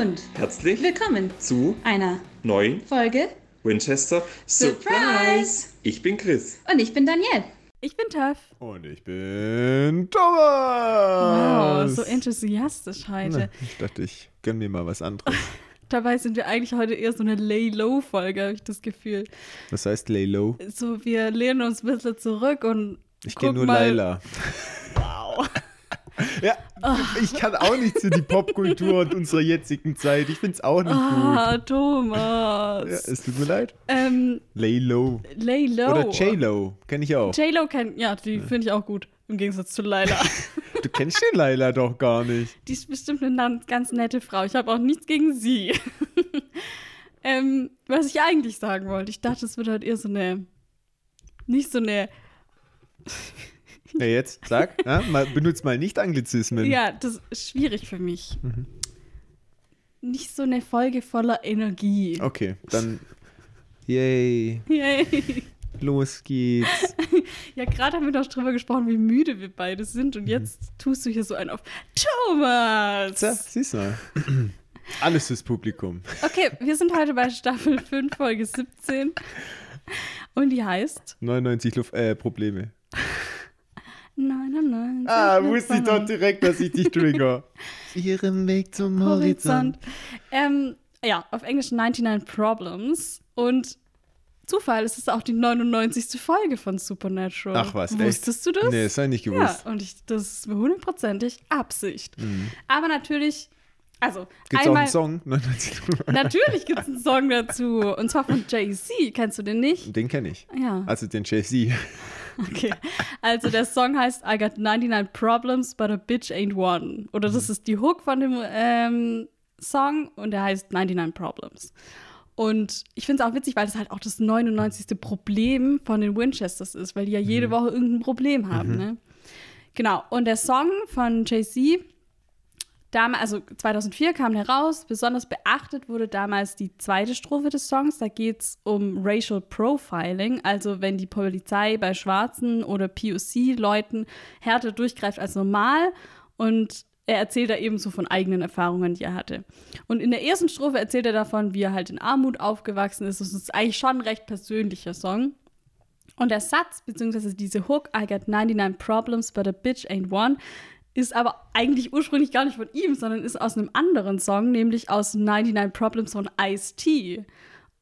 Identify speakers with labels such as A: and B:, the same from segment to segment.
A: und
B: Herzlich
A: willkommen
B: zu
A: einer
B: neuen
A: Folge
B: Winchester
A: Surprise!
B: Ich bin Chris.
A: und ich bin Danielle.
C: Ich bin Töff.
D: Und ich bin
C: Wow,
D: Thomas.
C: so enthusiastisch heute.
D: Na, ich dachte, ich gönn mir mal was anderes.
C: Dabei sind wir eigentlich heute eher so eine Lay-Low-Folge, habe ich das Gefühl.
D: Was heißt lay low?
C: So, wir lehnen uns ein bisschen zurück und
D: Ich kenne nur
C: mal.
D: Laila.
C: Wow.
D: Ja, ich kann auch nicht zu die Popkultur und unserer jetzigen Zeit. Ich find's auch nicht
C: Ah,
D: gut.
C: Thomas.
D: Ja, es tut mir leid.
C: ähm,
D: Lay low.
C: Lay-Low.
D: Oder J-Lo, kenne ich auch.
C: J-Lo ja, die finde ich auch gut. Im Gegensatz zu Laila.
D: Du kennst den Laila doch gar nicht.
C: Die ist bestimmt eine ganz nette Frau. Ich habe auch nichts gegen sie. ähm, was ich eigentlich sagen wollte, ich dachte, es wird halt eher so eine. Nicht so eine.
D: Ja, jetzt, sag. Ja, mal, benutzt mal nicht Anglizismen.
C: Ja, das ist schwierig für mich.
D: Mhm.
C: Nicht so eine Folge voller Energie.
D: Okay, dann. Yay,
C: Yay.
D: los geht's.
C: Ja, gerade haben wir doch drüber gesprochen, wie müde wir beide sind.
D: Mhm.
C: Und jetzt tust du hier so einen auf Thomas.
D: Tja, siehst du mal. Alles fürs Publikum.
C: Okay, wir sind heute bei Staffel 5, Folge 17. Und die heißt
D: 99 Luft, äh, Probleme.
C: 99.
D: Ah, wusste ich doch direkt, dass ich dich trigger. Ihren Weg zum
C: Horizont. Ähm, ja, auf Englisch 99 Problems. Und Zufall, es ist auch die 99. Folge von Supernatural.
D: Ach was, echt?
C: Wusstest du das?
D: Nee, das habe ich nicht
C: ja,
D: gewusst.
C: und ich, das ist mir hundertprozentig Absicht. Aber natürlich, also
D: Gibt es auch
C: einmal,
D: einen Song? 99 Luft.
C: natürlich gibt es einen Song dazu. Und zwar von Jay-Z. Kennst du den nicht?
D: Den kenne ich.
C: Ja.
D: Also den Jay-Z.
C: Okay. Also der Song heißt I got 99 Problems, but a bitch ain't one. Oder
D: Mhm.
C: das ist die Hook von dem ähm, Song und der heißt 99 Problems. Und ich finde es auch witzig, weil das halt auch das 99. Problem von den Winchesters ist, weil die ja
D: Mhm.
C: jede Woche irgendein Problem haben. Ne? Genau. Und der Song von Jay-Z, damals, also 2004 kam der raus. Besonders beachtet wurde damals die zweite Strophe des Songs. Da geht es um Racial Profiling, also wenn die Polizei bei Schwarzen oder POC-Leuten härter durchgreift als normal. Und er erzählt da eben so von eigenen Erfahrungen, die er hatte. Und in der ersten Strophe erzählt er davon, wie er halt in Armut aufgewachsen ist. Das ist eigentlich schon ein recht persönlicher Song. Und der Satz, beziehungsweise diese Hook, I got 99 problems, but a bitch ain't one, ist aber eigentlich ursprünglich gar nicht von ihm, sondern ist aus einem anderen Song, nämlich aus 99 Problems von Ice-T.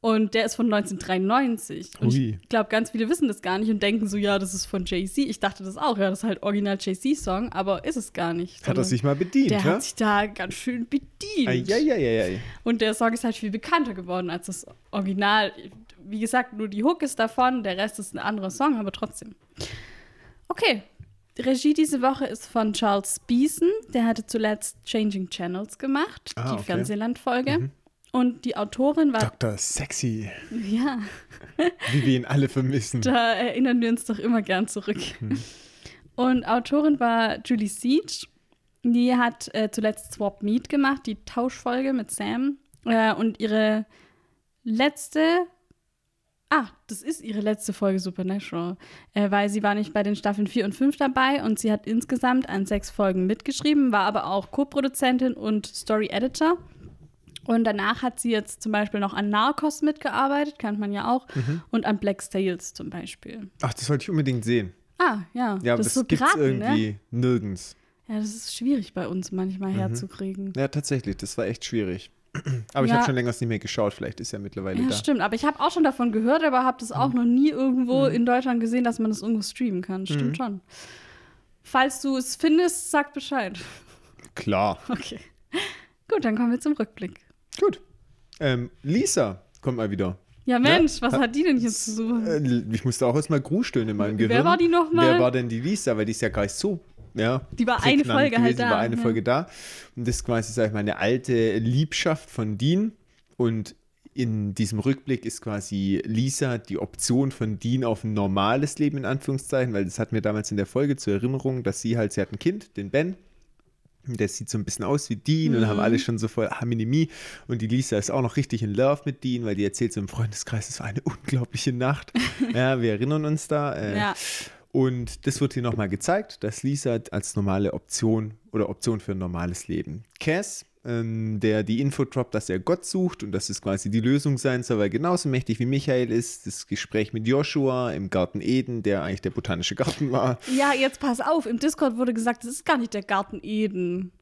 C: Und der ist von 1993. Und
D: Ui.
C: ich glaube, ganz viele wissen das gar nicht und denken so, ja, das ist von Jay-Z. Ich dachte das auch, ja, das ist halt original Jay-Z-Song, aber ist es gar nicht.
D: Hat er sich mal bedient,
C: Der
D: ja?
C: hat sich da ganz schön bedient.
D: Eieieiei.
C: Und der Song ist halt viel bekannter geworden als das Original. Wie gesagt, nur die Hook ist davon, der Rest ist ein anderer Song, aber trotzdem. Okay. Die Regie diese Woche ist von Charles Beeson. Der hatte zuletzt Changing Channels gemacht,
D: Ah,
C: die
D: okay.
C: Fernsehlandfolge. Und die Autorin war.
D: Dr. Sexy,
C: Ja,
D: wie wir ihn alle vermissen.
C: da erinnern wir uns doch immer gern zurück. Und Autorin war Julie Siege. Die hat äh, zuletzt Swap Meet gemacht, die Tauschfolge mit Sam. Äh, und ihre letzte. Ah, das ist ihre letzte Folge Supernatural. Äh, weil sie war nicht bei den Staffeln 4 und 5 dabei und sie hat insgesamt an sechs Folgen mitgeschrieben, war aber auch Co-Produzentin und Story-Editor. Und danach hat sie jetzt zum Beispiel noch an Narcos mitgearbeitet, kennt man ja auch, und an Black Sails zum Beispiel.
D: Ach, das wollte ich unbedingt sehen.
C: Ah, ja.
D: Ja,
C: das
D: das,
C: ist so
D: gibt's
C: geraten, ne?
D: irgendwie nirgends.
C: Ja, das ist schwierig bei uns manchmal herzukriegen.
D: Ja, tatsächlich, das war echt schwierig. Aber ich
C: Ja.
D: habe schon länger nicht mehr geschaut, vielleicht ist er mittlerweile
C: Ja,
D: da.
C: stimmt. Aber ich habe auch schon davon gehört, aber habe das auch noch nie irgendwo in Deutschland gesehen, dass man das irgendwo streamen kann. Stimmt schon. Falls du es findest, sag Bescheid.
D: Klar.
C: Okay. Gut, dann kommen wir zum Rückblick.
D: Gut. Ähm, Lisa kommt mal wieder.
C: Ja, Mensch, was hat die denn hier zu suchen?
D: Äh, ich musste auch erstmal grusteln in meinem
C: Wer
D: Gehirn.
C: war die noch mal?
D: Wer war denn die Lisa? Weil die ist ja gar nicht so. Ja,
C: Die war eine Folge halt
D: gewesen,
C: da,
D: Die war eine
C: ja.
D: Folge da. Und das ist quasi, sag ich mal, eine alte Liebschaft von Dean. Und in diesem Rückblick ist quasi Lisa die Option von Dean auf ein normales Leben, in Anführungszeichen, weil das hatten wir damals in der Folge zur Erinnerung, dass sie halt, sie hat ein Kind, den Ben. Der sieht so ein bisschen aus wie Dean und
C: Mhm.
D: haben alle schon so voll Haminimi. Und die Lisa ist auch noch richtig in Love mit Dean, weil die erzählt so im Freundeskreis, es war eine unglaubliche Nacht. ja, wir erinnern uns da. Äh,
C: Ja.
D: Und das wird hier nochmal gezeigt, dass Lisa als normale Option oder Option für ein normales Leben. Cass ähm, der die Info droppt, dass er Gott sucht und dass es quasi die Lösung sein soll, weil genauso mächtig wie Michael ist, das Gespräch mit Joshua im Garten Eden, der eigentlich der botanische Garten war.
C: Ja, jetzt pass auf, im Discord wurde gesagt, das ist gar nicht der Garten Eden.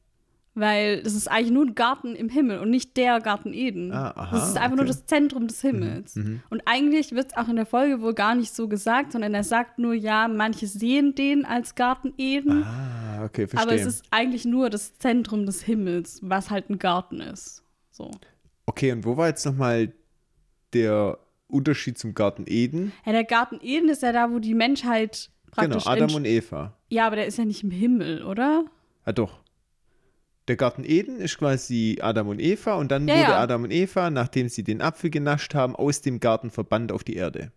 C: Weil das ist eigentlich nur ein Garten im Himmel und nicht der Garten Eden.
D: Ah, aha,
C: das ist einfach nur
D: okay. Mhm,
C: das Zentrum des Himmels. Und eigentlich wird es auch in der Folge wohl gar nicht so gesagt, sondern er sagt nur, ja, manche sehen den als Garten Eden,
D: Ah, okay, verstehe.
C: aber es ist eigentlich nur das Zentrum des Himmels, was halt ein Garten ist. So.
D: okay, und wo war jetzt nochmal der Unterschied zum Garten Eden?
C: Ja, der Garten Eden ist ja da, wo die Menschheit
D: Genau,
C: praktisch.
D: Adam
C: entsch-
D: und Eva.
C: ja, aber der ist ja nicht im Himmel, oder?
D: Ah, doch. Der Garten Eden ist quasi Adam und Eva und dann
C: Ja,
D: wurde
C: ja.
D: Adam und Eva, nachdem sie den Apfel genascht haben, aus dem Garten verbannt auf die Erde.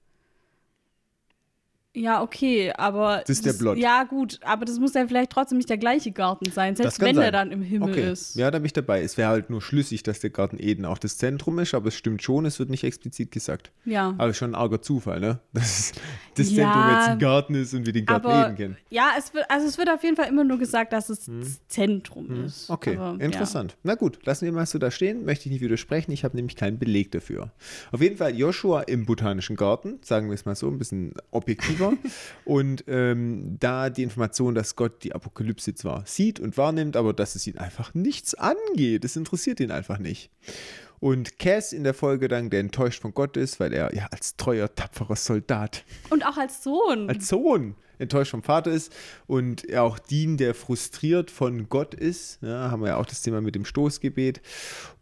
C: Ja, okay, aber.
D: Das ist der Plot.
C: Ja, gut, aber das muss ja vielleicht trotzdem nicht der gleiche Garten sein, selbst wenn
D: sein.
C: er dann im Himmel
D: okay.
C: ist.
D: Ja, da bin ich dabei. Es wäre halt nur schlüssig, dass der Garten Eden auch das Zentrum ist, aber es stimmt schon, es wird nicht explizit gesagt.
C: Ja.
D: Aber schon ein arger Zufall, ne? Dass das
C: Ja.
D: Zentrum jetzt ein Garten ist und wir den Garten
C: Aber
D: Eden kennen.
C: ja, es wird, also es wird auf jeden Fall immer nur gesagt, dass es das Zentrum ist.
D: Hm. Okay,
C: aber,
D: interessant. Na gut, lassen wir mal so da stehen. Möchte ich nicht widersprechen. Ich habe nämlich keinen Beleg dafür. Auf jeden Fall Joshua im Botanischen Garten, sagen wir es mal so, ein bisschen objektiver. Und ähm, da die Information, dass Gott die Apokalypse zwar sieht und wahrnimmt, aber dass es ihn einfach nichts angeht. Es interessiert ihn einfach nicht. Und Cass in der Folge dann, der enttäuscht von Gott ist, weil er ja als treuer, tapferer Soldat.
C: Und auch als Sohn.
D: als Sohn enttäuscht vom Vater ist und er auch Dean, der frustriert von Gott ist. Ja, haben wir ja auch das Thema mit dem Stoßgebet.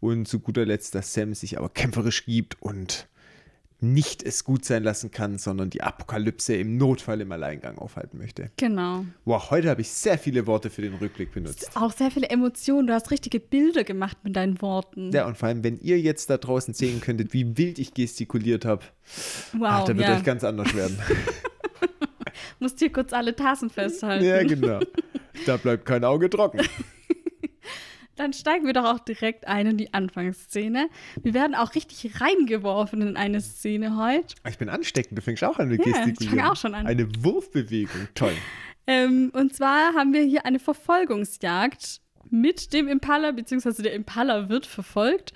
D: Und zu guter Letzt, dass Sam sich aber kämpferisch gibt und nicht es gut sein lassen kann, sondern die Apokalypse im Notfall im Alleingang aufhalten möchte.
C: genau.
D: Wow, heute habe ich sehr viele Worte für den Rückblick benutzt.
C: Auch sehr viele Emotionen. Du hast richtige Bilder gemacht mit deinen Worten.
D: Ja, und vor allem, wenn ihr jetzt da draußen sehen könntet, wie wild ich gestikuliert habe,
C: wow.
D: ach, da wird
C: ja.
D: euch ganz anders werden.
C: Musst hier kurz alle Tassen festhalten.
D: ja, genau. Da bleibt kein Auge trocken.
C: Dann steigen wir doch auch direkt ein in die Anfangsszene. Wir werden auch richtig reingeworfen in eine Szene heute.
D: Ah, Ich bin ansteckend, du fängst auch an mit
C: Ja, ich
D: gestikulieren.
C: fang auch schon an.
D: Eine Wurfbewegung, toll.
C: Ähm, und zwar haben wir hier eine Verfolgungsjagd mit dem Impala, beziehungsweise der Impala wird verfolgt.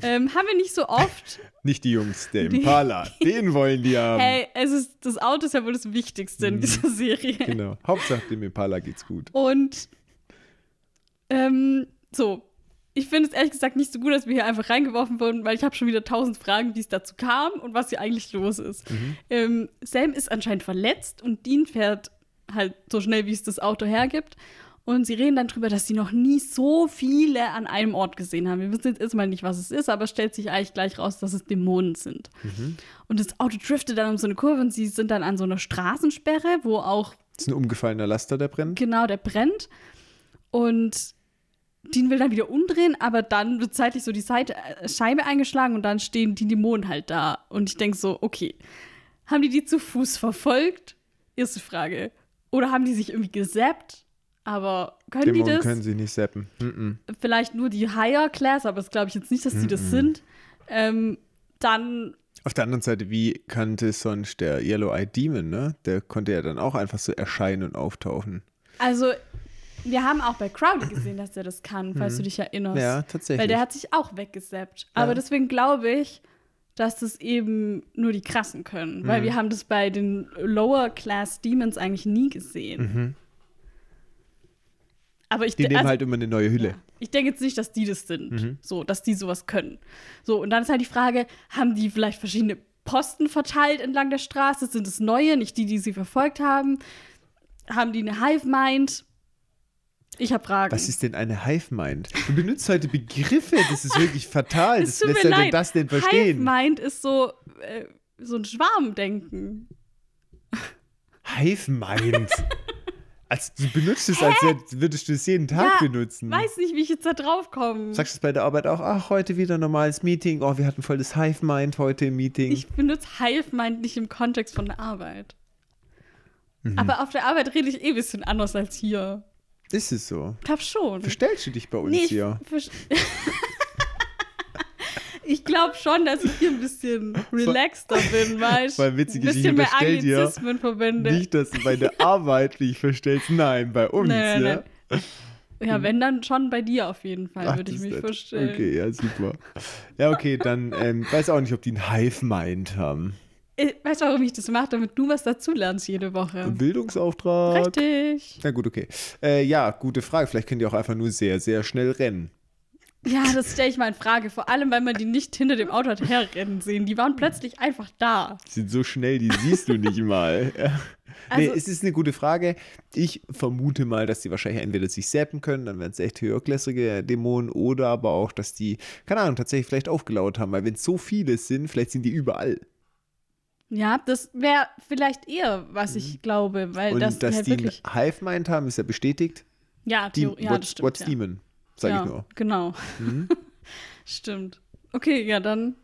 C: Ähm, haben wir nicht so oft.
D: Nicht die Jungs, der Impala, den wollen die haben.
C: Hey, es ist, das Auto ist ja wohl das Wichtigste in dieser Serie.
D: Genau. Hauptsache dem Impala geht's gut.
C: Und ähm, so, ich finde es ehrlich gesagt nicht so gut, dass wir hier einfach reingeworfen wurden, weil ich habe schon wieder tausend Fragen, wie es dazu kam und was hier eigentlich los ist. Ähm, Sam ist anscheinend verletzt und Dean fährt halt so schnell, wie es das Auto hergibt. Und sie reden dann drüber, dass sie noch nie so viele an einem Ort gesehen haben. Wir wissen jetzt erstmal nicht, was es ist, aber es stellt sich eigentlich gleich raus, dass es Dämonen sind. Und das Auto driftet dann um so eine Kurve und sie sind dann an so einer Straßensperre, wo auch
D: Das ist ein umgefallener Laster, der brennt.
C: Genau, der brennt. Und Dean will dann wieder umdrehen, aber dann wird zeitlich so die Seite, äh, Scheibe eingeschlagen und dann stehen die Dämonen halt da. Und ich denke so, okay, haben die die zu Fuß verfolgt? Erste Frage. Oder haben die sich irgendwie gesappt? Aber können die
D: Dämonen
C: das?
D: können sie nicht zappen. Mhm.
C: Vielleicht nur die Higher Class, aber das glaube ich jetzt nicht, dass die das sind. Ähm, dann
D: Auf der anderen Seite, wie kannte sonst der Yellow Eye Demon, ne? Der konnte ja dann auch einfach so erscheinen und auftauchen.
C: Also, wir haben auch bei Crowley gesehen, dass er das kann, falls du dich erinnerst.
D: Mhm. Ja, tatsächlich.
C: Weil der hat sich auch weggesappt. Aber deswegen glaube ich, dass das eben nur die Krassen können.
D: Mhm.
C: Weil wir haben das bei den Lower Class Demons eigentlich nie gesehen. Aber ich
D: Mhm. Die nehmen
C: also-
D: halt immer eine neue Hülle.
C: ja. Ich denke jetzt nicht, dass die das sind.
D: Mhm.
C: So, dass die sowas können. So, und dann ist halt die Frage, haben die vielleicht verschiedene Posten verteilt entlang der Straße? Sind es neue, nicht die, die sie verfolgt haben? Haben die eine Hive-Mind? Ich habe Fragen.
D: Was ist denn eine Hive Mind? Du benutzt heute Begriffe, das ist wirklich fatal. Das lässt ja denn das denn verstehen?
C: Hive-Mind ist so, äh, so ein Schwarmdenken.
D: Hive Mind. Also, du benutzt es, als hätt- würdest du es jeden Tag
C: Ja,
D: benutzen.
C: Weiß nicht, wie ich jetzt da drauf komme.
D: Sagst du es bei der Arbeit auch? Ach, heute wieder normales Meeting. Oh, wir hatten voll das Hive Mind heute im Meeting.
C: Ich benutze Hive-Mind nicht im Kontext von der Arbeit.
D: Mhm.
C: Aber auf der Arbeit rede ich eh ein bisschen anders als hier.
D: Ist es so?
C: Ich glaube schon.
D: Verstellst du dich bei uns
C: Nee, ich,
D: hier?
C: ich glaube schon, dass ich hier ein bisschen relaxter bin, weil ich
D: Voll
C: ein
D: witzig, ich
C: bisschen mehr
D: unterstell dir
C: Anglizismen verwende.
D: Nicht, dass du bei der Arbeit dich verstellst. Nein, bei uns,
C: Nein,
D: ja?
C: nein. Ja, wenn dann schon bei dir auf jeden Fall, würde ich mich vorstellen.
D: Okay, ja, super. Ja, okay, dann ähm, weiß auch nicht, ob die einen Hive-Mind haben.
C: Ich weiß warum ich das mache, damit du was dazulernst jede Woche.
D: Bildungsauftrag.
C: Richtig.
D: Na gut, okay. Äh, ja, gute Frage. Vielleicht könnt ihr auch einfach nur sehr, sehr schnell rennen.
C: Ja, das stelle ich mal in Frage. Vor allem, weil man die nicht hinter dem Auto hat herrennen sehen. Die waren plötzlich einfach da.
D: Die sind so schnell, die siehst du nicht mal. Ja. nee,
C: Also-
D: es ist eine gute Frage. Ich vermute mal, dass die wahrscheinlich entweder sich zappen können, dann wären es echt höherklassige Dämonen, oder aber auch, dass die, keine Ahnung, tatsächlich vielleicht aufgelauert haben, weil wenn es so viele sind, vielleicht sind die überall.
C: Ja, das wäre vielleicht eher, was ich glaube, weil
D: Mhm. Und
C: das
D: dass
C: halt
D: die einen
C: wirklich.
D: Hive-Mind haben, ist ja bestätigt.
C: Ja, Theo, ja
D: what's,
C: das stimmt.
D: what's
C: ja.
D: Demon, sag
C: ja,
D: ich nur.
C: Genau.
D: Mhm.
C: stimmt. Okay, ja, dann.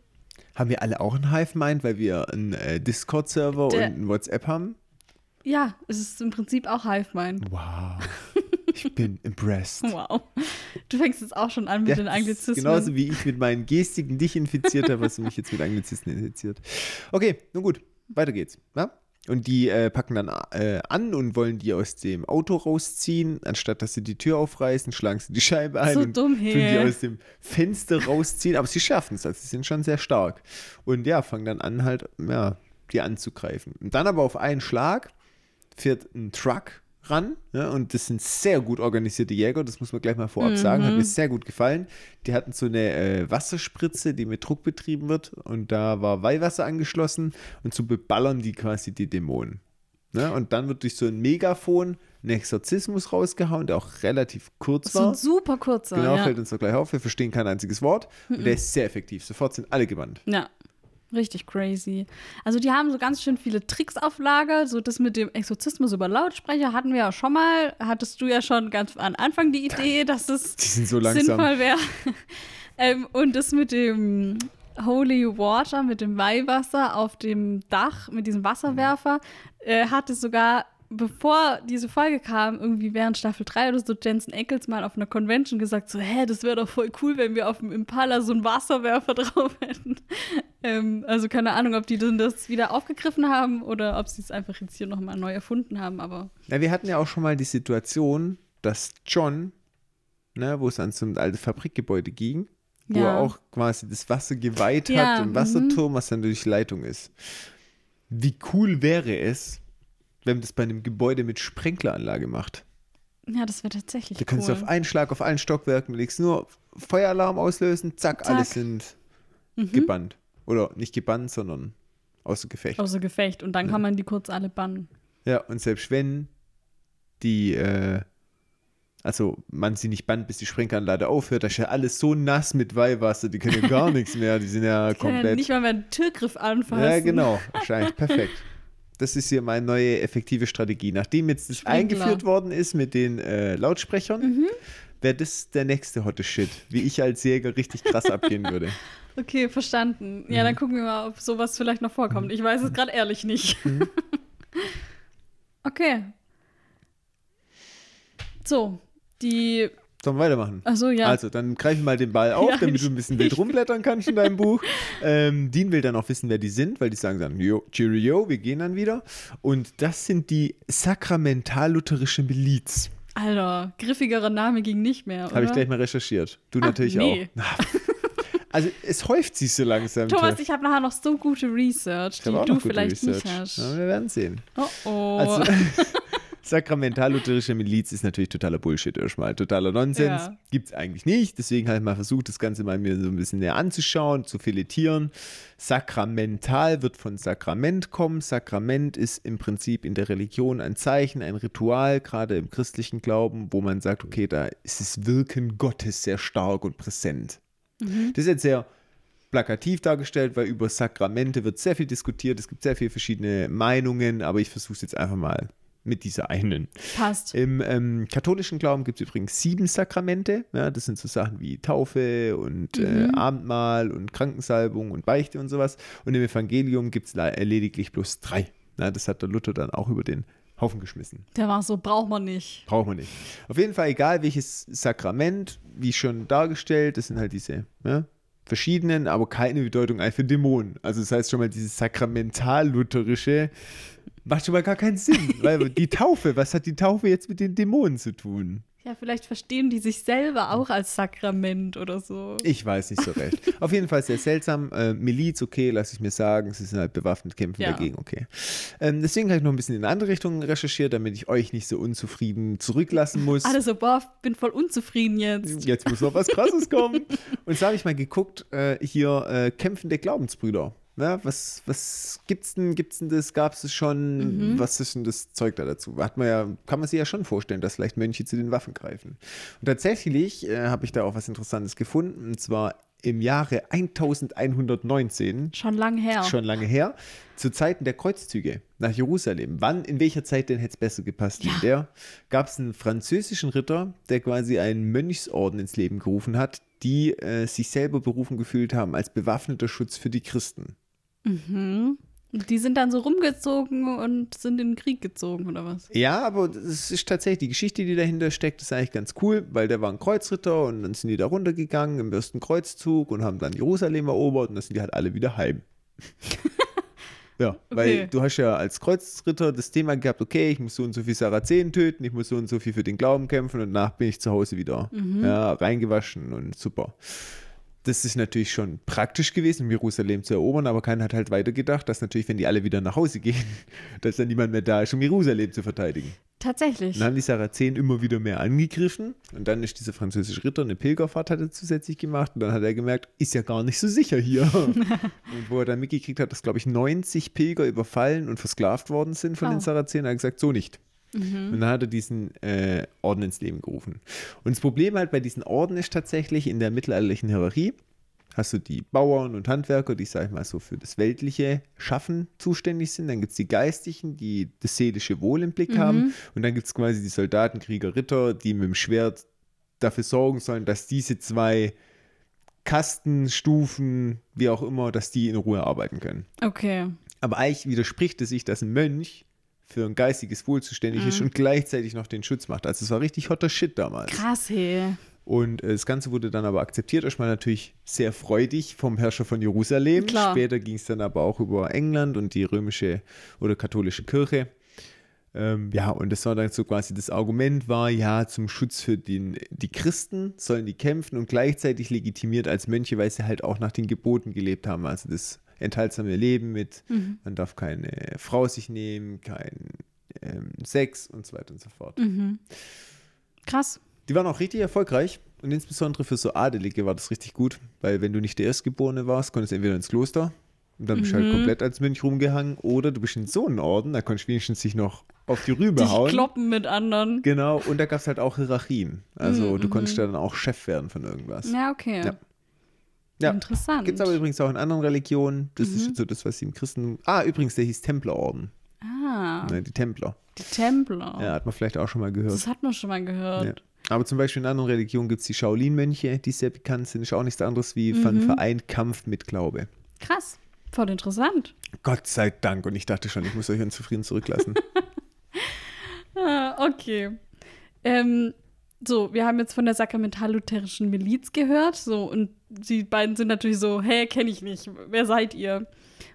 D: Haben wir alle auch einen Hive-Mind, weil wir einen äh, Discord-Server und einen WhatsApp haben?
C: Ja, es ist im Prinzip auch Hive Mind.
D: Wow. Ich bin impressed.
C: Wow. Du fängst jetzt auch schon an mit
D: Ja,
C: den Anglizismen.
D: Genauso wie ich mit meinen Gestiken dich infiziert habe, hast du mich jetzt mit Anglizismen infiziert. Okay, nun gut, weiter geht's. Ja? Und die äh, packen dann äh, an und wollen die aus dem Auto rausziehen. Anstatt dass sie die Tür aufreißen, schlagen sie die Scheibe ein
C: So
D: und
C: dumm,
D: tun die
C: hey.
D: aus dem Fenster rausziehen. Aber sie schaffen es, also sie sind schon sehr stark. Und ja, fangen dann an, halt, ja, die anzugreifen. Und dann aber auf einen Schlag fährt ein Truck ran. Ja, und das sind sehr gut organisierte Jäger, das muss man gleich mal vorab sagen.
C: Mhm.
D: Hat mir sehr gut gefallen. Die hatten so eine äh, Wasserspritze, die mit Druck betrieben wird. Und da war Weihwasser angeschlossen. Und so beballern die quasi die Dämonen. Ne? Und dann wird durch so ein Megafon ein Exorzismus rausgehauen, der auch relativ kurz
C: so
D: war.
C: ein super kurzer.
D: Genau,
C: ja.
D: fällt uns doch gleich auf. Wir verstehen kein einziges Wort. Und der ist sehr effektiv. Sofort sind alle gebannt.
C: Ja, richtig crazy. Also die haben so ganz schön viele Tricks auf Lager. So das mit dem Exorzismus über Lautsprecher hatten wir ja schon mal. Hattest du ja schon ganz am Anfang die Idee, dass es
D: so
C: sinnvoll wäre. ähm, und das mit dem Holy Water, mit dem Weihwasser auf dem Dach, mit diesem Wasserwerfer, äh, hatte sogar, bevor diese Folge kam, irgendwie während Staffel 3 oder so, Jensen Ackles mal auf einer Convention gesagt, so, hä, das wäre doch voll cool, wenn wir auf dem Impala so einen Wasserwerfer drauf hätten. ähm, also keine Ahnung, ob die denn das wieder aufgegriffen haben oder ob sie es einfach jetzt hier nochmal neu erfunden haben, aber
D: Ja, wir hatten ja auch schon mal die Situation, dass John, ne, wo es an so ein altes Fabrikgebäude ging, wo
C: Ja.
D: er auch quasi das Wasser geweiht
C: Ja,
D: hat, im
C: mhm.
D: Wasserturm, was dann durch Leitung ist. Wie cool wäre es, wenn man das bei einem Gebäude mit Sprenkleranlage macht?
C: ja, das wäre tatsächlich
D: Da kannst
C: cool.
D: du auf einen Schlag auf allen Stockwerken, legst nur Feueralarm auslösen, zack,
C: Zack.
D: alle sind
C: Mhm.
D: gebannt. Oder nicht gebannt, sondern außer Gefecht.
C: Außer Gefecht. Und dann kann man die kurz alle bannen.
D: Ja, und selbst wenn die, äh, also man sie nicht bannt, bis die Sprenkelanlage aufhört, da ist ja alles so nass mit Weihwasser, die können ja gar nichts mehr, die sind ja
C: ja
D: komplett.
C: nicht mal mehr einen Türgriff anfassen.
D: Ja, genau, wahrscheinlich perfekt. Das ist hier meine neue effektive Strategie. Nachdem jetzt das
C: Sprinkler.
D: eingeführt worden ist mit den äh, Lautsprechern,
C: Mhm.
D: wäre das der nächste hotte Shit, wie ich als Jäger richtig krass abgehen würde.
C: Okay, verstanden. Ja,
D: Mhm.
C: dann gucken wir mal, ob sowas vielleicht noch vorkommt. Ich weiß es gerade ehrlich nicht.
D: Mhm.
C: okay. So, die.
D: Sollen wir weitermachen?
C: Achso, ja.
D: Also, dann greife ich mal den Ball auf,
C: Ja,
D: damit du ein bisschen wild rumblättern kannst in deinem Buch. Ähm, Dean will dann auch wissen, wer die sind, weil die sagen dann, jo, Cheerio, wir gehen dann wieder. Und das sind die sakramental-lutherische Miliz.
C: Alter, griffigerer Name ging nicht mehr.
D: Habe ich gleich mal recherchiert. Du
C: Ach,
D: natürlich
C: nee.
D: auch. Also, es häuft sich so langsam.
C: Thomas, ich habe nachher noch so gute Research, die du vielleicht
D: Research.
C: nicht hast.
D: Ja, wir werden sehen.
C: Oh oh.
D: Also, sakramental-lutherische Miliz ist natürlich totaler Bullshit erstmal, totaler Nonsens.
C: Ja.
D: Gibt es eigentlich nicht. Deswegen habe ich mal versucht, das Ganze mal mir so ein bisschen näher anzuschauen, zu filetieren. Sakramental wird von Sakrament kommen. Sakrament ist im Prinzip in der Religion ein Zeichen, ein Ritual, gerade im christlichen Glauben, wo man sagt, okay, da ist das Wirken Gottes sehr stark und präsent. Das ist jetzt sehr plakativ dargestellt, weil über Sakramente wird sehr viel diskutiert. Es gibt sehr viele verschiedene Meinungen, aber ich versuche es jetzt einfach mal mit dieser einen.
C: Passt.
D: Im ähm, katholischen Glauben gibt es übrigens sieben Sakramente. Ja, das sind so Sachen wie Taufe und äh, Abendmahl und Krankensalbung und Beichte und sowas. Und im Evangelium gibt es lediglich bloß drei. Ja, das hat der Luther dann auch über den Haufen geschmissen.
C: Der war so, braucht man nicht.
D: Braucht man nicht. Auf jeden Fall, egal welches Sakrament, wie schon dargestellt, das sind halt diese ja, verschiedenen, aber keine Bedeutung für Dämonen. Also das heißt schon mal, dieses sakramental-lutherische macht schon mal gar keinen Sinn. weil die Taufe, was hat die Taufe jetzt mit den Dämonen zu tun?
C: Ja, vielleicht verstehen die sich selber auch als Sakrament oder so.
D: Ich weiß nicht so recht. Auf jeden Fall sehr seltsam. Äh, Miliz, okay, lasse ich mir sagen. Sie sind halt bewaffnet, kämpfen
C: Ja.
D: dagegen, okay. Ähm, deswegen habe ich noch ein bisschen in andere Richtung recherchiert, damit ich euch nicht so unzufrieden zurücklassen muss.
C: Alle so, boah, bin voll unzufrieden jetzt.
D: Jetzt muss noch was Krasses kommen. Und so habe ich mal geguckt, äh, hier äh, kämpfende Glaubensbrüder. Ja, was, was gibt's denn, gibt's denn das, gab es schon, was ist denn das Zeug da dazu? Hat man ja, kann man sich ja schon vorstellen, dass vielleicht Mönche zu den Waffen greifen. Und tatsächlich äh, habe ich da auch was Interessantes gefunden, und zwar im Jahre 1119,
C: Schon lang her.
D: schon lange her, zu Zeiten der Kreuzzüge nach Jerusalem. Wann, in welcher Zeit denn hätte es besser gepasst? In
C: Ja.
D: der gab es einen französischen Ritter, der quasi einen Mönchsorden ins Leben gerufen hat, die äh, sich selber berufen gefühlt haben als bewaffneter Schutz für die Christen.
C: Mhm. Und Die sind dann so rumgezogen und sind in den Krieg gezogen, oder was?
D: Ja, aber es ist tatsächlich die Geschichte, die dahinter steckt, ist eigentlich ganz cool, weil der war ein Kreuzritter und dann sind die da runtergegangen im ersten Kreuzzug und haben dann Jerusalem erobert und dann sind die halt alle wieder heim. ja, weil
C: Okay.
D: du hast ja als Kreuzritter das Thema gehabt, okay, ich muss so und so viel Sarazenen töten, ich muss so und so viel für den Glauben kämpfen und danach bin ich zu Hause wieder ja, reingewaschen und super. Das ist natürlich schon praktisch gewesen, um Jerusalem zu erobern, aber keiner hat halt weitergedacht, dass natürlich, wenn die alle wieder nach Hause gehen, dass dann niemand mehr da ist, um Jerusalem zu verteidigen.
C: Tatsächlich.
D: Dann haben die Sarazenen immer wieder mehr angegriffen und dann ist dieser französische Ritter eine Pilgerfahrt hat er zusätzlich gemacht und dann hat er gemerkt, ist ja gar nicht so sicher hier. und wo er dann mitgekriegt hat, dass glaube ich 90 Pilger überfallen und versklavt worden sind von
C: Oh.
D: den Sarazenen, hat er gesagt, so nicht. Und dann hat er diesen äh, Orden ins Leben gerufen. Und das Problem halt bei diesen Orden ist tatsächlich in der mittelalterlichen Hierarchie, hast du die Bauern und Handwerker, die, sag ich mal, so für das weltliche Schaffen zuständig sind. Dann gibt es die Geistlichen, die das seelische Wohl im Blick haben. Und dann gibt es quasi die Soldaten, Krieger, Ritter, die mit dem Schwert dafür sorgen sollen, dass diese zwei Kasten, Stufen, wie auch immer, dass die in Ruhe arbeiten können.
C: Okay.
D: Aber eigentlich widerspricht es sich, dass ein Mönch für ein geistiges Wohl zuständig ist und gleichzeitig noch den Schutz macht. Also es war richtig hotter Shit damals.
C: Krass, hey.
D: Und äh, das Ganze wurde dann aber akzeptiert. Erstmal natürlich sehr freudig vom Herrscher von Jerusalem.
C: Klar.
D: Später ging es dann aber auch über England und die römische oder katholische Kirche. Ähm, ja, und das war dann so quasi das Argument war, ja, zum Schutz für den, die Christen sollen die kämpfen und gleichzeitig legitimiert als Mönche, weil sie halt auch nach den Geboten gelebt haben. Also das enthaltsame Leben mit, man darf keine Frau sich nehmen, kein ähm, Sex und so weiter und so fort.
C: Krass.
D: Die waren auch richtig erfolgreich und insbesondere für so Adelige war das richtig gut, weil wenn du nicht der Erstgeborene warst, konntest du entweder ins Kloster und dann bist du halt komplett als Mönch rumgehangen oder du bist in so einen Orden, da konntest du wenigstens sich noch auf die Rübe
C: Die
D: hauen.
C: kloppen mit anderen.
D: Genau, und da gab es halt auch Hierarchien. Also du konntest ja dann auch Chef werden von irgendwas.
C: Ja, okay.
D: Ja. Ja.
C: Interessant.
D: Gibt es aber übrigens auch in anderen Religionen. Das ist jetzt so das, was sie im Christen. Ah, übrigens, der hieß Templerorden.
C: ah,
D: Ne, die Templer.
C: die Templer.
D: Ja, hat man vielleicht auch schon mal gehört.
C: Das hat man schon mal gehört.
D: Ja. Aber zum Beispiel in anderen Religionen gibt es die Shaolin-Mönche, die sehr bekannt sind. Ist auch nichts anderes wie von Vereint Kampf mit Glaube.
C: Krass. Voll interessant.
D: Gott sei Dank. Und ich dachte schon, ich muss euch unzufrieden zurücklassen.
C: Ah, okay. Ähm, so, wir haben jetzt von der sakramental-lutherischen Miliz gehört. So, und die beiden sind natürlich so, hey, kenne ich nicht. Wer seid ihr?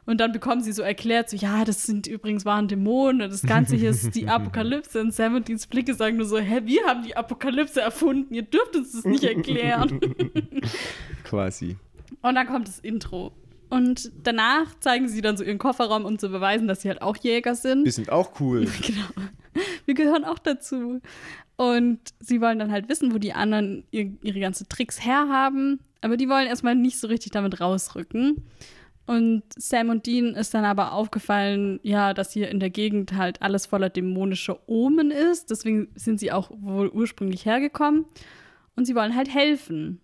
C: Und dann bekommen sie so erklärt, so, ja, das sind übrigens waren Dämonen und das Ganze hier ist die Apokalypse. Und Sam und Deans Blicke sagen nur so, hä, wir haben die Apokalypse erfunden. Ihr dürft uns das nicht erklären.
D: Quasi.
C: Und dann kommt das Intro. Und danach zeigen sie dann so ihren Kofferraum, um zu beweisen, dass sie halt auch Jäger sind.
D: Wir sind auch cool.
C: Genau. Wir gehören auch dazu. Und sie wollen dann halt wissen, wo die anderen ihr, ihre ganzen Tricks herhaben. Aber die wollen erstmal nicht so richtig damit rausrücken. Und Sam und Dean ist dann aber aufgefallen, ja, dass hier in der Gegend halt alles voller dämonischer Omen ist. Deswegen sind sie auch wohl ursprünglich hergekommen. Und sie wollen halt helfen.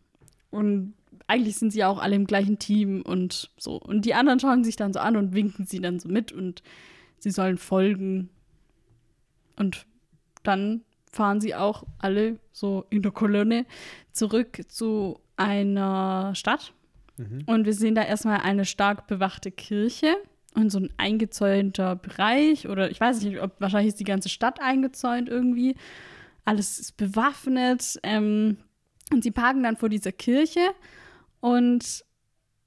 C: Und eigentlich sind sie auch alle im gleichen Team und so. Und die anderen schauen sich dann so an und winken sie dann so mit und sie sollen folgen. Und dann fahren sie auch alle so in der Kolonne zurück zu einer Stadt. Und wir sehen da erstmal eine stark bewachte Kirche und so ein eingezäunter Bereich. Oder ich weiß nicht, ob wahrscheinlich ist die ganze Stadt eingezäunt irgendwie. Alles ist bewaffnet. Ähm, und sie parken dann vor dieser Kirche und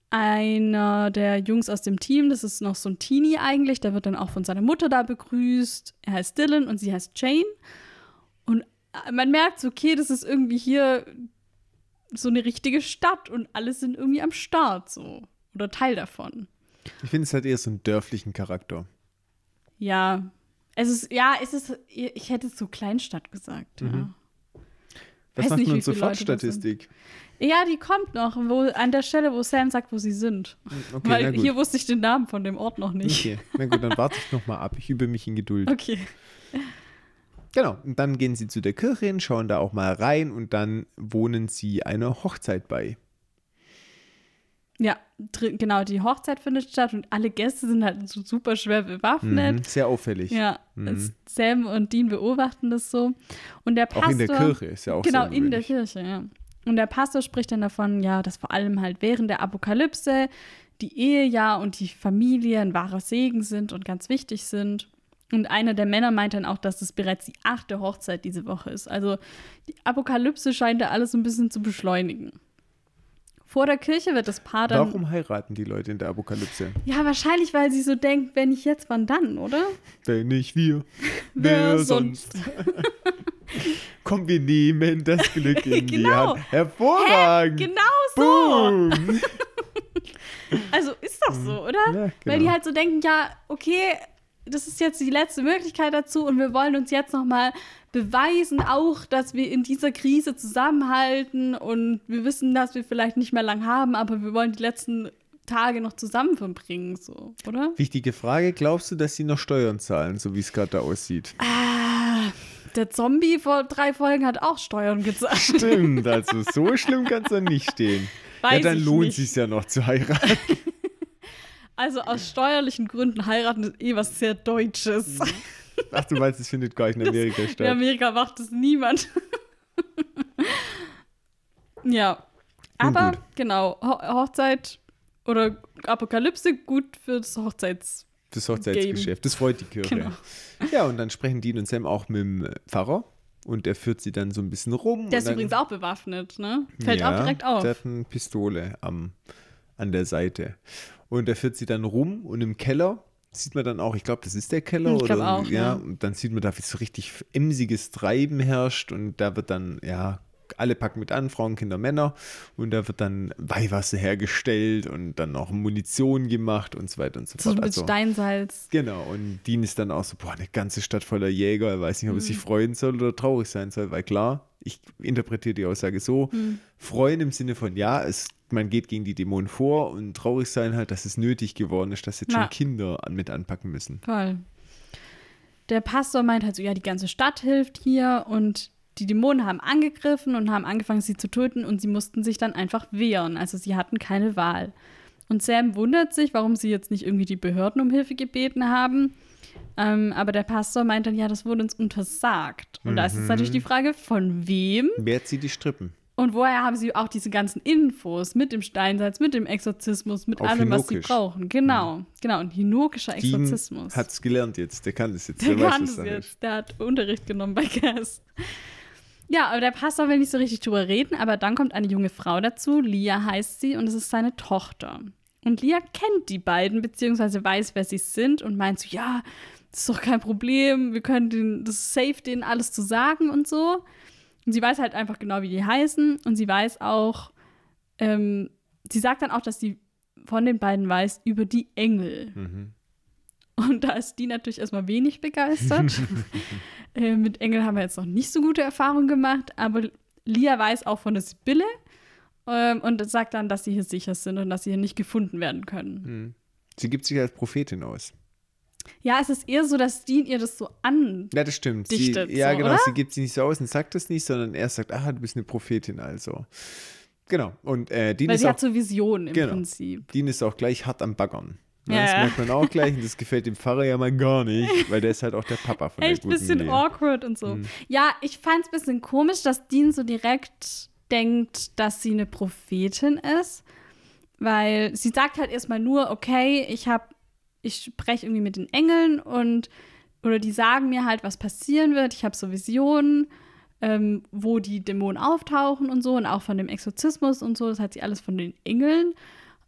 C: einer der Jungs aus dem Team, das ist noch so ein Teenie eigentlich, der wird dann auch von seiner Mutter da begrüßt. Er heißt Dylan und sie heißt Jane. Und man merkt so, okay, das ist irgendwie hier so eine richtige Stadt und alle sind irgendwie am Start so. Oder Teil davon.
D: Ich finde, es hat eher so einen dörflichen Charakter.
C: Ja. Es ist, ja, es ist, ich hätte so Kleinstadt gesagt,
D: Mhm.
C: ja.
D: Was macht
C: nicht,
D: man zur Faktstatistik?
C: Ja, die kommt noch, wo, an der Stelle, wo Sam sagt, wo sie sind.
D: Okay, na
C: Weil
D: gut.
C: hier wusste ich den Namen von dem Ort noch nicht.
D: Okay, na gut, dann warte ich nochmal ab. Ich übe mich in Geduld.
C: Okay.
D: Genau, und dann gehen sie zu der Kirche hin, schauen da auch mal rein und dann wohnen sie einer Hochzeit bei.
C: Ja, genau, die Hochzeit findet statt und alle Gäste sind halt so super schwer bewaffnet.
D: Mhm, sehr auffällig.
C: Ja,
D: Mhm.
C: Sam und Dean beobachten das so. Und der Pastor.
D: Auch in der Kirche ist ja auch
C: Genau, in der. Kirche, ja. Und der Pastor spricht dann davon, ja, dass vor allem halt während der Apokalypse die Ehe ja und die Familie ein wahrer Segen sind und ganz wichtig sind. Und einer der Männer meint dann auch, dass es bereits die achte Hochzeit diese Woche ist. Also die Apokalypse scheint da alles so ein bisschen zu beschleunigen. Vor der Kirche wird das Paar dann.
D: Warum heiraten die Leute in der Apokalypse?
C: Ja, wahrscheinlich, weil sie so denkt, wenn nicht jetzt, wann dann, oder?
D: Wenn nicht wir,
C: Wer
D: sonst? Komm, wir nehmen das Glück in die
C: Genau.
D: Hand. Hervorragend.
C: Genau so! Also ist doch so, oder?
D: Ja,
C: Weil
D: genau.
C: die halt so denken, ja, okay, das ist jetzt die letzte Möglichkeit dazu und wir wollen uns jetzt noch mal beweisen auch, dass wir in dieser Krise zusammenhalten und wir wissen, dass wir vielleicht nicht mehr lang haben, aber wir wollen die letzten Tage noch zusammen verbringen, so, oder?
D: Wichtige Frage, glaubst du, dass sie noch Steuern zahlen, so wie es gerade aussieht?
C: Ah, der Zombie vor drei Folgen hat auch Steuern gezahlt.
D: Stimmt, also so schlimm kann es dann nicht stehen. ja,
C: Weiß
D: dann
C: ich
D: lohnt es sich ja noch zu heiraten.
C: Also aus steuerlichen Gründen heiraten ist eh was sehr Deutsches.
D: Ach, du meinst, es findet gar nicht in Amerika
C: In
D: statt.
C: Amerika macht das niemand. ja. Aber
D: gut.
C: genau, Ho Hochzeit oder Apokalypse gut fürs Hochzeits.
D: Das Hochzeitsgeschäft. Das freut die Kirche.
C: Genau.
D: Ja, und dann sprechen Dean und Sam auch mit dem Pfarrer und er führt sie dann so ein bisschen rum.
C: Der ist übrigens auch bewaffnet, ne? Fällt
D: ja,
C: auch direkt auf.
D: Der hat eine Pistole am, an der Seite. Und er führt sie dann rum und im Keller sieht man dann auch, ich glaube, das ist der Keller.
C: Ich
D: oder,
C: auch,
D: ja.
C: ja.
D: Und dann sieht man da, wie so richtig emsiges Treiben herrscht und da wird dann, ja, alle packen mit an, Frauen, Kinder, Männer. Und da wird dann Weihwasser hergestellt und dann noch Munition gemacht und so weiter und so
C: so
D: fort.
C: mit
D: Also,
C: Steinsalz.
D: Genau, und Dean ist dann auch so, boah, eine ganze Stadt voller Jäger, er weiß nicht, ob er
C: Mhm.
D: sich freuen soll oder traurig sein soll, weil klar, ich interpretiere die Aussage so,
C: Mhm.
D: freuen im Sinne von, ja, es, man geht gegen die Dämonen vor und traurig sein halt, dass es nötig geworden ist, dass jetzt
C: Ja.
D: schon Kinder an, mit anpacken müssen.
C: Voll. Der Pastor meint halt so, ja, die ganze Stadt hilft hier und die Dämonen haben angegriffen und haben angefangen, sie zu töten und sie mussten sich dann einfach wehren. Also sie hatten keine Wahl. Und Sam wundert sich, warum sie jetzt nicht irgendwie die Behörden um Hilfe gebeten haben. Ähm, aber der Pastor meint dann, ja, das wurde uns untersagt. Und da ist jetzt natürlich die Frage, von wem
D: Wer zieht die Strippen?
C: Und woher haben sie auch diese ganzen Infos mit dem Steinsalz, mit dem Exorzismus, mit
D: Auf
C: allem, was sie
D: Hinokisch.
C: brauchen. Genau, genau, ein hinokischer Exorzismus.
D: hat es gelernt jetzt, der kann das jetzt,
C: Der
D: der,
C: kann es jetzt.
D: ist.
C: Der hat Unterricht genommen bei Cass. Ja, aber der Pastor will nicht so richtig drüber reden, aber dann kommt eine junge Frau dazu, Lia heißt sie, und es ist seine Tochter. Und Lia kennt die beiden, beziehungsweise weiß, wer sie sind und meint so, ja, das ist doch kein Problem, wir können den, das ist safe, denen alles zu sagen und so. Und sie weiß halt einfach genau, wie die heißen und sie weiß auch, ähm, sie sagt dann auch, dass sie von den beiden weiß über die Engel.
D: Mhm.
C: Und da ist die natürlich erstmal wenig begeistert. äh, mit Engel haben wir jetzt noch nicht so gute Erfahrungen gemacht, aber Lia weiß auch von der Sibylle ähm, und sagt dann, dass sie hier sicher sind und dass sie hier nicht gefunden werden können.
D: Mhm. Sie gibt sich als Prophetin aus.
C: Ja, es ist eher so, dass Dean ihr das so an.
D: Ja, das stimmt. Sie,
C: Dichtet
D: ja,
C: so,
D: genau.
C: oder?
D: Sie gibt sich nicht so aus und sagt das nicht, sondern er sagt, ah, du bist eine Prophetin also. Genau. Und äh, Dean
C: Weil
D: ist
C: sie
D: auch
C: hat so Visionen im
D: Genau.
C: Prinzip.
D: Dean ist auch gleich hart am Baggern.
C: Ja,
D: das
C: ja.
D: merkt man auch gleich und das gefällt dem Pfarrer ja mal gar nicht, weil der ist halt auch der Papa von
C: Echt
D: der
C: ein
D: guten
C: bisschen
D: Lea.
C: awkward und so. Ja, ich fand es ein bisschen komisch, dass Dean so direkt denkt, dass sie eine Prophetin ist. Weil sie sagt halt erstmal nur, okay, ich habe, ich spreche irgendwie mit den Engeln und oder die sagen mir halt, was passieren wird. Ich habe so Visionen, ähm, wo die Dämonen auftauchen und so und auch von dem Exorzismus und so. Das hat sie alles von den Engeln.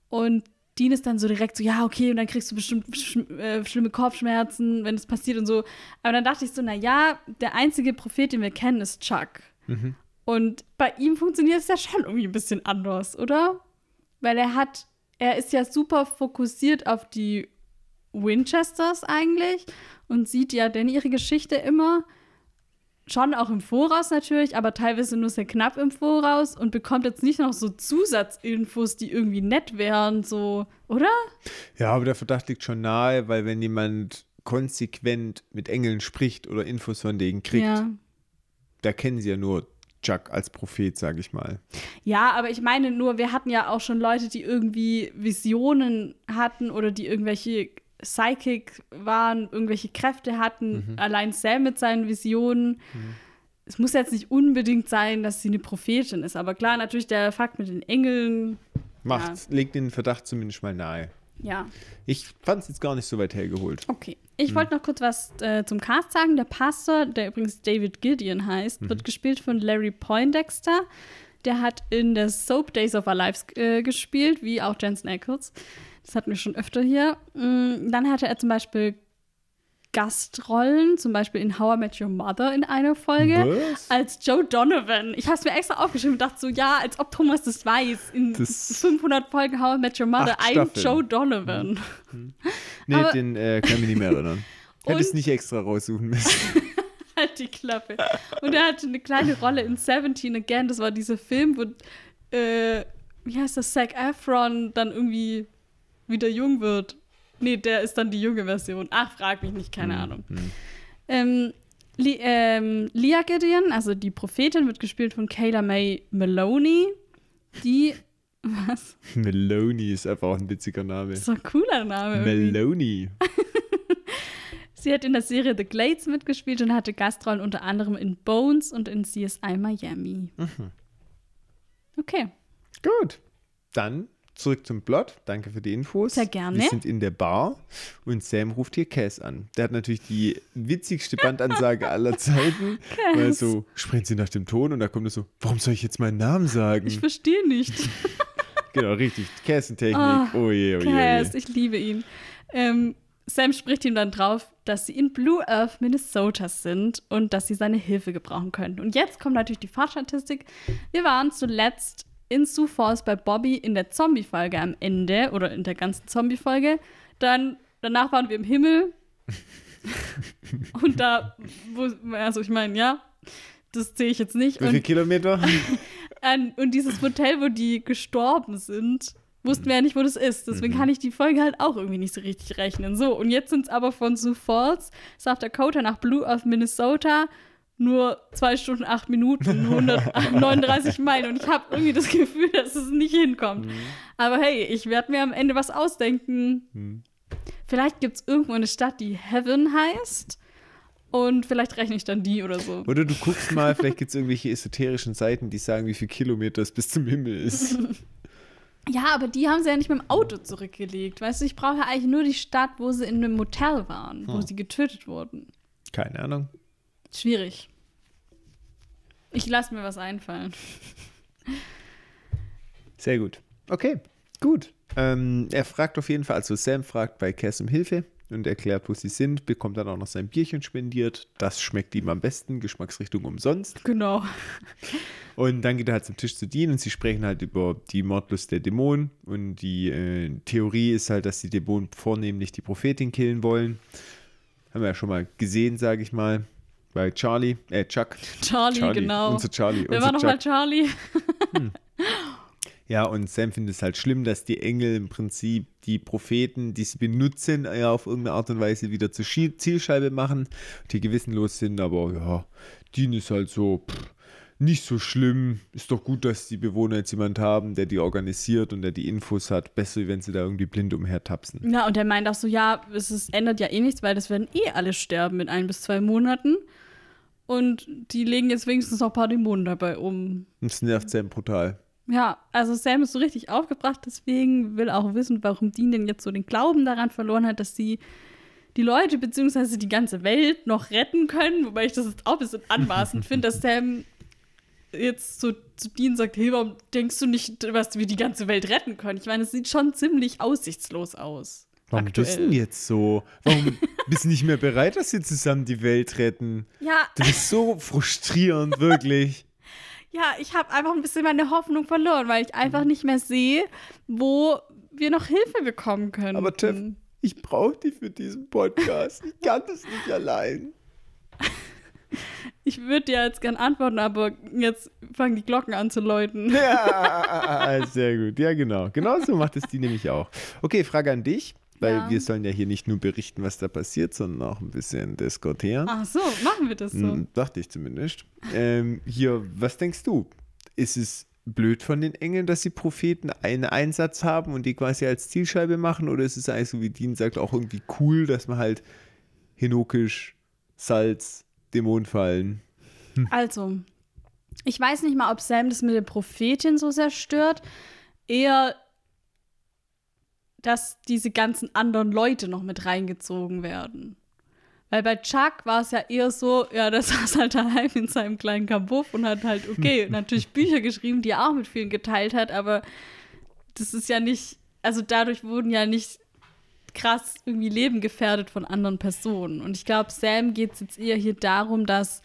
C: Und Dean ist dann so direkt so, ja, okay, und dann kriegst du bestimmt schm äh, schlimme Kopfschmerzen, wenn es passiert und so. Aber dann dachte ich so, na ja, der einzige Prophet, den wir kennen, ist Chuck.
D: Mhm.
C: Und bei ihm funktioniert es ja schon irgendwie ein bisschen anders, oder? Weil er hat, er ist ja super fokussiert auf die Winchesters eigentlich und sieht ja denn ihre Geschichte immer schon auch im Voraus natürlich, aber teilweise nur sehr knapp im Voraus und bekommt jetzt nicht noch so Zusatzinfos, die irgendwie nett wären, so, oder?
D: Ja, aber der Verdacht liegt schon nahe, weil wenn jemand konsequent mit Engeln spricht oder Infos von denen kriegt,
C: Ja.
D: da kennen sie ja nur Chuck als Prophet, sage ich mal.
C: Ja, aber ich meine nur, wir hatten ja auch schon Leute, die irgendwie Visionen hatten oder die irgendwelche Psychic waren, irgendwelche Kräfte hatten. Allein Sam mit seinen Visionen. Es muss jetzt nicht unbedingt sein, dass sie eine Prophetin ist, aber klar, natürlich der Fakt mit den Engeln.
D: Macht, legt den Verdacht zumindest mal nahe.
C: Ja,
D: Ich fand es jetzt gar nicht so weit hergeholt.
C: okay. Ich wollte noch kurz was äh, zum Cast sagen. Der Pastor, der übrigens David Gideon heißt, wird gespielt von Larry Poindexter. Der hat in der Soap Days of Our Lives äh, gespielt, wie auch Jensen Ackles. Das hatten wir schon öfter hier. Mm, Dann hatte er zum Beispiel Gastrollen, zum Beispiel in How I Met Your Mother in einer Folge,
D: Was?
C: als Joe Donovan. Ich habe es mir extra aufgeschrieben und dachte so, ja, als ob Thomas das weiß. In
D: Das-
C: 500 Folgen How I Met Your Mother, ein. Joe Donovan.
D: Nee,
C: Aber-
D: den äh, kann ich mich nicht mehr erinnern. Hätte es nicht extra raussuchen müssen.
C: halt die Klappe. Und er hatte eine kleine Rolle in 17 Again. Das war dieser Film, wo, äh, wie heißt das, Zac Efron dann irgendwie wieder jung wird. Nee, der ist dann die junge Version. Ach, frag mich nicht, keine Ahnung. Ähm, Li ähm, Leah Gideon, also die Prophetin, wird gespielt von Kayla May Maloney. Die, was?
D: Meloni ist einfach auch ein witziger Name.
C: Das ist doch ein cooler Name. irgendwie.
D: Meloni.
C: Sie hat in der Serie The Glades mitgespielt und hatte Gastrollen unter anderem in Bones und in CSI Miami.
D: Mhm.
C: Okay.
D: Gut. Dann zurück zum Plot. Danke für die Infos.
C: Sehr gerne.
D: Wir sind in der Bar und Sam ruft hier Cass an. Der hat natürlich die witzigste Bandansage aller Zeiten. Weil so, sprechen Sie nach dem Ton und da kommt er so, warum soll ich jetzt meinen Namen sagen?
C: Ich verstehe nicht.
D: genau, richtig. Cass-Technik.
C: Ah,
D: oh je, oh je, oh
C: Cass,
D: je.
C: ich liebe ihn. Ähm, Sam spricht ihm dann drauf, dass sie in Blue Earth, Minnesota sind und dass sie seine Hilfe gebrauchen können. Und jetzt kommt natürlich die Fahrtstatistik. Wir waren zuletzt in Sioux Falls bei Bobby in der Zombie-Folge am Ende oder in der ganzen Zombie-Folge. Dann, danach waren wir im Himmel. und da, wo, also ich meine, ja, das sehe ich jetzt nicht.
D: Wie viele Kilometer?
C: an, und dieses Motel, wo die gestorben sind, wussten wir ja nicht, wo das ist. Deswegen kann ich die Folge halt auch irgendwie nicht so richtig rechnen. So, und jetzt sind es aber von Sioux Falls, South Dakota nach Blue Earth, Minnesota, nur zwei Stunden, acht Minuten, 139 Meilen. Und ich habe irgendwie das Gefühl, dass es nicht hinkommt. Aber hey, ich werde mir am Ende was ausdenken. Vielleicht gibt es irgendwo eine Stadt, die Heaven heißt. Und vielleicht rechne ich dann die oder so.
D: Oder du guckst mal, vielleicht gibt es irgendwelche esoterischen Seiten, die sagen, wie viele Kilometer es bis zum Himmel ist.
C: Ja, aber die haben sie ja nicht mit dem Auto zurückgelegt. Weißt du, ich brauche ja eigentlich nur die Stadt, wo sie in einem Motel waren, wo
D: Hm.
C: sie getötet wurden.
D: Keine Ahnung.
C: Schwierig. Ich lasse mir was einfallen.
D: Sehr gut. Okay, gut. Ähm, er fragt auf jeden Fall, also Sam fragt bei Cass um Hilfe und erklärt, wo sie sind, bekommt dann auch noch sein Bierchen spendiert. Das schmeckt ihm am besten, Geschmacksrichtung umsonst.
C: Genau.
D: Und dann geht er halt zum Tisch zu Dean und sie sprechen halt über die Mordlust der Dämonen. Und die äh, Theorie ist halt, dass die Dämonen vornehmlich die Prophetin killen wollen. Haben wir ja schon mal gesehen, sage ich mal. Bei Charlie, äh, Chuck.
C: Charlie, genau.
D: Unser Charlie.
C: Wer
D: unser
C: war nochmal. Charlie?
D: Ja, und Sam findet es halt schlimm, dass die Engel im Prinzip die Propheten, die sie benutzen, ja auf irgendeine Art und Weise wieder zur Zielscheibe machen, die gewissenlos sind, aber ja, Dean ist halt so pff, nicht so schlimm. Ist doch gut, dass die Bewohner jetzt jemand haben, der die organisiert und der die Infos hat. Besser, wenn sie da irgendwie blind umhertapsen.
C: Ja, und er meint auch so, ja, es ist, ändert ja eh nichts, weil das werden eh alle sterben in ein bis zwei Monaten. Und die legen jetzt wenigstens noch ein paar Dämonen dabei um.
D: Das nervt Sam brutal.
C: Ja, also Sam ist so richtig aufgebracht, deswegen will auch wissen, warum Dean denn jetzt so den Glauben daran verloren hat, dass sie die Leute bzw. die ganze Welt noch retten können. Wobei ich das jetzt auch ein bisschen anmaßend finde, dass Sam jetzt so zu Dean sagt, hey, warum denkst du nicht, dass wir die ganze Welt retten können? Ich meine, es sieht schon ziemlich aussichtslos aus.
D: Warum
C: aktuell.
D: bist du denn jetzt so? Warum bist du nicht mehr bereit, dass wir zusammen die Welt retten?
C: Ja,
D: Das ist so frustrierend, wirklich.
C: ja, ich habe einfach ein bisschen meine Hoffnung verloren, weil ich einfach nicht mehr sehe, wo wir noch Hilfe bekommen können.
D: Aber Tev, ich brauche dich für diesen Podcast. Ich kann das nicht allein.
C: Ich würde dir jetzt gern antworten, aber jetzt fangen die Glocken an zu läuten.
D: Ja, sehr gut. Ja, genau. Genauso macht es die nämlich auch. Okay, Frage an dich, weil
C: Ja.
D: wir sollen ja hier nicht nur berichten, was da passiert, sondern auch ein bisschen diskutieren.
C: Ach so, machen wir das so.
D: Hm, dachte ich zumindest. Ähm, hier, was denkst du? Ist es blöd von den Engeln, dass die Propheten einen Einsatz haben und die quasi als Zielscheibe machen? Oder ist es eigentlich so, wie Dean sagt, auch irgendwie cool, dass man halt Hinokisch, Salz, Dämonenfallen.
C: Also, ich weiß nicht mal, ob Sam das mit der Prophetin so sehr stört. Eher, dass diese ganzen anderen Leute noch mit reingezogen werden. Weil bei Chuck war es ja eher so, ja, der saß halt daheim in seinem kleinen Kabuff und hat halt, okay, natürlich Bücher geschrieben, die er auch mit vielen geteilt hat, aber das ist ja nicht, also dadurch wurden ja nicht krass irgendwie Leben gefährdet von anderen Personen. Und ich glaube, Sam geht es jetzt eher hier darum, dass,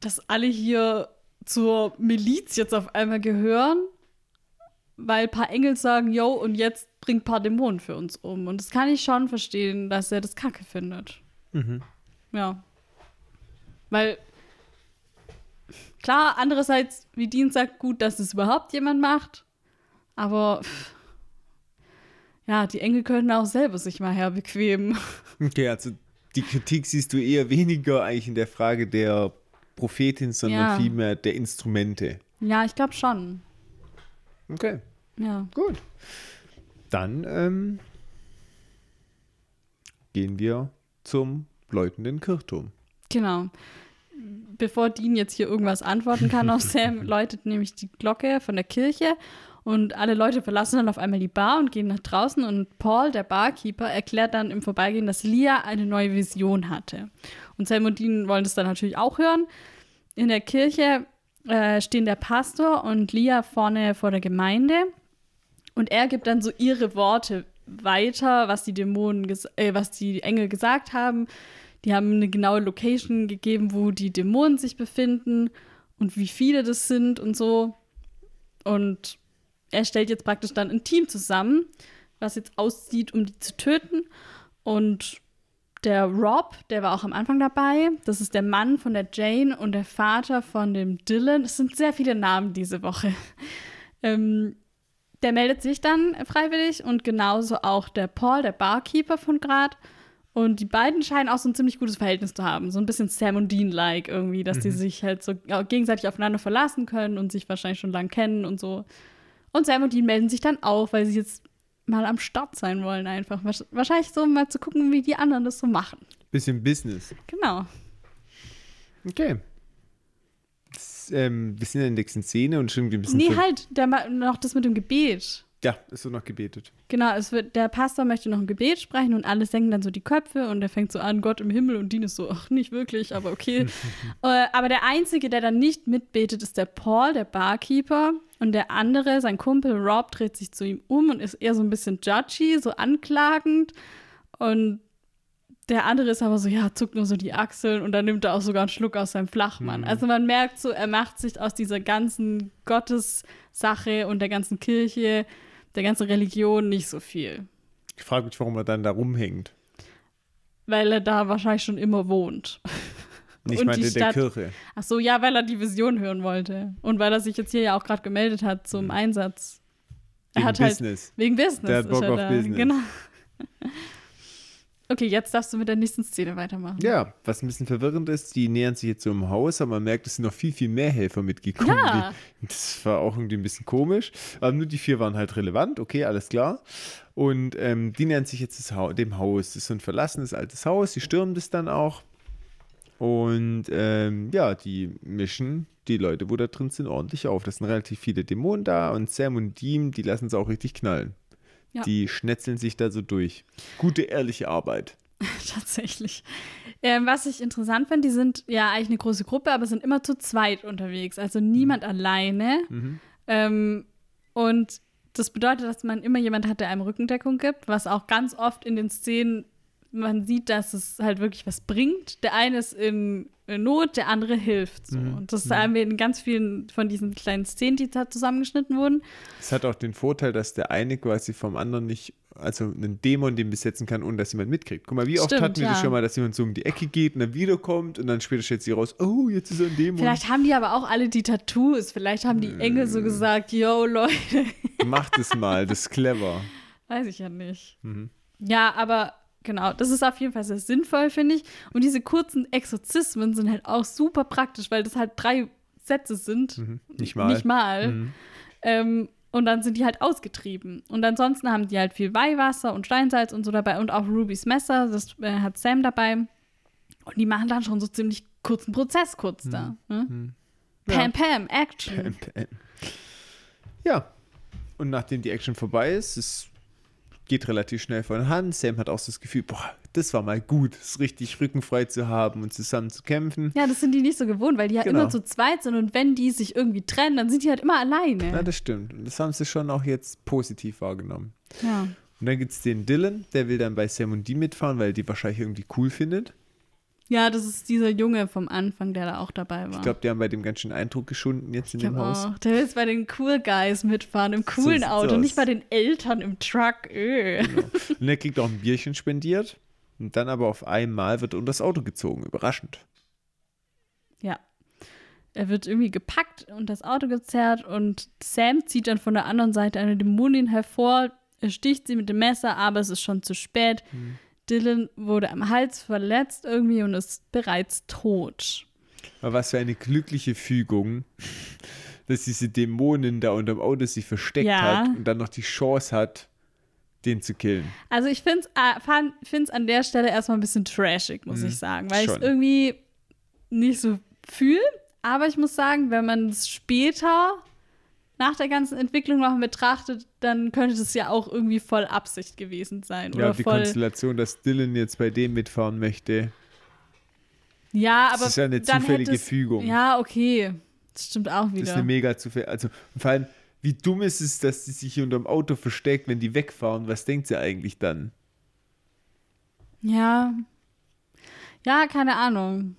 C: dass alle hier zur Miliz jetzt auf einmal gehören, weil ein paar Engel sagen, yo, und jetzt bringt ein paar Dämonen für uns um. Und das kann ich schon verstehen, dass er das kacke findet. Ja. Weil, klar, andererseits, wie Dean sagt, gut, dass es überhaupt jemand macht, aber pff, ja, die Engel können auch selber sich mal herbequemen.
D: Okay, also die Kritik siehst du eher weniger eigentlich in der Frage der Prophetin, sondern
C: Ja.
D: vielmehr der Instrumente.
C: Ja, ich glaube schon.
D: Okay,
C: Ja.
D: gut. Dann ähm, gehen wir zum läutenden Kirchturm.
C: Genau. Bevor Dean jetzt hier irgendwas antworten kann auf Sam, läutet nämlich die Glocke von der Kirche und alle Leute verlassen dann auf einmal die Bar und gehen nach draußen und Paul, der Barkeeper, erklärt dann im Vorbeigehen, dass Lia eine neue Vision hatte. Und Sam und Dean wollen das dann natürlich auch hören. In der Kirche äh, stehen der Pastor und Lia vorne vor der Gemeinde und er gibt dann so ihre Worte weiter, was die Dämonen, äh, was die Engel gesagt haben. Die haben eine genaue Location gegeben, wo die Dämonen sich befinden und wie viele das sind und so. Und er stellt jetzt praktisch dann ein Team zusammen, was jetzt aussieht, um die zu töten. Und der Rob, der war auch am Anfang dabei. Das ist der Mann von der Jane und der Vater von dem Dylan. Es sind sehr viele Namen diese Woche. Ähm, der meldet sich dann freiwillig und genauso auch der Paul, der Barkeeper von Grad. Und die beiden scheinen auch so ein ziemlich gutes Verhältnis zu haben. So ein bisschen Sam und Dean-like irgendwie, dass die sich halt so gegenseitig aufeinander verlassen können und sich wahrscheinlich schon lang kennen und so. Und Sam und Dean melden sich dann auch, weil sie jetzt mal am Start sein wollen einfach. Wahrsch- Wahrscheinlich so um mal zu gucken, wie die anderen das so machen.
D: Bisschen Business.
C: Genau.
D: Okay. Das, ähm, wir sind in der nächsten Szene und schon ein bisschen.
C: Nee, halt, der, noch das mit dem Gebet.
D: Ja, ist so noch gebetet.
C: Genau, es wird, der Pastor möchte noch ein Gebet sprechen und alle senken dann so die Köpfe und er fängt so an, Gott im Himmel und Dean ist so, ach, nicht wirklich, aber okay. äh, aber der Einzige, der dann nicht mitbetet, ist der Paul, der Barkeeper. Und der andere, sein Kumpel Rob, dreht sich zu ihm um und ist eher so ein bisschen judgy, so anklagend. Und der andere ist aber so, ja, zuckt nur so die Achseln und dann nimmt er auch sogar einen Schluck aus seinem Flachmann. Also man merkt so, er macht sich aus dieser ganzen Gottessache und der ganzen Kirche, der ganzen Religion nicht so viel.
D: Ich frage mich, warum er dann da rumhängt.
C: Weil er da wahrscheinlich schon immer wohnt.
D: Ich
C: Und
D: meinte
C: die
D: der
C: Stadt-
D: Kirche.
C: Ach so, ja, weil er die Vision hören wollte. Und weil er sich jetzt hier ja auch gerade gemeldet hat zum Einsatz. Er
D: Wegen
C: hat halt
D: Business.
C: wegen Business.
D: Der hat Bock auf
C: da.
D: Business.
C: Genau. Okay, jetzt darfst du mit der nächsten Szene weitermachen.
D: Ja, was ein bisschen verwirrend ist, die nähern sich jetzt so im Haus, aber man merkt, es sind noch viel, viel mehr Helfer mitgekommen.
C: Ja.
D: Die, das war auch irgendwie ein bisschen komisch. Aber nur die vier waren halt relevant, okay, alles klar. Und ähm, die nähern sich jetzt ha dem Haus. Das ist so ein verlassenes altes Haus, die stürmen das dann auch. Und ähm, ja, die mischen die Leute, wo da drin sind, ordentlich auf. Das sind relativ viele Dämonen da und Sam und Dean, die lassen es auch richtig knallen.
C: Ja.
D: Die schnetzeln sich da so durch. Gute, ehrliche Arbeit.
C: Tatsächlich. Ähm, was ich interessant finde, die sind ja eigentlich eine große Gruppe, aber sind immer zu zweit unterwegs. Also niemand
D: Mhm.
C: alleine. Ähm, und das bedeutet, dass man immer jemand hat, der einem Rückendeckung gibt, was auch ganz oft in den Szenen man sieht, dass es halt wirklich was bringt. Der eine ist in, in Not, der andere hilft. So.
D: Mhm.
C: Und das haben wir in ganz vielen von diesen kleinen Szenen, die da zusammengeschnitten wurden.
D: Es hat auch den Vorteil, dass der eine quasi vom anderen nicht, also einen Dämon den besetzen kann, ohne dass jemand mitkriegt. Guck mal, wie oft
C: Stimmt,
D: hatten wir das
C: ja.
D: schon mal, dass jemand so um die Ecke geht und dann wiederkommt und dann später stellt sie raus, oh, jetzt ist er ein Dämon.
C: Vielleicht haben die aber auch alle die Tattoos. Vielleicht haben die Engel
D: Äh.
C: so gesagt, yo, Leute.
D: Macht es mal, das ist clever.
C: Weiß ich ja nicht.
D: Mhm.
C: Ja, aber genau, das ist auf jeden Fall sehr sinnvoll, finde ich. Und diese kurzen Exorzismen sind halt auch super praktisch, weil das halt drei Sätze sind.
D: Nicht mal.
C: Nicht mal.
D: Mhm.
C: Ähm, und dann sind die halt ausgetrieben. Und ansonsten haben die halt viel Weihwasser und Steinsalz und so dabei und auch Rubys Messer, das äh, hat Sam dabei. Und die machen dann schon so ziemlich kurzen Prozess kurz da. Ne?
D: Ja.
C: Pam, Pam, Action.
D: Pam, pam. Ja. Und nachdem die Action vorbei ist, es geht relativ schnell von Hand. Sam hat auch so das Gefühl, boah, das war mal gut, es richtig rückenfrei zu haben und zusammen zu kämpfen.
C: Ja, das sind die nicht so gewohnt, weil die ja
D: Genau.
C: immer zu zweit sind und wenn die sich irgendwie trennen, dann sind die halt immer alleine.
D: Ja, das stimmt. Und das haben sie schon auch jetzt positiv wahrgenommen.
C: Ja.
D: Und dann gibt es den Dylan, der will dann bei Sam und Dean mitfahren, weil er die wahrscheinlich irgendwie cool findet.
C: Ja, das ist dieser Junge vom Anfang, der da auch dabei war.
D: Ich glaube, die haben bei dem ganz schön Eindruck geschunden jetzt in
C: Ich
D: dem Haus.
C: auch. Der will jetzt bei den Cool Guys mitfahren, im coolen
D: sieht's
C: Auto, nicht bei den Eltern im Truck. Öh.
D: Und er kriegt auch ein Bierchen spendiert. Und dann aber auf einmal wird er unter das Auto gezogen. Überraschend.
C: Ja. Er wird irgendwie gepackt und das Auto gezerrt und Sam zieht dann von der anderen Seite eine Dämonin hervor. Er sticht sie mit dem Messer, aber es ist schon zu spät.
D: Hm.
C: Dylan wurde am Hals verletzt irgendwie und ist bereits tot.
D: Aber was für eine glückliche Fügung, dass diese Dämonin da unterm Auto sich versteckt
C: Ja.
D: hat und dann noch die Chance hat, den zu killen.
C: Also ich finde es an der Stelle erstmal ein bisschen trashig, muss
D: Mhm,
C: ich sagen, weil ich es irgendwie nicht so fühle. Aber ich muss sagen, wenn man es später nach der ganzen Entwicklung noch betrachtet, dann könnte das ja auch irgendwie voll Absicht gewesen sein.
D: Ja,
C: Oder
D: die
C: voll.
D: Konstellation, dass Dylan jetzt bei dem mitfahren möchte.
C: Ja,
D: Das
C: aber.
D: ist ja eine zufällige
C: es-
D: Ja,
C: okay. Das stimmt auch
D: Das ist
C: wieder.
D: eine mega Zufall. Also vor allem, wie dumm ist es, dass sie sich hier unterm Auto versteckt, wenn die wegfahren? Was denkt sie eigentlich dann?
C: ja. Ja, keine Ahnung.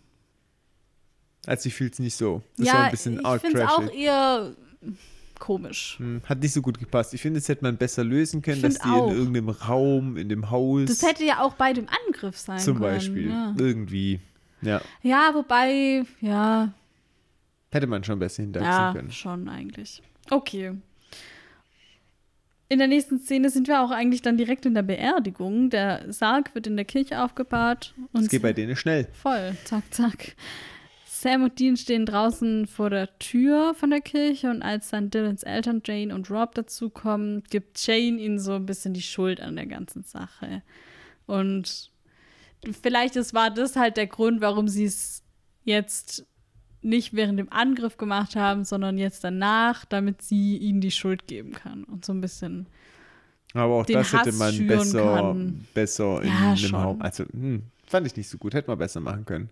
D: Also ich fühle es nicht so. Das
C: ja,
D: war ein bisschen
C: ich
D: arg
C: finde es auch eher komisch.
D: Hm, Hat nicht so gut gepasst. Ich finde, das hätte man besser lösen können, dass die
C: auch.
D: in irgendeinem Raum, in dem Haus
C: Das hätte ja auch bei dem Angriff sein
D: zum
C: können.
D: Beispiel
C: Ja.
D: irgendwie, ja,
C: Ja, wobei, ja,
D: hätte man schon besser hinterziehen
C: ja,
D: können.
C: schon eigentlich. Okay. In der nächsten Szene sind wir auch eigentlich dann direkt in der Beerdigung. Der Sarg wird in der Kirche aufgebahrt. Und
D: Es geht bei denen schnell.
C: Voll, zack, zack. Sam und Dean stehen draußen vor der Tür von der Kirche und als dann Dylans Eltern Jane und Rob dazukommen, gibt Jane ihnen so ein bisschen die Schuld an der ganzen Sache. Und vielleicht ist, war das halt der Grund, warum sie es jetzt nicht während dem Angriff gemacht haben, sondern jetzt danach, damit sie ihnen die Schuld geben kann und so ein bisschen.
D: Aber auch
C: den
D: das hätte
C: Hass
D: man
C: schüren
D: besser,
C: kann.
D: besser in
C: Ja,
D: einem. Raum. Also, hm, fand ich nicht so gut. Hätte man besser machen können.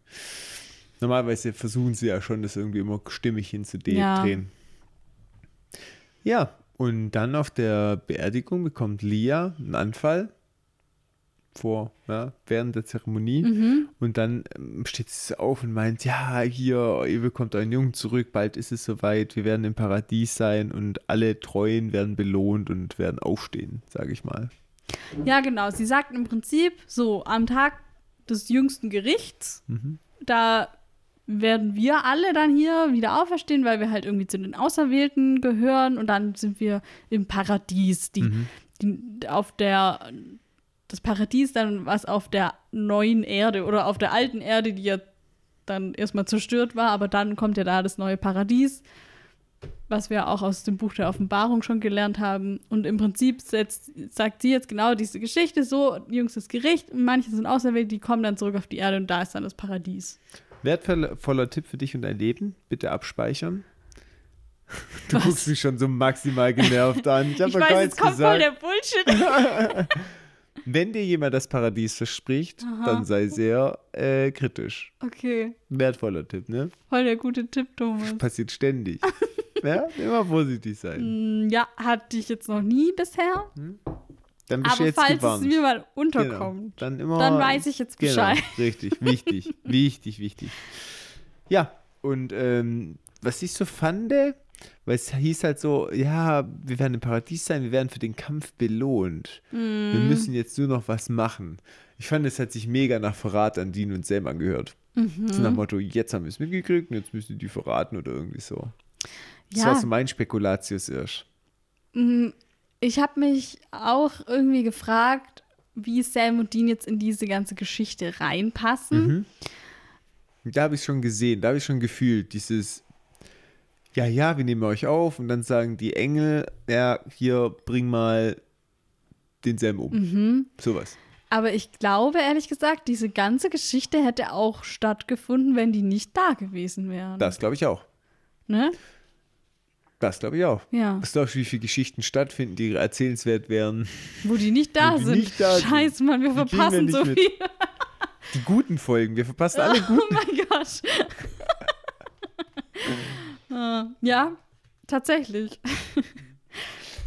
D: Normalerweise versuchen sie ja schon, das irgendwie immer stimmig hinzudrehen.
C: Ja.
D: Ja, und dann auf der Beerdigung bekommt Lia einen Anfall vor, ja, während der Zeremonie.
C: Mhm.
D: Und dann ähm, steht sie auf und meint, ja, hier, ihr bekommt euren Jungen zurück, bald ist es soweit, wir werden im Paradies sein und alle Treuen werden belohnt und werden aufstehen, sage ich mal.
C: Ja, genau. Sie sagt im Prinzip, so am Tag des jüngsten Gerichts,
D: Mhm.
C: da werden wir alle dann hier wieder auferstehen, weil wir halt irgendwie zu den Auserwählten gehören und dann sind wir im Paradies. Die,
D: Mhm.
C: die, auf der, das Paradies dann, was auf der neuen Erde oder auf der alten Erde, die ja dann erstmal zerstört war, aber dann kommt ja da das neue Paradies, was wir auch aus dem Buch der Offenbarung schon gelernt haben. Und im Prinzip setzt, sagt sie jetzt genau diese Geschichte so, jüngstes Gericht, manche sind auserwählt, die kommen dann zurück auf die Erde und da ist dann das Paradies.
D: Wertvoller Tipp für dich und dein Leben, bitte abspeichern. Du
C: Was?
D: guckst mich schon so maximal genervt an. Ich habe
C: Ich weiß, jetzt kommt voll der Bullshit.
D: Wenn dir jemand das Paradies verspricht, dann sei sehr äh, kritisch.
C: Okay,
D: Wertvoller Tipp, ne?
C: voll der gute Tipp, Thomas.
D: Passiert ständig. ja, immer vorsichtig sein.
C: Hm, Ja, hatte ich jetzt noch nie bisher.
D: Dann bist du
C: Aber
D: jetzt
C: falls
D: gewarnt.
C: es mir mal
D: Genau.
C: unterkommt,
D: Dann immer.
C: dann weiß ich jetzt Bescheid.
D: Genau, richtig, wichtig, wichtig, wichtig. Ja, und ähm, was ich so fand, weil es hieß halt so, ja, wir werden im Paradies sein, wir werden für den Kampf belohnt. Wir
C: Mhm.
D: müssen jetzt nur noch was machen. Ich fand, es hat sich mega nach Verrat an Dean und Sam angehört.
C: Mhm.
D: So nach dem Motto, jetzt haben wir es mitgekriegt und jetzt müssen die verraten oder irgendwie so. Das
C: Ja.
D: war so mein Spekulatius erst.
C: Ich habe mich auch irgendwie gefragt, wie Sam und Dean jetzt in diese ganze Geschichte reinpassen.
D: Mhm. Da habe ich schon gesehen, da habe ich schon gefühlt, dieses, ja, ja, wir nehmen euch auf und dann sagen die Engel, ja, hier, bring mal den Sam um.
C: Mhm.
D: Sowas.
C: Aber ich glaube, ehrlich gesagt, diese ganze Geschichte hätte auch stattgefunden, wenn die nicht da gewesen wären.
D: Das glaube ich auch.
C: Ne?
D: Das glaube ich auch.
C: Ja.
D: Was glaubst du, wie viele Geschichten stattfinden, die erzählenswert wären?
C: Wo die nicht da
D: die
C: sind.
D: nicht da sind.
C: Scheiße, Mann, wir
D: Die wir
C: verpassen
D: nicht
C: so
D: mit.
C: viel.
D: Die guten Folgen, wir verpassen alle
C: Oh
D: guten.
C: mein Gott. Äh, ja, tatsächlich.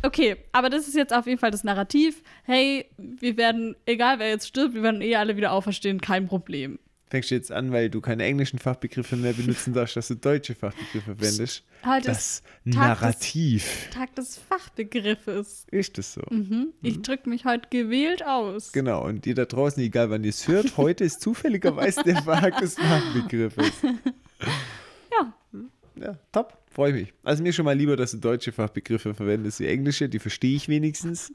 C: Okay, aber das ist jetzt auf jeden Fall das Narrativ. Hey, wir werden, egal wer jetzt stirbt, wir werden eh alle wieder auferstehen, kein Problem.
D: Fängst du jetzt an, weil du keine englischen Fachbegriffe mehr benutzen darfst, dass du deutsche Fachbegriffe verwendest?
C: Halt
D: Das
C: Tag des-
D: Narrativ.
C: Tag des Fachbegriffes.
D: Ist das so?
C: Mhm. Ich drücke mich heute gewählt aus.
D: Genau, und ihr da draußen, egal wann ihr es hört, heute ist zufälligerweise der Tag des Fachbegriffes.
C: Ja.
D: Ja, top, freue mich. Also mir schon mal lieber, dass du deutsche Fachbegriffe verwendest wie englische, die verstehe ich wenigstens.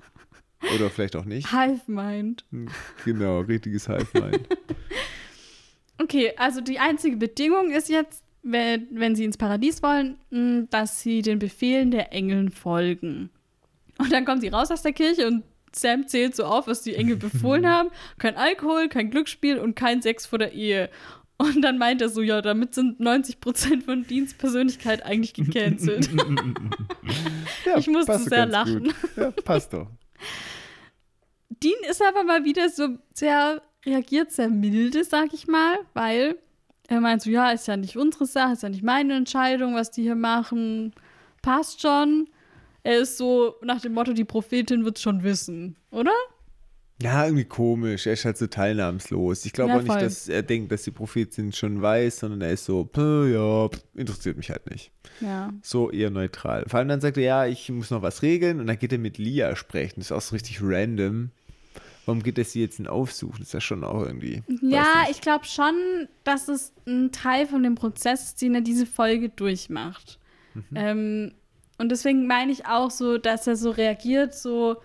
D: Oder vielleicht auch nicht.
C: Hive Mind.
D: Hm, Genau, richtiges Hive Mind.
C: Okay, also die einzige Bedingung ist jetzt, wenn, wenn sie ins Paradies wollen, mh, dass sie den Befehlen der Engeln folgen. Und dann kommen sie raus aus der Kirche und Sam zählt so auf, was die Engel befohlen haben. Kein Alkohol, kein Glücksspiel und kein Sex vor der Ehe. Und dann meint er so, ja, damit sind 90% von Deans Persönlichkeit eigentlich gecancelt.
D: Ja,
C: Ich musste sehr lachen.
D: Ja, passt doch.
C: Dean ist aber mal wieder so sehr, reagiert sehr milde, sag ich mal, weil er meint so, ja, ist ja nicht unsere Sache, ist ja nicht meine Entscheidung, was die hier machen. Passt schon. Er ist so nach dem Motto, die Prophetin wird schon wissen, oder?
D: Ja, irgendwie komisch. Er ist halt so teilnahmslos. Ich glaube
C: Ja,
D: auch nicht,
C: voll.
D: dass er denkt, dass die Prophetin schon weiß, sondern er ist so, "Puh, ja, interessiert mich halt nicht.
C: Ja.
D: So eher neutral. Vor allem dann sagt er, ja, ich muss noch was regeln und dann geht er mit Lia sprechen. Das ist auch so richtig random. Warum geht er sie jetzt denn aufsuchen? Das ist ja schon auch irgendwie.
C: Ja, ich glaube schon, dass es ein Teil von dem Prozess ist, den er diese Folge durchmacht.
D: Mhm.
C: Ähm, und deswegen meine ich auch so, dass er so reagiert, so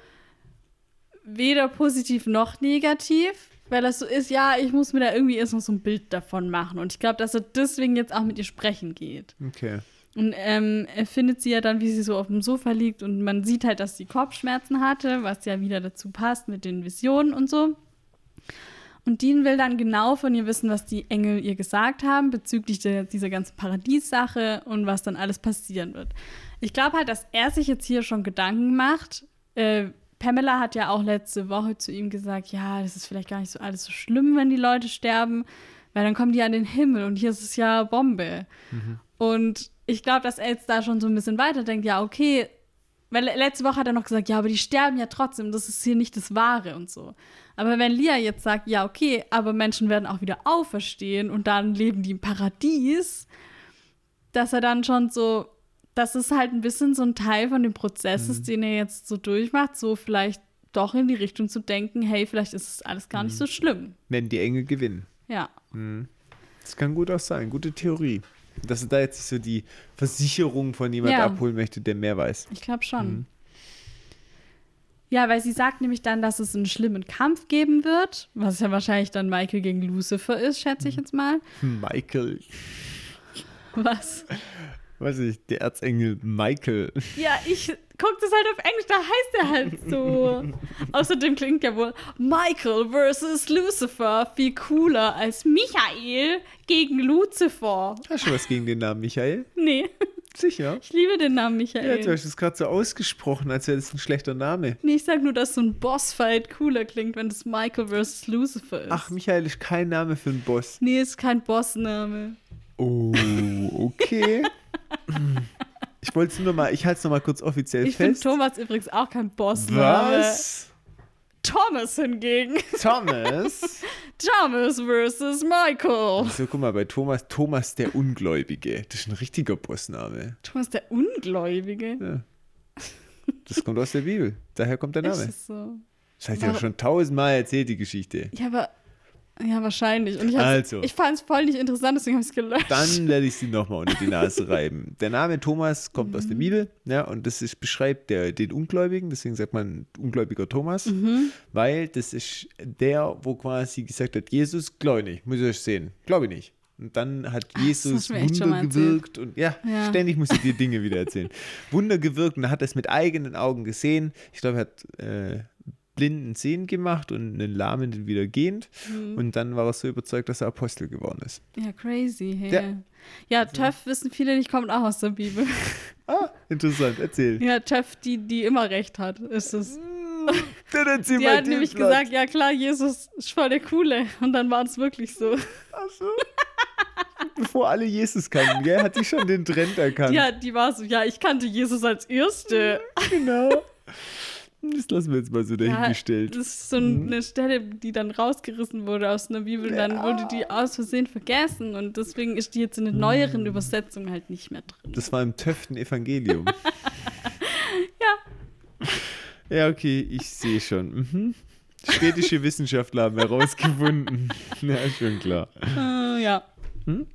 C: weder positiv noch negativ, weil das so ist, ja, ich muss mir da irgendwie erst noch so ein Bild davon machen. Und ich glaube, dass er deswegen jetzt auch mit ihr sprechen geht.
D: Okay.
C: Und ähm, er findet sie ja dann, wie sie so auf dem Sofa liegt und man sieht halt, dass sie Kopfschmerzen hatte, was ja wieder dazu passt mit den Visionen und so. Und Dean will dann genau von ihr wissen, was die Engel ihr gesagt haben bezüglich der, dieser ganzen Paradiessache und was dann alles passieren wird. Ich glaube halt, dass er sich jetzt hier schon Gedanken macht. Äh, Pamela hat ja auch letzte Woche zu ihm gesagt, ja, das ist vielleicht gar nicht so alles so schlimm, wenn die Leute sterben, weil dann kommen die an den Himmel und hier ist es ja Bombe. Und ich glaube, dass er jetzt da schon so ein bisschen weiterdenkt, ja, okay, weil letzte Woche hat er noch gesagt, ja, aber die sterben ja trotzdem, das ist hier nicht das Wahre und so. Aber wenn Lia jetzt sagt, ja, okay, aber Menschen werden auch wieder auferstehen und dann leben die im Paradies, dass er dann schon so, das ist halt ein bisschen so ein Teil von dem Prozess ist, den er jetzt so durchmacht, so vielleicht doch in die Richtung zu denken, hey, vielleicht ist es alles gar nicht so schlimm.
D: Wenn die Engel gewinnen.
C: Ja.
D: Das kann gut auch sein. Gute Theorie. Dass er da jetzt nicht so die Versicherung von jemand
C: Ja.
D: abholen möchte, der mehr weiß.
C: Ich glaube schon. Ja, weil sie sagt nämlich dann, dass es einen schlimmen Kampf geben wird, was ja wahrscheinlich dann Michael gegen Lucifer ist, schätze ich jetzt mal.
D: Michael.
C: Was?
D: Weiß ich, der Erzengel Michael.
C: Ja, ich gucke das halt auf Englisch, da heißt er halt so. Außerdem klingt ja wohl Michael versus Lucifer viel cooler als Michael gegen Lucifer.
D: Hast du was gegen den Namen Michael?
C: Nee.
D: Sicher.
C: Ich liebe den Namen
D: Ja,
C: Michael.
D: du hast es gerade so ausgesprochen, als wäre das ein schlechter Name.
C: nee, ich sag nur, dass so ein Bossfight cooler klingt, wenn das Michael vs. Lucifer ist.
D: Ach, Michael ist kein Name für einen Boss.
C: Nee, ist kein Bossname.
D: Oh, okay. Ich wollte es nur mal, ich halte es nochmal kurz offiziell
C: Ich finde
D: fest.
C: Thomas übrigens auch kein Bossname.
D: Was?
C: Thomas hingegen.
D: Thomas?
C: Thomas vs. Michael.
D: So, guck mal, bei Thomas, Thomas der Ungläubige. Das ist ein richtiger Bossname.
C: Thomas der Ungläubige.
D: Ja. Das kommt aus der Bibel. Daher kommt der
C: Ist
D: Name.
C: es so?
D: Das hat ja schon tausendmal erzählt, die Geschichte.
C: Ja, aber. Ja, wahrscheinlich. Und ich,
D: Also.
C: ich fand es voll nicht interessant, deswegen habe ich es gelöscht.
D: Dann werde ich sie nochmal unter die Nase reiben. Der Name Thomas kommt aus
C: Mhm.
D: der Bibel, ja, und das ist, beschreibt der, den Ungläubigen, deswegen sagt man ungläubiger Thomas,
C: Mhm.
D: weil das ist der, wo quasi gesagt hat, Jesus, glaube ich nicht, muss ich euch sehen, glaube ich nicht. Und dann hat Jesus
C: schon
D: Wunder gewirkt und ja,
C: Ja.
D: ständig muss ich dir Dinge wieder erzählen. Wunder gewirkt und er hat das mit eigenen Augen gesehen. Ich glaube, er hat äh, blinden sehen gemacht und einen Lahmenden wieder gehend.
C: Mhm.
D: Und dann war er so überzeugt, dass er Apostel geworden ist.
C: Ja, crazy. Hey.
D: Ja.
C: Ja, ja Töff wissen viele nicht, kommt auch aus der Bibel.
D: Ah, interessant, erzähl.
C: Ja, Töff, die, die immer recht hat, ist es.
D: Dann erzähl
C: Die hat nämlich
D: Plot.
C: gesagt, ja klar, Jesus ist voll der Coole. Und dann war es wirklich so.
D: Ach so. Bevor alle Jesus kannten, gell, hat die schon den Trend erkannt.
C: Ja, die war so, ja, ich kannte Jesus als Erste.
D: genau. Das lassen wir jetzt mal so
C: Ja,
D: dahingestellt.
C: das ist so eine Stelle, die dann rausgerissen wurde aus einer Bibel. und Dann wurde die aus Versehen vergessen. Und deswegen ist die jetzt in den neueren Übersetzungen halt nicht mehr drin.
D: Das war im Töften Evangelium. ja. Ja, okay, ich sehe schon. Mhm. Städtische Wissenschaftler haben herausgefunden. ja, schon klar.
C: Äh, ja.
D: Hm?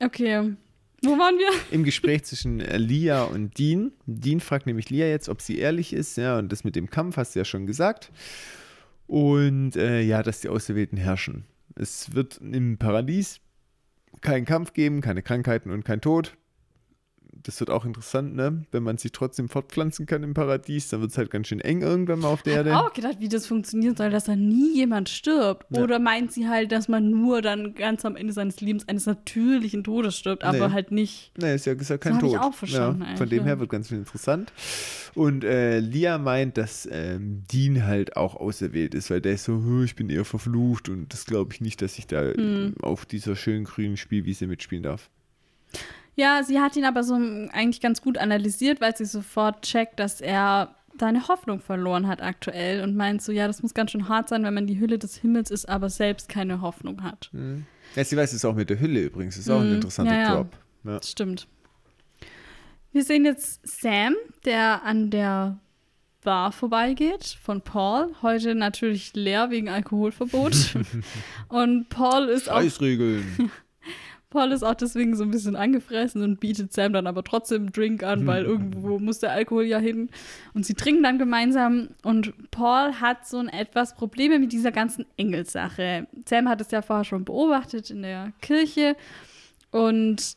C: Okay. Wo waren wir?
D: Im Gespräch zwischen äh, Lia und Dean. Dean fragt nämlich Lia jetzt, ob sie ehrlich ist. Ja, und das mit dem Kampf hast du ja schon gesagt. Und äh, ja, dass die Auserwählten herrschen. Es wird im Paradies keinen Kampf geben, keine Krankheiten und kein Tod. Das wird auch interessant, ne? Wenn man sich trotzdem fortpflanzen kann im Paradies, dann wird es halt ganz schön eng irgendwann mal auf der
C: Ich
D: Erde.
C: habe auch gedacht, wie das funktionieren soll, dass da nie jemand stirbt.
D: Ja.
C: Oder meint sie halt, dass man nur dann ganz am Ende seines Lebens eines natürlichen Todes stirbt, aber
D: Nee.
C: halt nicht.
D: Ne, ist ja gesagt kein
C: So hab
D: Tod.
C: ich auch verstanden
D: ja, von dem
C: ja.
D: her wird ganz schön interessant. Und äh, Lia meint, dass ähm, Dean halt auch auserwählt ist, weil der ist so, "Hm, ich bin eher verflucht und das glaube ich nicht, dass ich da
C: Hm.
D: ähm, auf dieser schönen grünen Spielwiese mitspielen darf.
C: Ja, sie hat ihn aber so eigentlich ganz gut analysiert, weil sie sofort checkt, dass er seine Hoffnung verloren hat aktuell und meint so, ja, das muss ganz schön hart sein, wenn man die Hülle des Himmels ist, aber selbst keine Hoffnung hat.
D: Ja, sie weiß es auch mit der Hülle übrigens, ist auch ein
C: Mhm,
D: interessanter
C: ja, ja.
D: Drop. Ja.
C: Stimmt. Wir sehen jetzt Sam, der an der Bar vorbeigeht von Paul. Heute natürlich leer wegen Alkoholverbot. und Paul ist auch
D: Eisregeln.
C: Paul ist auch deswegen so ein bisschen angefressen und bietet Sam dann aber trotzdem einen Drink an, weil irgendwo muss der Alkohol ja hin. Und sie trinken dann gemeinsam und Paul hat so ein etwas Probleme mit dieser ganzen Engelsache. Sam hat es ja vorher schon beobachtet in der Kirche und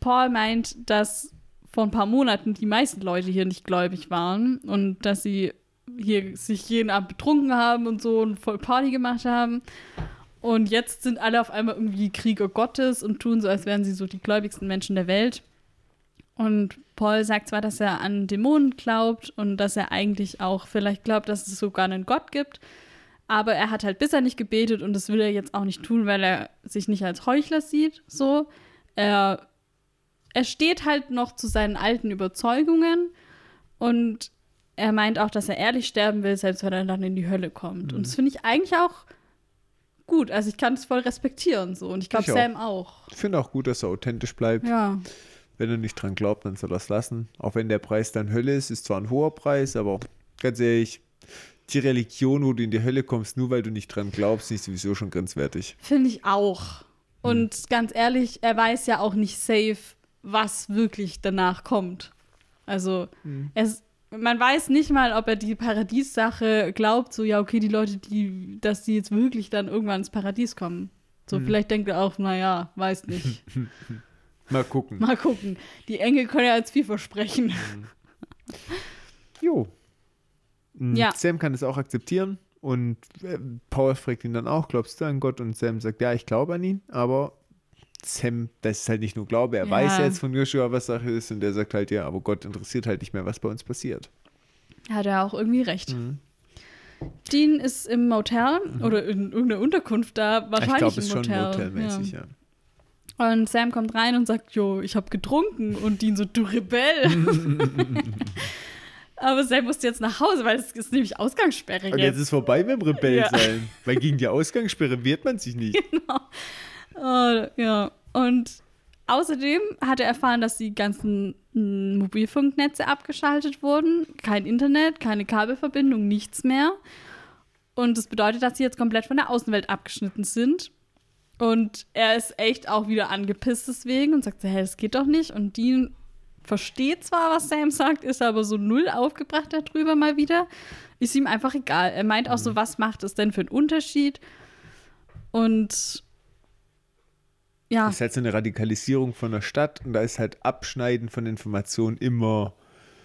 C: Paul meint, dass vor ein paar Monaten die meisten Leute hier nicht gläubig waren und dass sie hier sich jeden Abend betrunken haben und so und voll Party gemacht haben. Und jetzt sind alle auf einmal irgendwie Krieger Gottes und tun so, als wären sie so die gläubigsten Menschen der Welt. Und Paul sagt zwar, dass er an Dämonen glaubt und dass er eigentlich auch vielleicht glaubt, dass es sogar einen Gott gibt, aber er hat halt bisher nicht gebetet und das will er jetzt auch nicht tun, weil er sich nicht als Heuchler sieht. So, er, er steht halt noch zu seinen alten Überzeugungen und er meint auch, dass er ehrlich sterben will, selbst wenn er dann in die Hölle kommt. Und das finde ich eigentlich auch gut. Also ich kann es voll respektieren so und ich glaube. Sam auch.
D: Ich finde auch gut, dass er authentisch bleibt.
C: Ja.
D: Wenn er nicht dran glaubt, dann soll er es lassen. Auch wenn der Preis dann Hölle ist, ist zwar ein hoher Preis, aber ganz ehrlich, die Religion, wo du in die Hölle kommst, nur weil du nicht dran glaubst, ist sowieso schon grenzwertig.
C: Finde ich auch. Und
D: Hm.
C: ganz ehrlich, er weiß ja auch nicht safe, was wirklich danach kommt. Also,
D: Hm.
C: es, man weiß nicht mal, ob er die Paradiessache glaubt, so, ja, okay, die Leute, die, dass die jetzt wirklich dann irgendwann ins Paradies kommen. So,
D: Hm.
C: vielleicht denkt er auch, naja, weiß nicht.
D: Mal gucken.
C: Mal gucken. Die Engel können ja jetzt viel versprechen.
D: Jo. Mm,
C: Ja.
D: Sam kann es auch akzeptieren und äh, Paul fragt ihn dann auch, glaubst du an Gott? Und Sam sagt, ja, ich glaube an ihn, aber Sam, das ist halt nicht nur Glaube, er
C: Ja.
D: weiß jetzt von Joshua, was Sache ist und er sagt halt, ja, aber Gott interessiert halt nicht mehr, was bei uns passiert.
C: Hat er auch irgendwie recht. Dean ist im Motel oder in irgendeiner Unterkunft da,
D: ich
C: wahrscheinlich
D: glaube, es ist
C: im
D: schon
C: Motel.
D: motelmäßig, ja.
C: ja. Und Sam kommt rein und sagt, jo, ich habe getrunken. Und Dean so, du Rebell. Aber Sam musste jetzt nach Hause, weil es ist nämlich Ausgangssperre
D: Und
C: jetzt.
D: jetzt ist vorbei mit dem Rebell
C: Ja.
D: sein. Weil gegen die Ausgangssperre wehrt man sich nicht.
C: Oh, ja. Und außerdem hat er erfahren, dass die ganzen mm, Mobilfunknetze abgeschaltet wurden. Kein Internet, keine Kabelverbindung, nichts mehr. Und das bedeutet, dass sie jetzt komplett von der Außenwelt abgeschnitten sind. Und er ist echt auch wieder angepisst deswegen und sagt so, hey, das geht doch nicht. Und Dean versteht zwar, was Sam sagt, ist aber so null aufgebracht darüber mal wieder. Ist ihm einfach egal. Er meint auch so, was macht es denn für einen Unterschied? Und ja,
D: Das ist halt so eine Radikalisierung von der Stadt und da ist halt Abschneiden von Informationen immer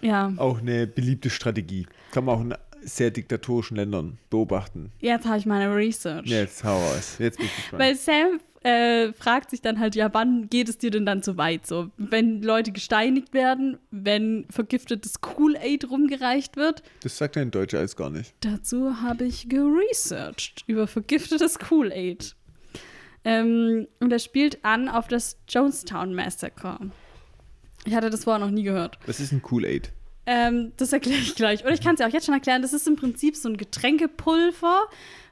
C: ja.
D: auch eine beliebte Strategie. Kann man auch in sehr diktatorischen Ländern beobachten.
C: Jetzt habe ich meine Research.
D: Jetzt hau raus. Jetzt bin ich gespannt.
C: Weil Sam äh, fragt sich dann halt, ja, wann geht es dir denn dann so weit? So, wenn Leute gesteinigt werden, wenn vergiftetes Kool-Aid rumgereicht wird.
D: das sagt er in Deutsch alles gar nicht.
C: Dazu habe ich geresearched über vergiftetes Kool-Aid. Ähm, und er spielt an auf das Jonestown Massacre. Ich hatte das vorher noch nie gehört.
D: Was ist ein Kool-Aid?
C: Ähm, das erkläre ich gleich. Oder ich kann es ja auch jetzt schon erklären. Das ist im Prinzip so ein Getränkepulver,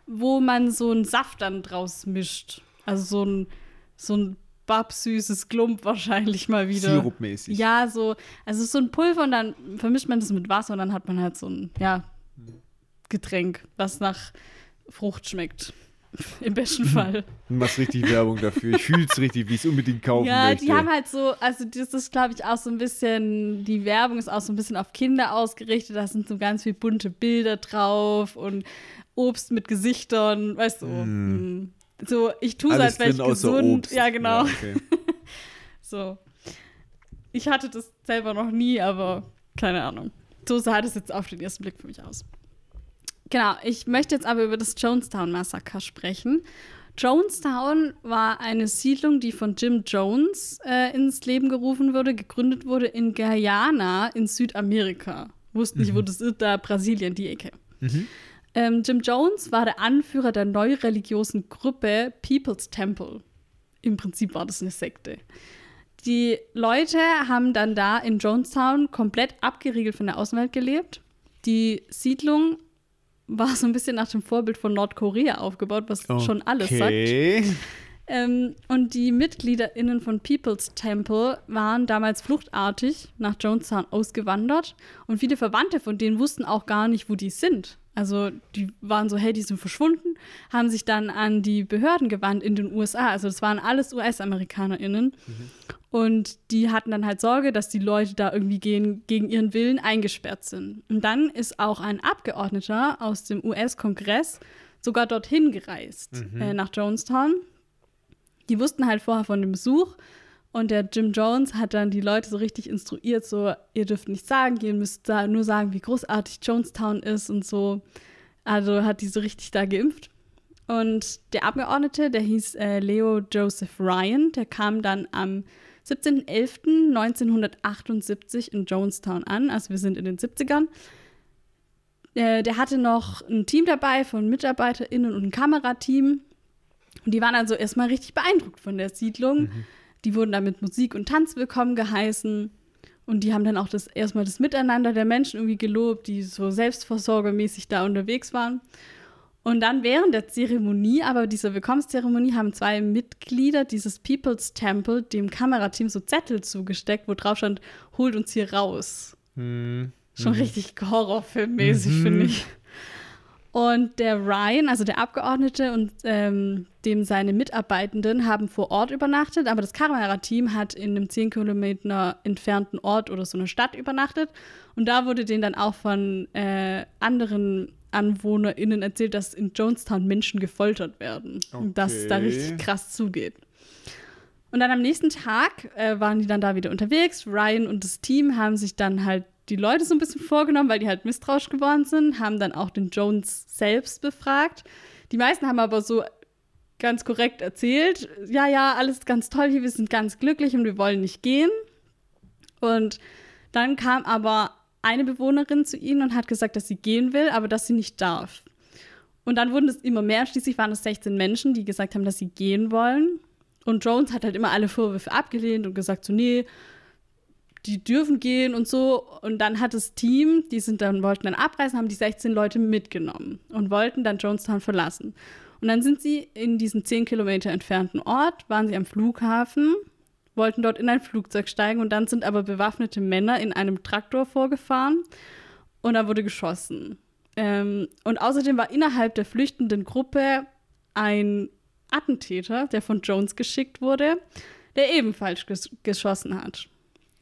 C: wo man so einen Saft dann draus mischt. Also so ein, so ein babsüßes Klump wahrscheinlich mal wieder.
D: Sirupmäßig.
C: Ja, so. Also es ist so ein Pulver und dann vermischt man das mit Wasser und dann hat man halt so ein, ja, Getränk, was nach Frucht schmeckt. Im besten Fall.
D: Du machst richtig Werbung dafür. Ich fühle es richtig, wie ich es unbedingt kaufen
C: Ja,
D: möchte.
C: die haben halt so, also das ist, glaube ich, auch so ein bisschen, die Werbung ist auch so ein bisschen auf Kinder ausgerichtet. Da sind so ganz viele bunte Bilder drauf und Obst mit Gesichtern, weißt du. mm. So, ich tue
D: Alles
C: als wäre ich gesund.
D: Obst.
C: Ja, genau.
D: okay.
C: So. Ich hatte das selber noch nie, aber keine Ahnung. So sah das jetzt auf den ersten Blick für mich aus. Genau, ich möchte jetzt aber über das Jonestown-Massaker sprechen. Jonestown war eine Siedlung, die von Jim Jones äh, ins Leben gerufen wurde, gegründet wurde in Guyana in Südamerika. Wusste nicht, wo das ist, da Brasilien, die Ecke. Ähm, Jim Jones war der Anführer der neu religiösen Gruppe People's Temple. Im Prinzip war das eine Sekte. Die Leute haben dann da in Jonestown komplett abgeriegelt von der Außenwelt gelebt. Die Siedlung war so ein bisschen nach dem Vorbild von Nordkorea aufgebaut, was schon alles sagt.
D: Okay.
C: Ähm, und die MitgliederInnen von People's Temple waren damals fluchtartig nach Jonestown ausgewandert und viele Verwandte von denen wussten auch gar nicht, wo die sind. Also die waren so, hey, die sind verschwunden, haben sich dann an die Behörden gewandt in den USA. Also das waren alles US-AmerikanerInnen. Und die hatten dann halt Sorge, dass die Leute da irgendwie gegen, gegen ihren Willen eingesperrt sind. Und dann ist auch ein Abgeordneter aus dem US-Kongress sogar dorthin gereist, äh, nach Jonestown. Die wussten halt vorher von dem Besuch. Und der Jim Jones hat dann die Leute so richtig instruiert, so, ihr dürft nicht sagen, ihr müsst da nur sagen, wie großartig Jonestown ist und so. Also hat die so richtig da geimpft. Und der Abgeordnete, der hieß äh, Leo Joseph Ryan, der kam dann am 17.11.1978 in Jonestown an. Also wir sind in den 70ern. Äh, der hatte noch ein Team dabei von MitarbeiterInnen und ein Kamerateam. Und die waren also erstmal richtig beeindruckt von der Siedlung. Die wurden da mit Musik und Tanz willkommen geheißen. Und die haben dann auch das erstmal das Miteinander der Menschen irgendwie gelobt, die so selbstversorgermäßig da unterwegs waren. Und dann während der Zeremonie, aber dieser Willkommenszeremonie, haben zwei Mitglieder dieses People's Temple dem Kamerateam so Zettel zugesteckt, wo drauf stand, holt uns hier raus.
D: Hm.
C: Schon richtig horrorfilmmäßig, finde ich. Und der Ryan, also der Abgeordnete und ähm, dem seine Mitarbeitenden haben vor Ort übernachtet, aber das Kamerateam hat in einem 10 Kilometer entfernten Ort oder so einer Stadt übernachtet. Und da wurde denen dann auch von äh, anderen AnwohnerInnen erzählt, dass in Jonestown Menschen gefoltert werden. Und dass es da
D: Okay.
C: richtig krass zugeht. Und dann am nächsten Tag äh, waren die dann da wieder unterwegs. Ryan und das Team haben sich dann halt die Leute so ein bisschen vorgenommen, weil die halt misstrauisch geworden sind, haben dann auch den Jones selbst befragt. Die meisten haben aber so ganz korrekt erzählt, ja, ja, alles ganz toll hier, wir sind ganz glücklich und wir wollen nicht gehen. Und dann kam aber eine Bewohnerin zu ihnen und hat gesagt, dass sie gehen will, aber dass sie nicht darf. Und dann wurden es immer mehr. Schließlich waren es 16 Menschen, die gesagt haben, dass sie gehen wollen. Und Jones hat halt immer alle Vorwürfe abgelehnt und gesagt, so, nee, die dürfen gehen und so. Und dann hat das Team, die sind dann, wollten dann abreisen, haben die 16 Leute mitgenommen und wollten dann Jonestown verlassen. Und dann sind sie in diesen 10 Kilometer entfernten Ort, waren sie am Flughafen, wollten dort in ein Flugzeug steigen und dann sind aber bewaffnete Männer in einem Traktor vorgefahren und da wurde geschossen. Ähm, und außerdem war innerhalb der flüchtenden Gruppe ein Attentäter, der von Jones geschickt wurde, der ebenfalls ges geschossen hat.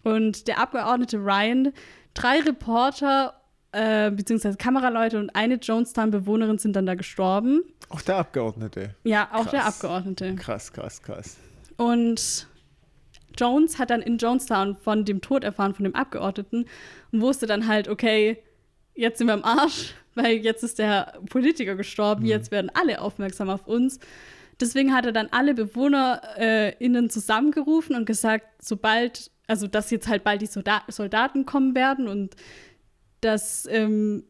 C: Und der Abgeordnete Ryan, drei Reporter äh, bzw. Kameraleute und eine Jonestown-Bewohnerin sind dann da gestorben.
D: Auch der Abgeordnete.
C: Ja, auch
D: Krass.
C: der Abgeordnete.
D: Krass, krass, krass.
C: Und Jones hat dann in Jonestown von dem Tod erfahren von dem Abgeordneten und wusste dann halt, okay, jetzt sind wir am Arsch, weil jetzt ist der Politiker gestorben, jetzt werden alle aufmerksam auf uns. Deswegen hat er dann alle BewohnerInnen äh, zusammengerufen und gesagt, sobald, also dass jetzt halt bald die Solda Soldaten kommen werden und dass, ähm,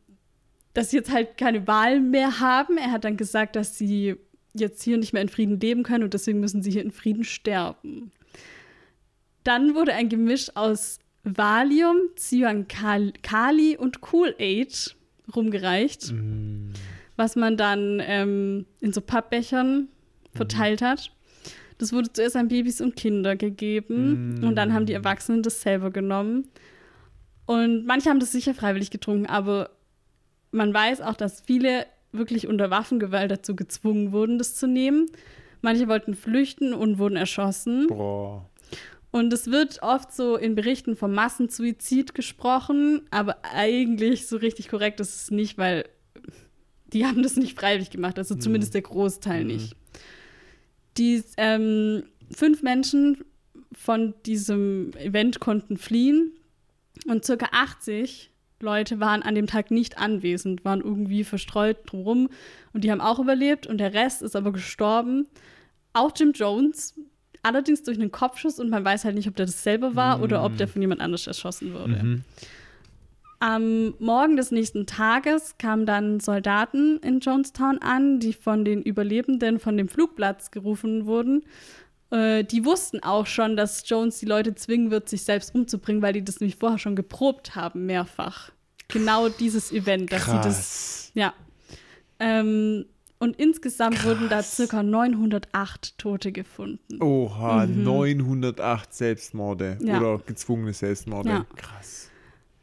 C: dass sie jetzt halt keine Wahl mehr haben. Er hat dann gesagt, dass sie jetzt hier nicht mehr in Frieden leben können und deswegen müssen sie hier in Frieden sterben. Dann wurde ein Gemisch aus Valium, Cyankali und Kool-Aid rumgereicht, was man dann ähm, in so Pappbechern verteilt hat. Das wurde zuerst an Babys und Kinder gegeben und dann haben die Erwachsenen das selber genommen. Und manche haben das sicher freiwillig getrunken, aber man weiß auch, dass viele wirklich unter Waffengewalt dazu gezwungen wurden, das zu nehmen. Manche wollten flüchten und wurden erschossen.
D: Boah.
C: Und es wird oft so in Berichten vom Massensuizid gesprochen, aber eigentlich so richtig korrekt ist es nicht, weil die haben das nicht freiwillig gemacht, also zumindest der Großteil nicht. Die ähm, fünf Menschen von diesem Event konnten fliehen und circa 80 Leute waren an dem Tag nicht anwesend, waren irgendwie verstreut drumherum und die haben auch überlebt und der Rest ist aber gestorben. Auch Jim Jones, allerdings durch einen Kopfschuss und man weiß halt nicht, ob der das selber war oder ob der von jemand anders erschossen wurde. Am Morgen des nächsten Tages kamen dann Soldaten in Jonestown an, die von den Überlebenden von dem Flugplatz gerufen wurden. Äh, die wussten auch schon, dass Jones die Leute zwingen wird, sich selbst umzubringen, weil die das nämlich vorher schon geprobt haben, mehrfach. Genau dieses Event, dass sie das
D: Krass.
C: ja. Ähm, und insgesamt wurden da
D: Krass.
C: circa 908 Tote gefunden.
D: Oha, 908 Selbstmorde
C: Mhm. Ja.
D: oder gezwungene Selbstmorde.
C: Ja.
D: Krass.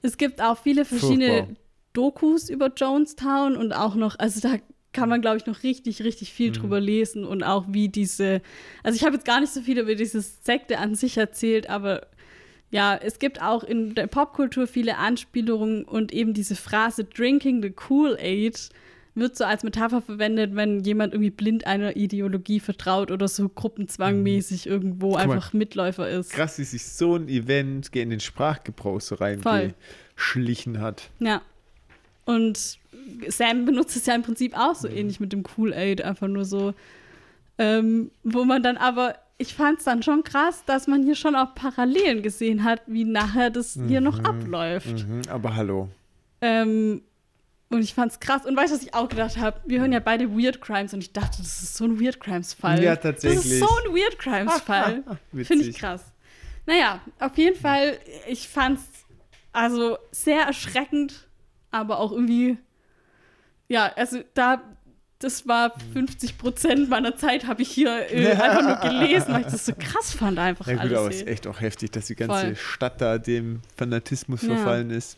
C: Es gibt auch viele verschiedene
D: Furchtbar.
C: Dokus über Jonestown und auch noch, also da kann man, glaube ich, noch richtig, richtig viel
D: Mhm.
C: drüber lesen und auch wie diese, also ich habe jetzt gar nicht so viel über diese Sekte an sich erzählt, aber ja, es gibt auch in der Popkultur viele Anspielungen und eben diese Phrase Drinking the Kool-Aid wird so als Metapher verwendet, wenn jemand irgendwie blind einer Ideologie vertraut oder so gruppenzwangmäßig irgendwo
D: Mhm. mal,
C: einfach Mitläufer ist.
D: Krass, wie sich so ein Event in den Sprachgebrauch so reingeschlichen hat.
C: Ja. Und Sam benutzt es ja im Prinzip auch
D: Mhm.
C: so ähnlich mit dem Kool-Aid, einfach nur so. Ähm, wo man dann aber, ich fand es dann schon krass, dass man hier schon auch Parallelen gesehen hat, wie nachher das hier noch abläuft.
D: Mhm, aber hallo.
C: Ähm, und ich fand's krass. Und weißt du, was ich auch gedacht habe? Wir hören ja beide Weird Crimes und ich dachte, das ist so ein Weird Crimes-Fall.
D: Ja,
C: Das ist
D: tatsächlich.
C: so ein Weird Crimes-Fall. Finde ich krass. Naja, auf jeden Fall, ich fand's also sehr erschreckend, aber auch irgendwie, ja, also da, das war 50 Prozent meiner Zeit, habe ich hier äh, einfach nur gelesen, weil ich das so krass fand, einfach
D: Ja gut,
C: alles.
D: aber es ist echt auch heftig, dass die ganze
C: Voll.
D: Stadt da dem Fanatismus
C: Ja.
D: verfallen ist.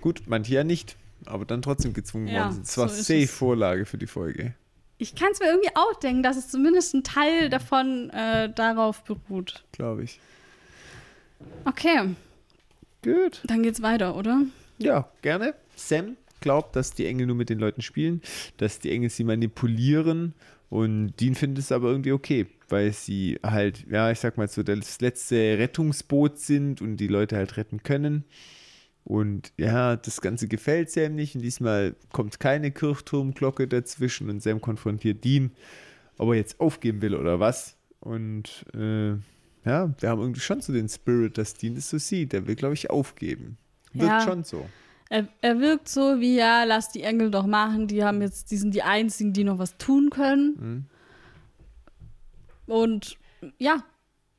D: Gut, manche ja nicht, aber dann trotzdem gezwungen
C: Ja,
D: worden sind. Es war
C: so
D: safe. Vorlage für die Folge.
C: Ich kann es mir irgendwie auch denken, dass es zumindest ein Teil davon äh, darauf beruht.
D: Glaube ich.
C: Okay,
D: Gut.
C: dann geht's weiter, oder?
D: Ja, gerne. Sam glaubt, dass die Engel nur mit den Leuten spielen, dass die Engel sie manipulieren und Dean findet es aber irgendwie okay, weil sie halt, ja, ich sag mal so, das letzte Rettungsboot sind und die Leute halt retten können. Und ja, das Ganze gefällt Sam nicht und diesmal kommt keine Kirchturmglocke dazwischen und Sam konfrontiert Dean ob er jetzt aufgeben will oder was. Und äh, ja, wir haben irgendwie schon so den Spirit, dass Dean das so sieht. Der will, glaube ich, aufgeben. Wirkt
C: Ja.
D: schon so.
C: Er, er wirkt so wie, ja, lass die Engel doch machen, die haben jetzt, die sind die einzigen, die noch was tun können. Und ja,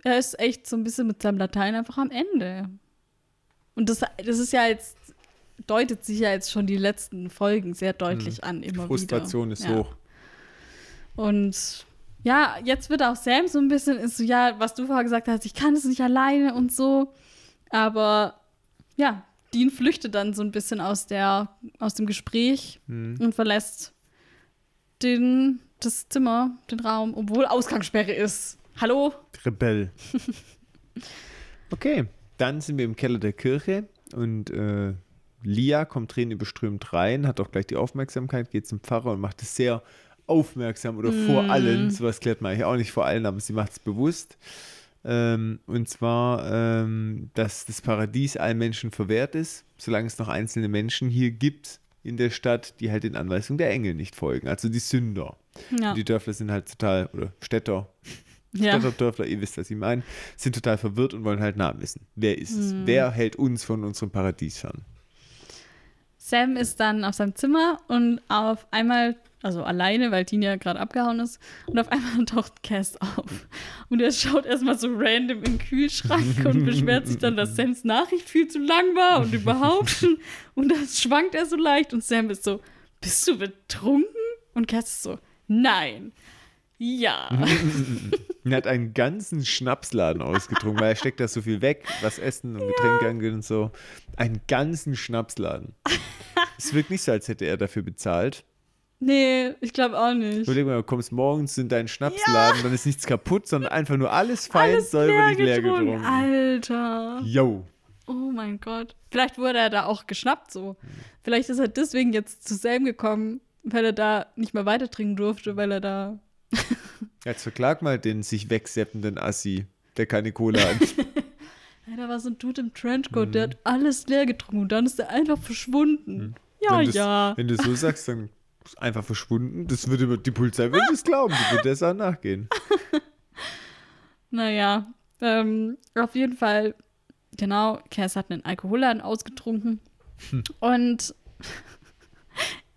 C: er ist echt so ein bisschen mit seinem Latein einfach am Ende. Und das, das ist ja jetzt, deutet sich ja jetzt schon die letzten Folgen sehr deutlich an, immer
D: Frustration
C: wieder.
D: ist
C: ja.
D: hoch.
C: Und ja, jetzt wird auch Sam so ein bisschen, ist so, ja, was du vorher gesagt hast, ich kann es nicht alleine und so. Aber ja, Dean flüchtet dann so ein bisschen aus, der, aus dem Gespräch und verlässt den, das Zimmer, den Raum, obwohl Ausgangssperre ist. Hallo?
D: Rebell. okay, dann sind wir im Keller der Kirche und äh, Lia kommt tränenüberströmt rein, hat auch gleich die Aufmerksamkeit, geht zum Pfarrer und macht es sehr aufmerksam oder vor allen. Sowas klärt man eigentlich auch nicht vor allen, aber sie macht es bewusst. Ähm, und zwar, ähm, dass das Paradies allen Menschen verwehrt ist, solange es noch einzelne Menschen hier gibt in der Stadt, die halt den Anweisungen der Engel nicht folgen, also die Sünder.
C: Ja.
D: Die Dörfler sind halt total, oder Städter,
C: ja.
D: Städterdörfler, ihr wisst, was ich meine, sind total verwirrt und wollen halt nachwissen. Wer ist es?
C: Mhm.
D: Wer hält uns von unserem Paradies fern?
C: Sam ist dann auf seinem Zimmer und auf einmal, also alleine, weil ja gerade abgehauen ist, und auf einmal taucht Cass auf. Und er schaut erstmal so random in den Kühlschrank und beschwert sich dann, dass Sams Nachricht viel zu lang war und überhaupt. Und dann schwankt er so leicht und Sam ist so, bist du betrunken? Und Cass ist so, nein. Ja.
D: Er hat einen ganzen Schnapsladen ausgetrunken, weil er steckt da so viel weg, was Essen und Getränke angeht und so. Einen ganzen Schnapsladen. es wirkt nicht so, als hätte er dafür bezahlt.
C: Nee, ich glaube auch nicht.
D: Überleg mal, du kommst morgens in deinen Schnapsladen, dann ist nichts kaputt, sondern einfach nur alles fein
C: Alles
D: säuberlich
C: leer
D: leer
C: getrunken.
D: getrunken.
C: Alter.
D: Yo.
C: Oh mein Gott. Vielleicht wurde er da auch geschnappt so. Vielleicht ist er deswegen jetzt zu Sam gekommen, weil er da nicht mehr weiter trinken durfte, weil er da.
D: Jetzt verklag mal den sich wegseppenden Assi, der keine Kohle hat.
C: Ja, da war so ein Dude im Trenchcoat, der hat alles leer getrunken und dann ist er einfach verschwunden. Ja,
D: wenn
C: ja.
D: Wenn du so sagst, dann ist einfach verschwunden. Das würde die Polizei würde es glauben, die würde der Sache nachgehen.
C: Naja, ähm, auf jeden Fall, genau, Cass hat einen Alkoholladen ausgetrunken. Und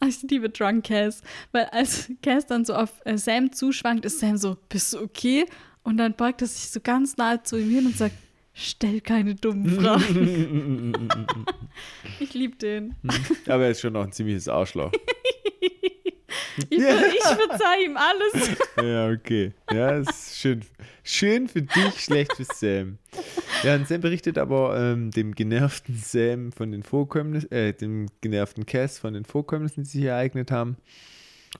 C: ich liebe Drunk Cass, weil als Cass dann so auf äh, Sam zuschwankt, ist Sam so, bist du okay? Und dann beugt er sich so ganz nahe zu ihm hin und sagt, stell keine dummen Fragen. ich liebe den.
D: Aber er ist schon noch ein ziemliches Arschloch.
C: Ich, ver ich verzeih ihm alles.
D: Ja, okay. Ja, ist schön. Schön für dich, schlecht für Sam. Ja, und Sam berichtet aber ähm, dem genervten Sam von den Vorkommnissen, äh, dem genervten Cass von den Vorkommnissen, die sich ereignet haben.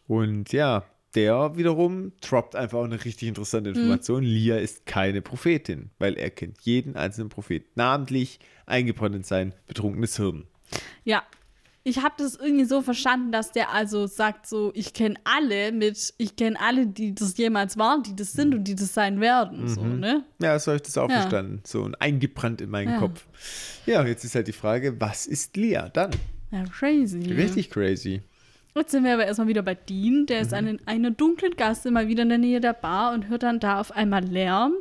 D: Und ja, der wiederum droppt einfach auch eine richtig interessante Information. Lia ist keine Prophetin, weil er kennt jeden einzelnen Prophet, namentlich eingebrannt in sein betrunkenes Hirn.
C: Ja, ich habe das irgendwie so verstanden, dass der also sagt so, ich kenne alle mit, ich kenne alle, die das jemals waren, die das sind und die das sein werden, so, ne?
D: Ja, so habe ich das auch
C: Ja.
D: verstanden. So und eingebrannt in meinen
C: Ja.
D: Kopf. Ja, jetzt ist halt die Frage, was ist Lia dann?
C: Ja, crazy.
D: Richtig crazy.
C: Jetzt sind wir aber erstmal wieder bei Dean, der
D: Mhm.
C: ist an in einer dunklen Gasse mal wieder in der Nähe der Bar und hört dann da auf einmal Lärm.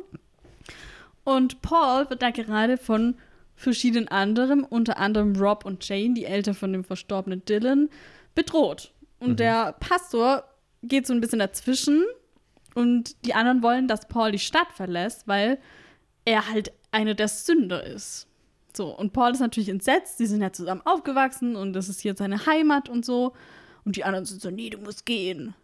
C: Und Paul wird da gerade von verschiedenen anderen, unter anderem Rob und Jane, die Eltern von dem verstorbenen Dylan, bedroht. Und
D: Mhm.
C: der Pastor geht so ein bisschen dazwischen und die anderen wollen, dass Paul die Stadt verlässt, weil er halt einer der Sünder ist. So, und Paul ist natürlich entsetzt, die sind ja zusammen aufgewachsen und das ist hier seine Heimat und so. Und die anderen sind so, nee, du musst gehen.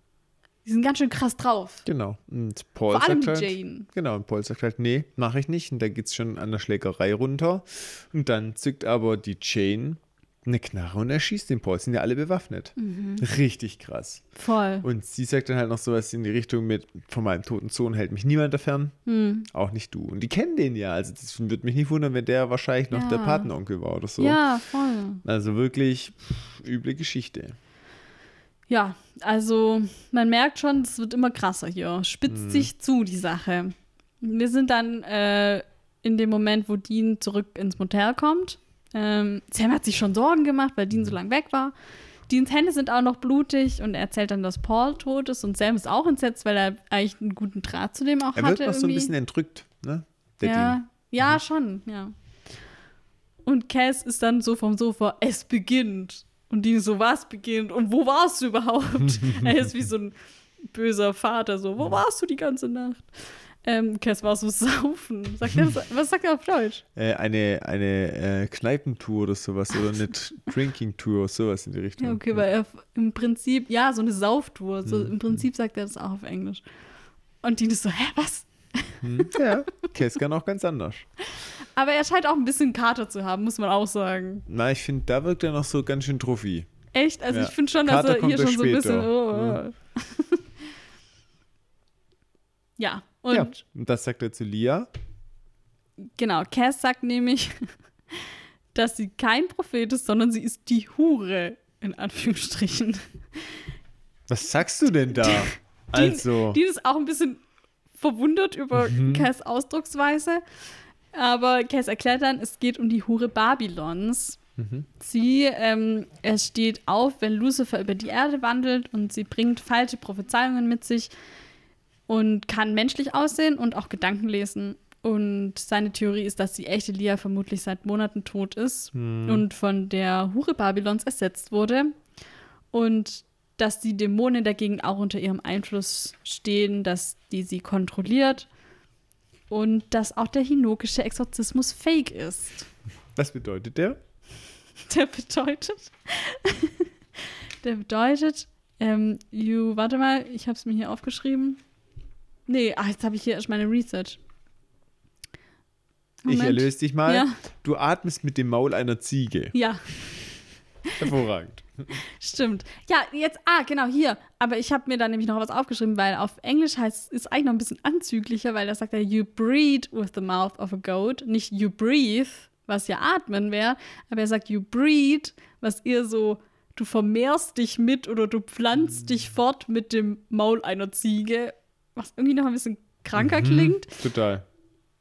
C: Die sind ganz schön krass drauf.
D: Genau. Und Paul
C: Vor allem
D: sagt
C: die
D: halt,
C: Jane.
D: Genau, und Paul sagt halt, nee, mache ich nicht. Und da geht es schon an der Schlägerei runter. Und dann zückt aber die Jane eine Knarre und erschießt den Paul. Sind ja alle bewaffnet.
C: Mhm.
D: Richtig krass.
C: Voll.
D: Und sie sagt dann halt noch sowas in die Richtung mit, von meinem toten Sohn hält mich niemand fern.
C: Hm.
D: Auch nicht du. Und die kennen den ja. Also das würde mich nicht wundern, wenn der wahrscheinlich noch
C: Ja.
D: der Patenonkel war oder so.
C: Ja, voll.
D: Also wirklich üble Geschichte.
C: Ja, also man merkt schon, es wird immer krasser hier. Spitzt
D: Mhm.
C: sich zu, die Sache. Wir sind dann äh, in dem Moment, wo Dean zurück ins Motel kommt. Ähm, Sam hat sich schon Sorgen gemacht, weil Dean so lange weg war. Deans Hände sind auch noch blutig und er erzählt dann, dass Paul tot ist und Sam ist auch entsetzt, weil er eigentlich einen guten Draht zu dem auch
D: Er
C: hatte.
D: wird noch so ein bisschen entrückt, ne? Der
C: ja,
D: Dean.
C: ja, schon, ja. Und Cass ist dann so vom Sofa, es beginnt. Und Dean so, was beginnt? Und wo warst du überhaupt? er ist wie so ein böser Vater, so, wo warst du die ganze Nacht? Ähm, Cass war so saufen. Sagt er, was sagt er auf Deutsch?
D: Äh, eine eine äh, Kneipentour oder sowas oder eine Drinking-Tour, sowas in die Richtung.
C: Ja, okay, weil er im Prinzip, ja, so eine Sauftour. So,
D: Mhm.
C: Im Prinzip sagt er das auch auf Englisch. Und Dean ist so, hä, was?
D: Hm, ja, Cass kann auch ganz anders.
C: Aber er scheint auch ein bisschen Kater zu haben, muss man auch sagen.
D: Na, ich finde, da wirkt er noch so ganz schön Trophy.
C: Echt? Also
D: Ja.
C: ich finde schon, dass
D: Kater
C: er hier schon so ein bisschen. Oh, oh. ja, und
D: ja, und das sagt er zu Lia.
C: genau, Cass sagt nämlich, dass sie kein Prophet ist, sondern sie ist die Hure, in Anführungsstrichen.
D: Was sagst du denn da? also,
C: Die ist auch ein bisschen verwundert über
D: Mhm.
C: Cass Ausdrucksweise. Aber Cass erklärt dann, es geht um die Hure Babylons.
D: Mhm.
C: Sie, ähm, es steht auf, wenn Lucifer über die Erde wandelt und sie bringt falsche Prophezeiungen mit sich und kann menschlich aussehen und auch Gedanken lesen. Und seine Theorie ist, dass die echte Lia vermutlich seit Monaten tot ist
D: Hm.
C: und von der Hure Babylons ersetzt wurde. Und dass die Dämonen dagegen auch unter ihrem Einfluss stehen, dass die sie kontrolliert und dass auch der hinokische Exorzismus fake ist.
D: was bedeutet der?
C: Der bedeutet, der bedeutet, ähm, you, warte mal, ich habe es mir hier aufgeschrieben. Nee, ach, jetzt habe ich hier erst meine Research.
D: Ich
C: Moment.
D: erlöse dich mal.
C: Ja.
D: Du atmest mit dem Maul einer Ziege.
C: Ja,
D: Hervorragend.
C: Stimmt. Ja, jetzt, ah, genau, hier. Aber ich habe mir da nämlich noch was aufgeschrieben, weil auf Englisch heißt ist eigentlich noch ein bisschen anzüglicher, weil da sagt er, you breathe with the mouth of a goat. Nicht you breathe, was ja atmen wäre, aber er sagt, you breathe, was eher so, du vermehrst dich mit oder du pflanzt dich fort mit dem Maul einer Ziege, was irgendwie noch ein bisschen kranker klingt.
D: Total.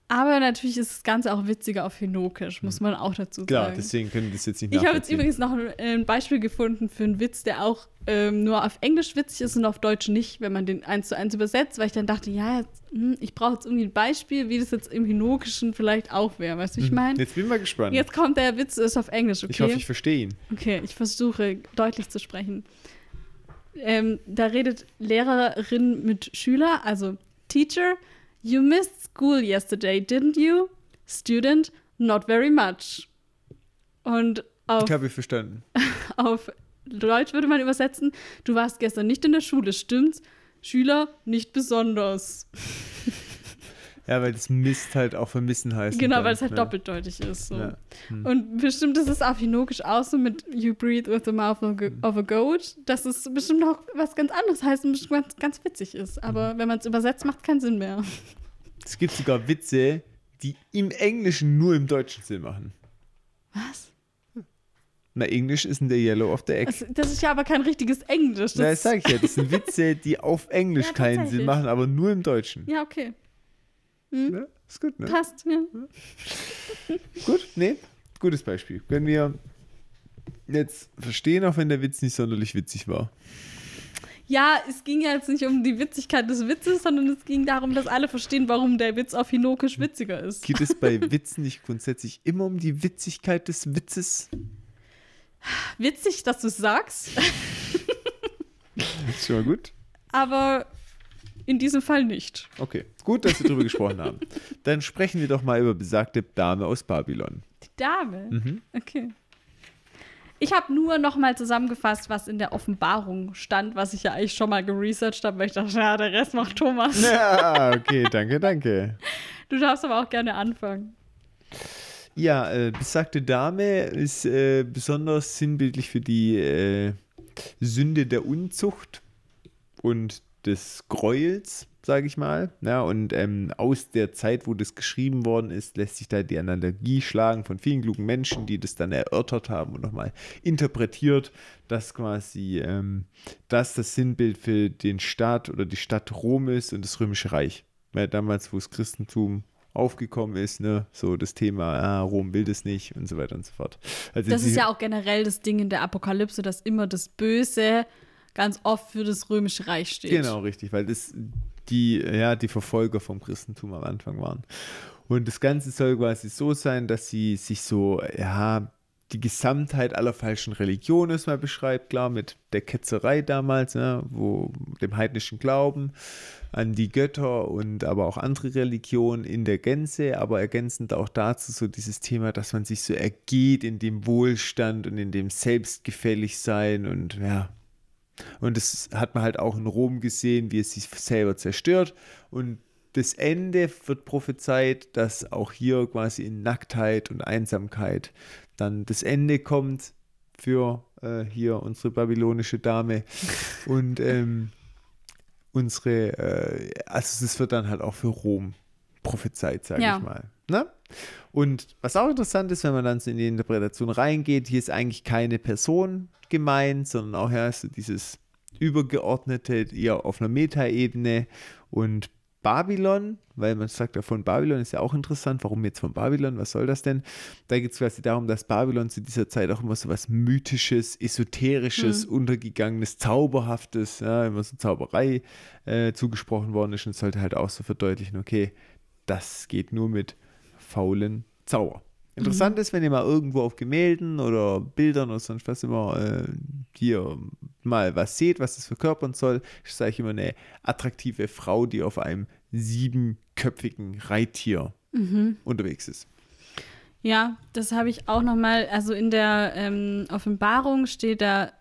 C: Aber natürlich ist das Ganze auch witziger auf Hinokisch, muss man auch dazu sagen.
D: Klar, deswegen können wir das jetzt nicht
C: Ich habe jetzt übrigens noch ein, ein Beispiel gefunden für einen Witz, der auch ähm, nur auf Englisch witzig ist und auf Deutsch nicht, wenn man den eins zu eins übersetzt, weil ich dann dachte, ja, jetzt, hm, ich brauche jetzt irgendwie ein Beispiel, wie das jetzt im Hinokischen vielleicht auch wäre. Weißt du, ich meine?
D: Jetzt bin ich mal gespannt.
C: Jetzt kommt der Witz, ist auf Englisch, okay?
D: Ich hoffe, ich verstehe ihn.
C: Okay, ich versuche deutlich zu sprechen. Ähm, da redet Lehrerin mit Schüler, also Teacher, you missed school yesterday, didn't you? Student, not very much. Und auf,
D: Ich habe verstanden.
C: auf Deutsch würde man übersetzen, du warst gestern nicht in der Schule, stimmt's? Schüler, nicht besonders.
D: Ja, weil das Mist halt auch vermissen heißt.
C: Genau,
D: dann,
C: weil es halt
D: ne?
C: doppeldeutig ist. So.
D: Ja. Hm.
C: Und bestimmt ist es auch hinokisch auch so mit You breathe with the mouth of a, a goat, dass es bestimmt auch was ganz anderes heißt und bestimmt ganz, ganz witzig ist. Aber
D: Mhm.
C: wenn man es übersetzt, macht keinen Sinn mehr.
D: Es gibt sogar Witze, die im Englischen nur im Deutschen Sinn machen.
C: Was?
D: Na, Englisch ist in der Yellow of the Egg.
C: Das, das ist ja aber kein richtiges Englisch.
D: Na, das
C: Das,
D: sag ich ja. Das sind Witze, die auf Englisch
C: Ja,
D: keinen Sinn machen, aber nur im Deutschen.
C: ja, okay.
D: Ne? Ist gut, ne?
C: Passt. Ja.
D: Gut, nee, gutes Beispiel. Können wir jetzt verstehen, auch wenn der Witz nicht sonderlich witzig war.
C: ja, es ging ja jetzt nicht um die Witzigkeit des Witzes, sondern es ging darum, dass alle verstehen, warum der Witz auf Hinokisch witziger ist.
D: Geht es bei Witzen nicht grundsätzlich immer um die Witzigkeit des Witzes?
C: Witzig, dass du es sagst,
D: Ist schon mal gut.
C: aber in diesem Fall nicht.
D: Okay, gut, dass wir darüber gesprochen haben. Dann sprechen wir doch mal über besagte Dame aus Babylon.
C: Die Dame?
D: Mhm.
C: Okay. Ich habe nur noch mal zusammengefasst, was in der Offenbarung stand, was ich ja eigentlich schon mal geresearched habe, weil ich dachte, ja, der Rest macht Thomas.
D: Ja, okay, danke, danke.
C: Du darfst aber auch gerne anfangen.
D: Ja, äh, besagte Dame ist äh, besonders sinnbildlich für die äh, Sünde der Unzucht und des Gräuels, sage ich mal. Ja, und ähm, aus der Zeit, wo das geschrieben worden ist, lässt sich da die Analogie schlagen von vielen klugen Menschen, die das dann erörtert haben und nochmal interpretiert, dass quasi ähm, das das Sinnbild für den Staat oder die Stadt Rom ist und das Römische Reich. Weil damals, wo das Christentum aufgekommen ist, ne? So das Thema, ah, Rom will das nicht und so weiter und so fort. Also
C: Das ist ja auch generell das Ding in der Apokalypse, dass immer das Böse ganz oft für das Römische Reich steht.
D: Genau, richtig, weil das die, ja, die Verfolger vom Christentum am Anfang waren. Und das Ganze soll quasi so sein, dass sie sich so, ja, die Gesamtheit aller falschen Religionen erstmal beschreibt, klar, mit der Ketzerei damals, ne, wo dem heidnischen Glauben an die Götter und aber auch andere Religionen in der Gänze, aber ergänzend auch dazu so dieses Thema, dass man sich so ergeht in dem Wohlstand und in dem Selbstgefälligsein und ja, und das hat man halt auch in Rom gesehen, wie es sich selber zerstört. Und das Ende wird prophezeit, dass auch hier quasi in Nacktheit und Einsamkeit dann das Ende kommt für äh, hier unsere babylonische Dame. Und ähm, unsere, äh, also das wird dann halt auch für Rom prophezeit, sage
C: Ja.
D: ich mal. Ne? Und was auch interessant ist, wenn man dann so in die Interpretation reingeht, hier ist eigentlich keine Person gemeint, sondern auch ja, so dieses übergeordnete, eher auf einer Metaebene. Und Babylon, weil man sagt ja von Babylon ist ja auch interessant, warum jetzt von Babylon, was soll das denn? Da geht es quasi darum, dass Babylon zu dieser Zeit auch immer so was Mythisches, Esoterisches, Untergegangenes, Zauberhaftes, ja, immer so Zauberei äh, zugesprochen worden ist. Und sollte halt auch so verdeutlichen, okay, das geht nur mit faulen Zauber. Interessant ist, wenn ihr mal irgendwo auf Gemälden oder Bildern oder sonst was immer äh, hier mal was seht, was das verkörpern soll, ist eigentlich immer eine attraktive Frau, die auf einem siebenköpfigen Reittier unterwegs ist.
C: Ja, das habe ich auch noch mal, also in der ähm, Offenbarung steht da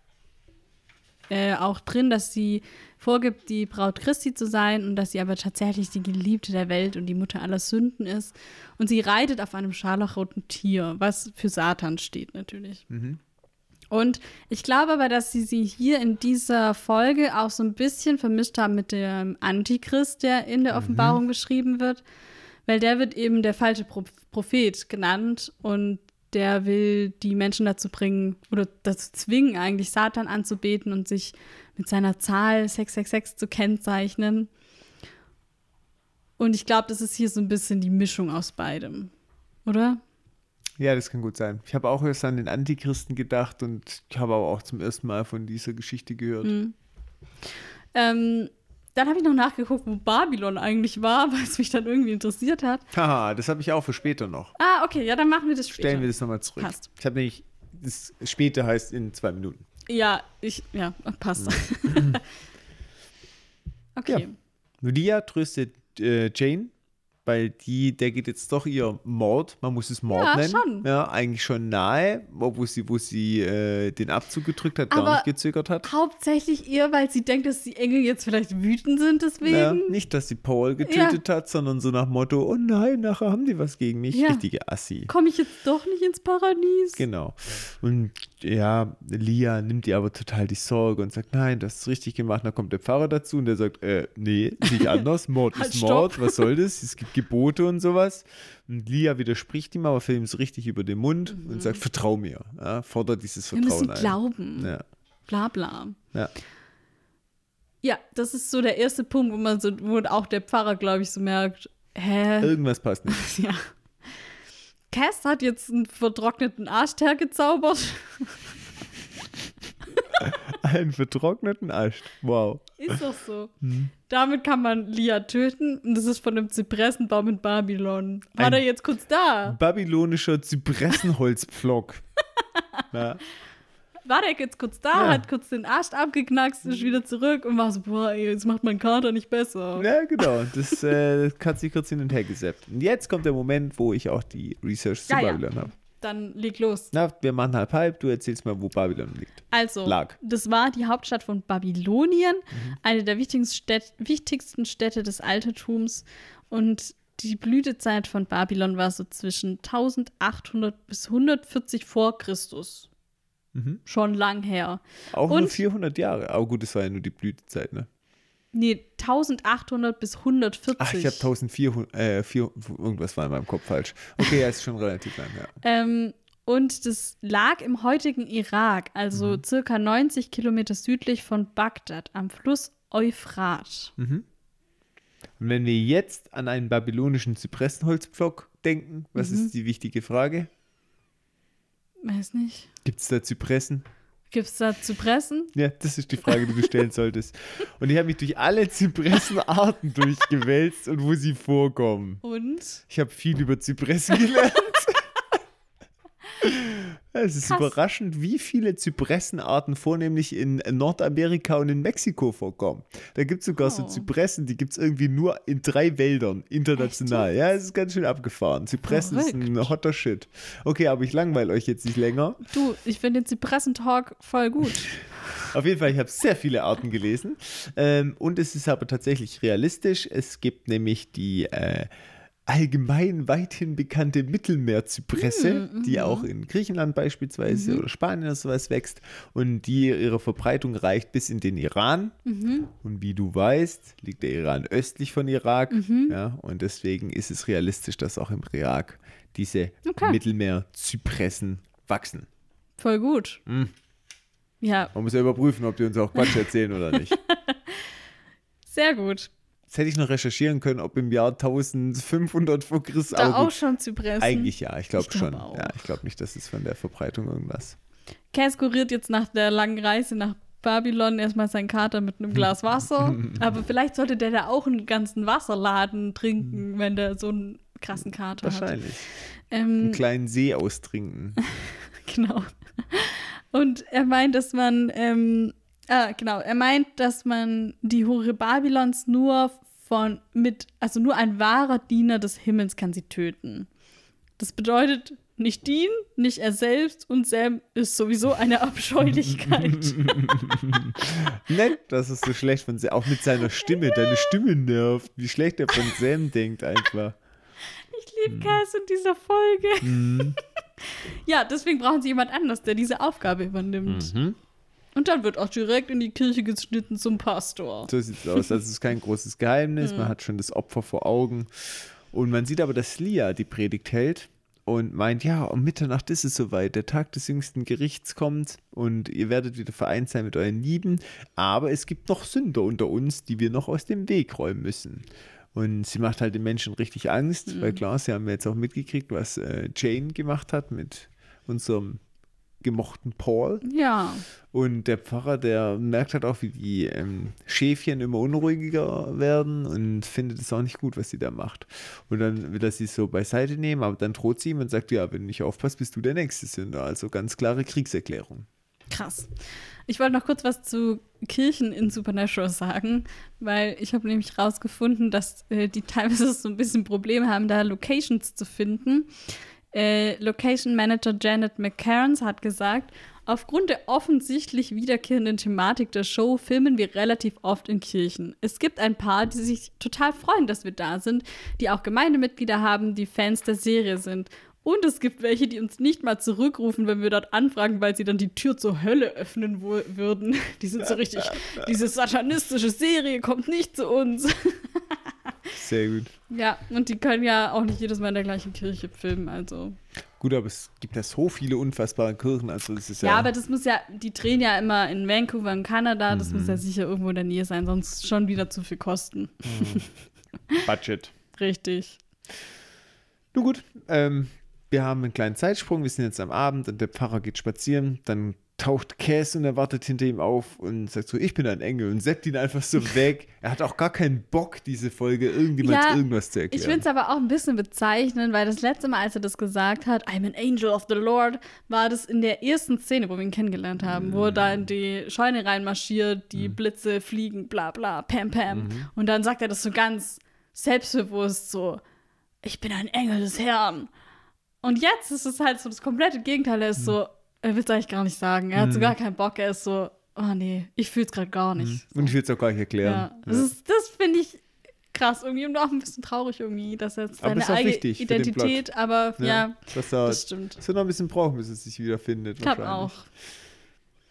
C: äh, auch drin, dass sie vorgibt, die Braut Christi zu sein und dass sie aber tatsächlich die Geliebte der Welt und die Mutter aller Sünden ist. Und sie reitet auf einem scharlachroten Tier, was für Satan steht natürlich. Und ich glaube aber, dass sie sie hier in dieser Folge auch so ein bisschen vermischt haben mit dem Antichrist, der in der Offenbarung beschrieben wird. Weil der wird eben der falsche Pro Prophet genannt und der will die Menschen dazu bringen oder dazu zwingen, eigentlich Satan anzubeten und sich mit seiner Zahl 666 zu kennzeichnen. Und ich glaube, das ist hier so ein bisschen die Mischung aus beidem, oder?
D: Ja, das kann gut sein. Ich habe auch erst an den Antichristen gedacht und ich habe aber auch zum ersten Mal von dieser Geschichte gehört.
C: Ähm, dann habe ich noch nachgeguckt, wo Babylon eigentlich war, weil es mich dann irgendwie interessiert hat.
D: Haha, das habe ich auch für später noch.
C: Ah, okay, ja, dann machen wir das später.
D: Stellen wir das nochmal zurück.
C: Passt.
D: Ich habe nämlich, das später heißt in zwei Minuten.
C: Ja, ich, ja, passt. okay.
D: Ja. Lydia tröstet äh, Jane, weil die, der geht jetzt doch ihr Mord, man muss es Mord
C: Ja,
D: nennen.
C: schon.
D: Ja, eigentlich schon nahe, wo sie, wo sie äh, den Abzug gedrückt hat, gar
C: Aber-
D: nicht gezögert hat.
C: Hauptsächlich ihr, weil sie denkt, dass die Engel jetzt vielleicht wütend sind deswegen.
D: Ja, nicht, dass sie Paul getötet hat, sondern so nach Motto, oh nein, nachher haben die was gegen mich.
C: Ja.
D: Richtige Assi.
C: Komme ich jetzt doch nicht ins Paradies?
D: Genau. Und ja, Lia nimmt ihr aber total die Sorge und sagt, nein, das ist richtig gemacht. Dann kommt der Pfarrer dazu und der sagt, äh, nee, nicht anders. Mord
C: Halt,
D: ist Mord. Was soll das? Es gibt Gebote und sowas. Und Lia widerspricht ihm, aber fällt ihm so richtig über den Mund und sagt, vertrau mir. Ja, fordert dieses
C: Mhm. Wir
D: Vertrauen
C: müssen
D: ein.
C: glauben.
D: Ja,
C: Bla bla.
D: ja.
C: Ja, das ist so der erste Punkt, wo man so, wo auch der Pfarrer, glaube ich, so merkt, hä?
D: Irgendwas passt nicht.
C: Ja. Cass hat jetzt einen vertrockneten Arschteer gezaubert.
D: Einen vertrockneten Ast. Wow.
C: Ist doch so.
D: Mhm.
C: Damit kann man Lia töten und das ist von einem Zypressenbaum in Babylon. War
D: Ein-
C: der jetzt kurz da?
D: Babylonischer Zypressenholzpflock. ja.
C: War der jetzt kurz da,
D: Ja.
C: hat kurz den Arsch abgeknackst, ist wieder zurück und war so, boah, ey, jetzt macht mein Kater nicht besser.
D: Ja, genau. Das äh, hat sich kurz hin und her gesäppt. Und jetzt kommt der Moment, wo ich auch die Research zu
C: ja.
D: Babylon habe.
C: Dann leg los.
D: Na, wir machen halb halb. Du erzählst mal, wo Babylon liegt.
C: Also,
D: Lag.
C: das war die Hauptstadt von Babylonien,
D: Mhm.
C: eine der wichtigsten, Städt wichtigsten Städte des Altertums. Und die Blütezeit von Babylon war so zwischen 1800 bis 140 vor Christus.
D: Mhm.
C: Schon lang her.
D: Auch nur
C: Und-
D: 400 Jahre. Aber gut, das war ja nur die Blütezeit, ne?
C: Nee, 1800 bis 140.
D: Ach, ich habe 1400, äh, 4, irgendwas war in meinem Kopf falsch. Okay, ja, ist schon relativ lang, ja.
C: Ähm, und das lag im heutigen Irak, also
D: Mhm.
C: circa 90 Kilometer südlich von Bagdad am Fluss Euphrat.
D: Und wenn wir jetzt an einen babylonischen Zypressenholzpflock denken, was
C: Mhm.
D: ist die wichtige Frage?
C: Weiß nicht.
D: Gibt es da Zypressen?
C: Gibt es da zu pressen?
D: Ja, das ist die Frage, die du stellen solltest. Und ich habe mich durch alle Zypressenarten durchgewälzt und wo sie vorkommen.
C: Und?
D: Ich habe viel über Zypressen gelernt. Es ist
C: Krass.
D: überraschend, wie viele Zypressenarten vornehmlich in Nordamerika und in Mexiko vorkommen. Da gibt es sogar so
C: Oh.
D: Zypressen, die gibt es irgendwie nur in drei Wäldern international.
C: Echt
D: Ja, es ist ganz schön abgefahren. Zypressen ist ein
C: Verrückt.
D: hotter Shit. Okay, aber ich langweile euch jetzt nicht länger.
C: Du, ich finde den Zypressen-Talk voll gut.
D: Auf jeden Fall, ich habe sehr viele Arten gelesen. Ähm, und es ist aber tatsächlich realistisch. Es gibt nämlich die äh, allgemein weithin bekannte Mittelmeerzypresse, die auch in Griechenland beispielsweise oder Spanien oder sowas wächst. Und die ihre Verbreitung reicht bis in den Iran. Und wie du weißt, liegt der Iran östlich von Irak. Ja, und deswegen ist es realistisch, dass auch im Irak diese
C: Okay.
D: Mittelmeerzypressen wachsen.
C: Voll gut.
D: Mhm.
C: Ja,
D: Man muss ja überprüfen, ob die uns auch Quatsch erzählen oder nicht.
C: sehr gut.
D: Jetzt hätte ich noch recherchieren können, ob im Jahr 1500 vor Christus
C: Da auch schon Zypressen.
D: Eigentlich ja, ich glaube
C: glaub
D: schon.
C: auch.
D: Ja, ich glaube nicht, dass es von der Verbreitung irgendwas.
C: Cass kuriert jetzt nach der langen Reise nach Babylon erstmal seinen Kater mit einem Glas Wasser. Aber vielleicht sollte der da auch einen ganzen Wasserladen trinken, wenn der so einen krassen Kater hat.
D: Wahrscheinlich.
C: Ähm,
D: Einen kleinen See austrinken.
C: Genau. Und er meint, dass man, ähm, ah, genau, er meint, dass man die Hure Babylons nur von, mit, also nur ein wahrer Diener des Himmels kann sie töten. Das bedeutet, nicht Dean, nicht er selbst und Sam ist sowieso eine Abscheulichkeit.
D: Nett, dass es so schlecht von Sam, auch mit seiner Stimme, deine Stimme nervt, wie schlecht er von Sam denkt einfach.
C: Ich liebe Cass in dieser Folge. ja, deswegen brauchen sie jemand anders, der diese Aufgabe übernimmt. Und dann wird auch direkt in die Kirche geschnitten zum Pastor.
D: So sieht es aus. Das ist kein großes Geheimnis. Man hat schon das Opfer vor Augen. Und man sieht aber, dass Lia die Predigt hält und meint, ja, um Mitternacht ist es soweit. Der Tag des jüngsten Gerichts kommt und ihr werdet wieder vereint sein mit euren Lieben. Aber es gibt noch Sünder unter uns, die wir noch aus dem Weg räumen müssen. Und sie macht halt den Menschen richtig Angst,
C: Hm.
D: weil klar, sie haben jetzt auch mitgekriegt, was äh, Jane gemacht hat mit unserem gemochten Paul.
C: Ja,
D: Und der Pfarrer, der merkt halt auch, wie die ähm, Schäfchen immer unruhiger werden und findet es auch nicht gut, was sie da macht. Und dann will er sie so beiseite nehmen, aber dann droht sie ihm und sagt, ja, wenn du nicht aufpasst, bist du der nächste Sünder. Also ganz klare Kriegserklärung.
C: Krass. Ich wollte noch kurz was zu Kirchen in Supernatural sagen, weil ich habe nämlich rausgefunden, dass äh, die teilweise so ein bisschen Probleme haben, da Locations zu finden. Äh, Location Manager Janet McCarrans hat gesagt, aufgrund der offensichtlich wiederkehrenden Thematik der Show filmen wir relativ oft in Kirchen. Es gibt ein paar, die sich total freuen, dass wir da sind, die auch Gemeindemitglieder haben, die Fans der Serie sind. Und es gibt welche, die uns nicht mal zurückrufen, wenn wir dort anfragen, weil sie dann die Tür zur Hölle öffnen würden. Die sind so richtig, diese satanistische Serie kommt nicht zu uns.
D: Sehr gut.
C: Ja, und die können ja auch nicht jedes Mal in der gleichen Kirche filmen, also.
D: Gut, aber es gibt ja so viele unfassbare Kirchen, also das ist ja.
C: Ja, aber das muss ja, die drehen ja immer in Vancouver in Kanada, das muss ja sicher irgendwo in der Nähe sein, sonst schon wieder zu viel kosten.
D: Budget.
C: Richtig.
D: Nun gut, ähm, wir haben einen kleinen Zeitsprung, wir sind jetzt am Abend und der Pfarrer geht spazieren, dann taucht Cass und er wartet hinter ihm auf und sagt so, ich bin ein Engel und seppt ihn einfach so weg. Er hat auch gar keinen Bock, diese Folge irgendjemand
C: Ja,
D: irgendwas zu
C: Ich
D: erklären.
C: finde es aber auch ein bisschen bezeichnend, weil das letzte Mal, als er das gesagt hat, I'm an angel of the Lord, war das in der ersten Szene, wo wir ihn kennengelernt haben, wo er da in die Scheune reinmarschiert, die Blitze fliegen, bla bla, pam pam. Und dann sagt er das so ganz selbstbewusst, so, ich bin ein Engel des Herrn. Und jetzt ist es halt so das komplette Gegenteil. Er ist so, er will es eigentlich gar nicht sagen. Er hat so gar keinen Bock. Er ist so, oh nee, ich fühle es gerade gar nicht.
D: und ich will es auch gar nicht erklären.
C: Ja, das, ist- das finde ich krass irgendwie und auch ein bisschen traurig irgendwie, dass er jetzt seine eigene Identität, aber ja,
D: dass er
C: das stimmt.
D: so noch ein bisschen braucht, bis es sich wiederfindet.
C: Ich auch.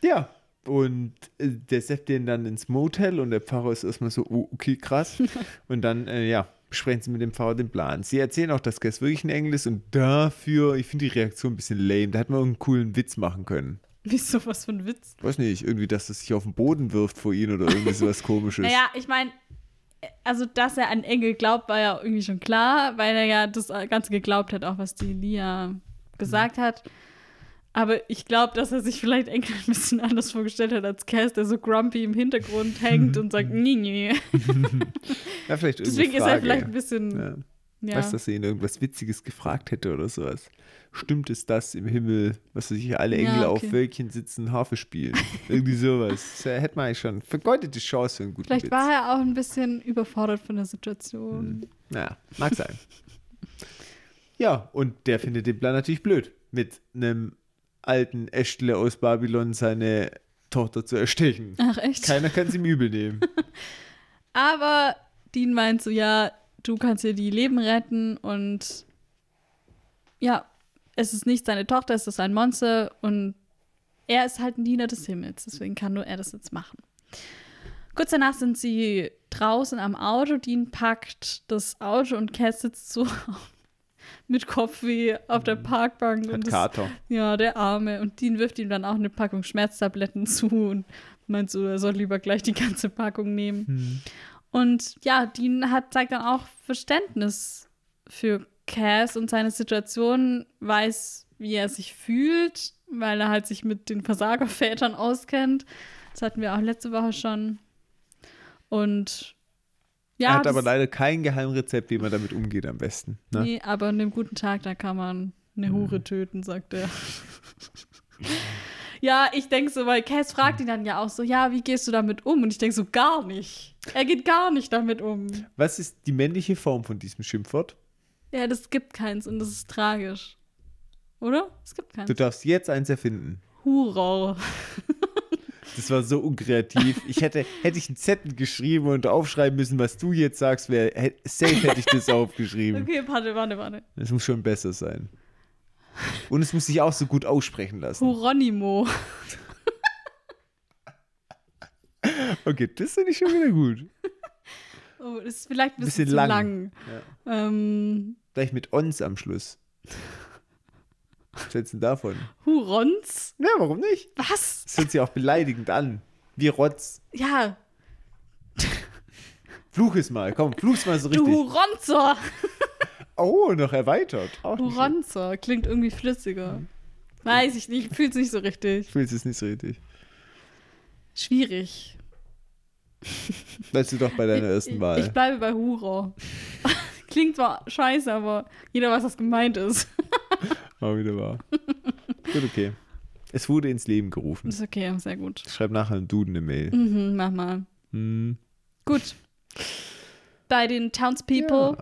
D: Ja, und äh, der seppt den dann ins Motel und der Pfarrer ist erstmal so, oh, okay, krass. und dann, äh, ja, besprechen sie mit dem Pfarrer den Plan. Sie erzählen auch, dass Cass wirklich ein Engel ist und dafür, ich finde die Reaktion ein bisschen lame. Da hätte man einen coolen Witz machen können.
C: Wieso was für ein Witz?
D: Weiß nicht, irgendwie, dass es sich auf den Boden wirft vor ihnen oder irgendwie sowas komisches.
C: Naja, ich meine, also dass er an Engel glaubt, war ja irgendwie schon klar, weil er ja das Ganze geglaubt hat, auch was die Lia gesagt hat. Aber ich glaube, dass er sich vielleicht Engel ein bisschen anders vorgestellt hat als Cass, der so grumpy im Hintergrund hängt und sagt, nee, nee.
D: Ja, vielleicht
C: Deswegen
D: irgendeine
C: ist er
D: Frage.
C: vielleicht ein bisschen,
D: Ja.
C: ja.
D: Weißt du, dass er ihn irgendwas Witziges gefragt hätte oder sowas? Stimmt es das im Himmel, was weiß ich, alle
C: Ja,
D: Engel
C: okay.
D: auf Wölkchen sitzen, Harfe spielen? Irgendwie sowas. Das hätte man eigentlich schon vergeudete Chance für einen guten
C: Vielleicht
D: Witz.
C: war er auch ein bisschen überfordert von der Situation.
D: Ja, mag sein. ja, und der findet den Plan natürlich blöd, mit einem alten Äschtle aus Babylon seine Tochter zu erstechen.
C: Ach, echt?
D: Keiner kann es ihm übel nehmen.
C: Aber Dean meint so, ja, du kannst ihr die Leben retten und ja, es ist nicht seine Tochter, es ist ein Monster und er ist halt ein Diener des Himmels, deswegen kann nur er das jetzt machen. Kurz danach sind sie draußen am Auto, Dean packt das Auto und Cass sitzt so mit Kopfweh auf der Parkbank.
D: Hat
C: und das,
D: Kater.
C: ja, der Arme. Und Dean wirft ihm dann auch eine Packung Schmerztabletten zu und meint so, er soll lieber gleich die ganze Packung nehmen. Und ja, Dean hat, zeigt dann auch Verständnis für Cass und seine Situation, weiß, wie er sich fühlt, weil er halt sich mit den Versagervätern auskennt. Das hatten wir auch letzte Woche schon. Und ja,
D: er hat aber leider kein Geheimrezept, wie man damit umgeht am besten. Ne?
C: Nee, aber an dem guten Tag, da kann man eine Hure töten, sagt er. ja, ich denke so, weil Cass fragt ihn dann ja auch so, ja, wie gehst du damit um? Und ich denke so, gar nicht. Er geht gar nicht damit um.
D: Was ist die männliche Form von diesem Schimpfwort?
C: Ja, das gibt keins und das ist tragisch. Oder? Es gibt keins.
D: Du darfst jetzt eins erfinden.
C: Hurau.
D: Das war so unkreativ. Ich hätte, hätte ich einen Zettel geschrieben und aufschreiben müssen, was du jetzt sagst, wäre hä- safe hätte ich das aufgeschrieben.
C: Okay, warte, warte, warte.
D: Das muss schon besser sein. Und es muss sich auch so gut aussprechen lassen.
C: Huronymo.
D: Okay, das finde ich schon wieder gut.
C: Oh, das ist vielleicht ein bisschen,
D: Bisschen
C: zu lang.
D: lang.
C: Ähm,
D: Gleich mit ons am Schluss. Was hältst du denn davon?
C: Hurons?
D: Ja, warum nicht?
C: Was?
D: Das hört sich auch beleidigend an. Wie Rotz.
C: Ja,
D: Fluch es mal, komm, fluch's mal so
C: du
D: richtig.
C: Huronzer.
D: Oh, noch erweitert. Auch.
C: Huronzer. Klingt irgendwie flüssiger. Weiß ich nicht, fühlt sich nicht so richtig.
D: Ich fühle es nicht so richtig.
C: Schwierig.
D: Bleibst du doch bei deiner ersten
C: ich,
D: Wahl.
C: Ich bleibe bei Huro. Klingt zwar scheiße, aber jeder weiß, was gemeint ist.
D: Auch wieder wahr. Gut, okay. Es wurde ins Leben gerufen.
C: Ist okay, sehr gut.
D: Ich schreibe nachher einen Duden eine Mail.
C: Mhm, mach mal.
D: Hm.
C: Gut. Bei den Townspeople,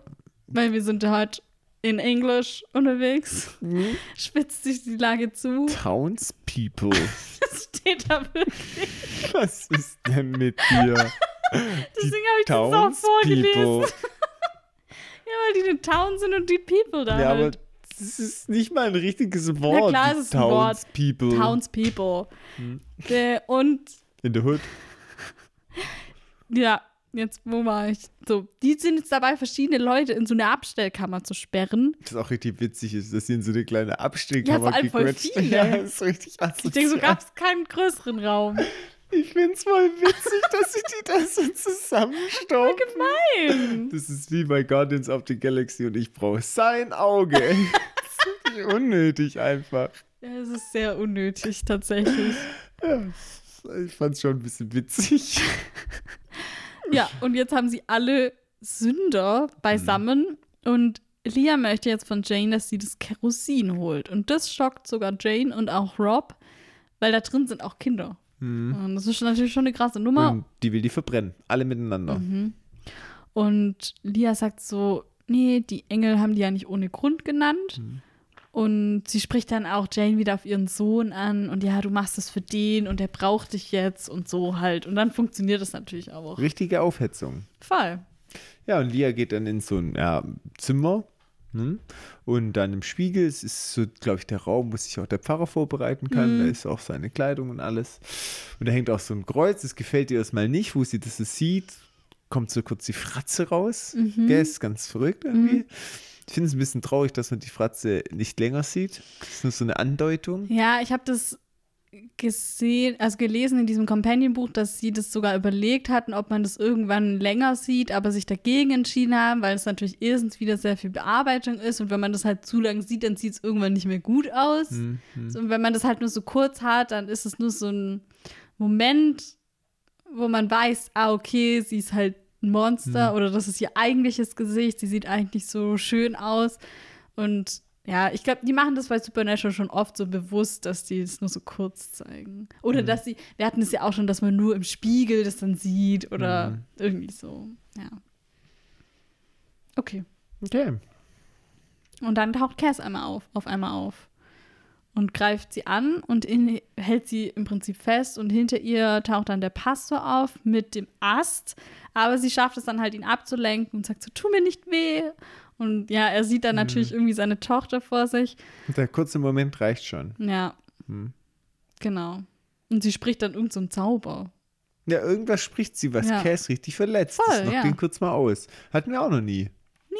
C: weil wir sind heute in Englisch unterwegs,
D: Hm?
C: spitzt sich die Lage zu.
D: Townspeople.
C: Das steht da wirklich.
D: Was ist denn mit dir?
C: Deswegen habe ich das auch vorgelesen. Ja, weil die in Town sind und die People da.
D: Ja, aber
C: halt.
D: Das ist nicht mal ein richtiges Wort.
C: klar,
D: die
C: es ist ein Wort.
D: Townspeople.
C: Townspeople.
D: Hm.
C: Der, und
D: In der Hood.
C: ja, jetzt, wo war ich? So, die sind jetzt dabei, verschiedene Leute in so eine Abstellkammer zu sperren.
D: Das auch richtig witzig ist, dass sie in so eine kleine Abstellkammer
C: Ja, vor allem voll
D: gequetscht
C: viele.
D: Ja, das ist richtig
C: Ich denke, so gab es keinen größeren Raum.
D: Ich finde es voll witzig, dass sie die da so zusammenstauben.
C: Nein.
D: Das ist wie bei Guardians of the Galaxy und ich brauche sein Auge. das ist richtig unnötig einfach.
C: Ja, es ist sehr unnötig, tatsächlich.
D: Ja, ich fand es schon ein bisschen witzig.
C: Ja, und jetzt haben sie alle Sünder beisammen und Lia möchte jetzt von Jane, dass sie das Kerosin holt. Und das schockt sogar Jane und auch Rob, weil da drin sind auch Kinder. Und das ist natürlich schon eine krasse Nummer.
D: Und die will die verbrennen. Alle miteinander.
C: Und Lia sagt so, nee, die Engel haben die ja nicht ohne Grund genannt. Und sie spricht dann auch Jane wieder auf ihren Sohn an und ja, du machst das für den und der braucht dich jetzt und so halt. Und dann funktioniert das natürlich auch.
D: Richtige Aufhetzung.
C: Voll.
D: Ja, und Lia geht dann in so ein ja, Zimmer. Ne? Und dann im Spiegel, es ist so, glaube ich, der Raum, wo sich auch der Pfarrer vorbereiten kann. Da ist auch seine Kleidung und alles. Und da hängt auch so ein Kreuz, das gefällt ihr erstmal nicht, wo sie das sieht. Kommt so kurz die Fratze raus. Gell, ist ganz verrückt irgendwie. Ich finde es ein bisschen traurig, dass man die Fratze nicht länger sieht. Das ist nur so eine Andeutung.
C: Ja, ich habe das gesehen, also gelesen in diesem Companion-Buch, dass sie das sogar überlegt hatten, ob man das irgendwann länger sieht, aber sich dagegen entschieden haben, weil es natürlich erstens wieder sehr viel Bearbeitung ist und wenn man das halt zu lang sieht, dann sieht es irgendwann nicht mehr gut aus.
D: Mhm.
C: So, und wenn man das halt nur so kurz hat, dann ist es nur so ein Moment, wo man weiß, ah, okay, sie ist halt ein Monster oder das ist ihr eigentliches Gesicht, sie sieht eigentlich so schön aus und ja, ich glaube, die machen das bei Supernatural schon oft so bewusst, dass die es nur so kurz zeigen. Oder dass sie, wir hatten es ja auch schon, dass man nur im Spiegel das dann sieht oder
D: Mhm.
C: irgendwie so. Ja. Okay.
D: Okay.
C: Und dann taucht Cass einmal auf, auf einmal auf und greift sie an und in, hält sie im Prinzip fest und hinter ihr taucht dann der Pastor auf mit dem Ast, aber sie schafft es dann halt, ihn abzulenken und sagt so, tu mir nicht weh. Und ja, er sieht dann natürlich irgendwie seine Tochter vor sich.
D: Der kurze Moment reicht schon.
C: Ja,
D: Hm.
C: genau. Und sie spricht dann irgend so Zauber.
D: Ja, irgendwas spricht sie, was
C: Ja.
D: Cass richtig verletzt.
C: Voll,
D: das noch
C: ja.
D: den kurz mal aus. Hatten wir auch noch nie.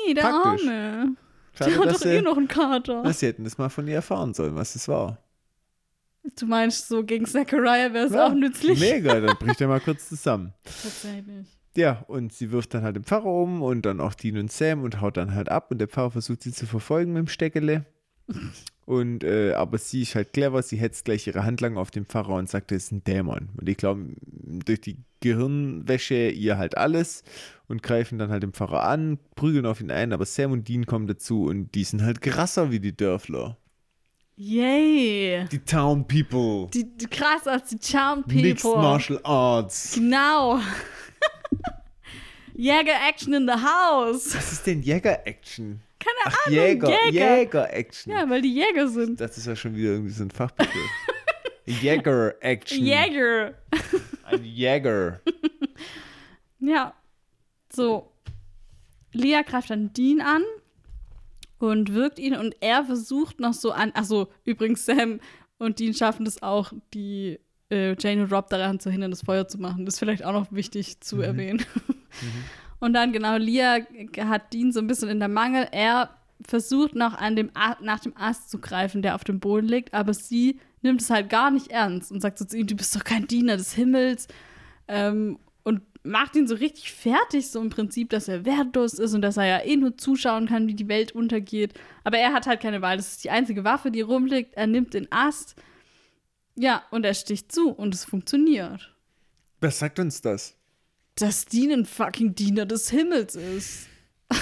C: Nee, der
D: Praktisch.
C: Arme.
D: Schade,
C: Der hat doch eh noch einen Kater.
D: dass sie hätten das mal von ihr erfahren sollen, was es war.
C: Du meinst, so gegen Zachariah wäre es
D: Ja,
C: auch nützlich?
D: Mega, dann bricht er mal kurz zusammen.
C: Tatsächlich.
D: Ja, und sie wirft dann halt den Pfarrer um und dann auch Dean und Sam und haut dann halt ab und der Pfarrer versucht sie zu verfolgen mit dem Steckele. Und äh, aber sie ist halt clever, sie hetzt gleich ihre Handlange auf den Pfarrer und sagt, das ist ein Dämon. Und ich glaube, durch die Gehirnwäsche ihr halt alles und greifen dann halt den Pfarrer an, prügeln auf ihn ein, aber Sam und Dean kommen dazu und die sind halt krasser wie die Dörfler.
C: Yay!
D: Die Town People.
C: Die, die krass als die
D: Mixed
C: People.
D: Martial Arts.
C: Genau. Jäger Action in the house.
D: Was ist denn Jäger-Action?
C: Keine
D: Ach,
C: Ahnung.
D: Jäger,
C: Jäger.
D: Jäger-Action.
C: Ja, weil die Jäger sind.
D: Das ist ja schon wieder irgendwie so ein Fachbegriff. Jäger-Action.
C: Jäger.
D: Ein Jäger.
C: Ja. So. Lea greift dann Dean an und wirkt ihn und er versucht noch so an. Achso, übrigens, Sam und Dean schaffen das auch, die äh, Jane und Rob daran zu hindern, das Feuer zu machen. Das ist vielleicht auch noch wichtig zu erwähnen. Und dann, genau, Lia hat Dean so ein bisschen in der Mangel. Er versucht noch an dem A nach dem Ast zu greifen, der auf dem Boden liegt, aber sie nimmt es halt gar nicht ernst und sagt so zu ihm, du bist doch kein Diener des Himmels. Ähm, und macht ihn so richtig fertig, so im Prinzip, dass er wertlos ist und dass er ja eh nur zuschauen kann, wie die Welt untergeht. Aber er hat halt keine Wahl. Das ist die einzige Waffe, die rumliegt. Er nimmt den Ast. Ja, und er sticht zu und es funktioniert.
D: Was sagt uns das?
C: Dass Dean ein fucking Diener des Himmels ist.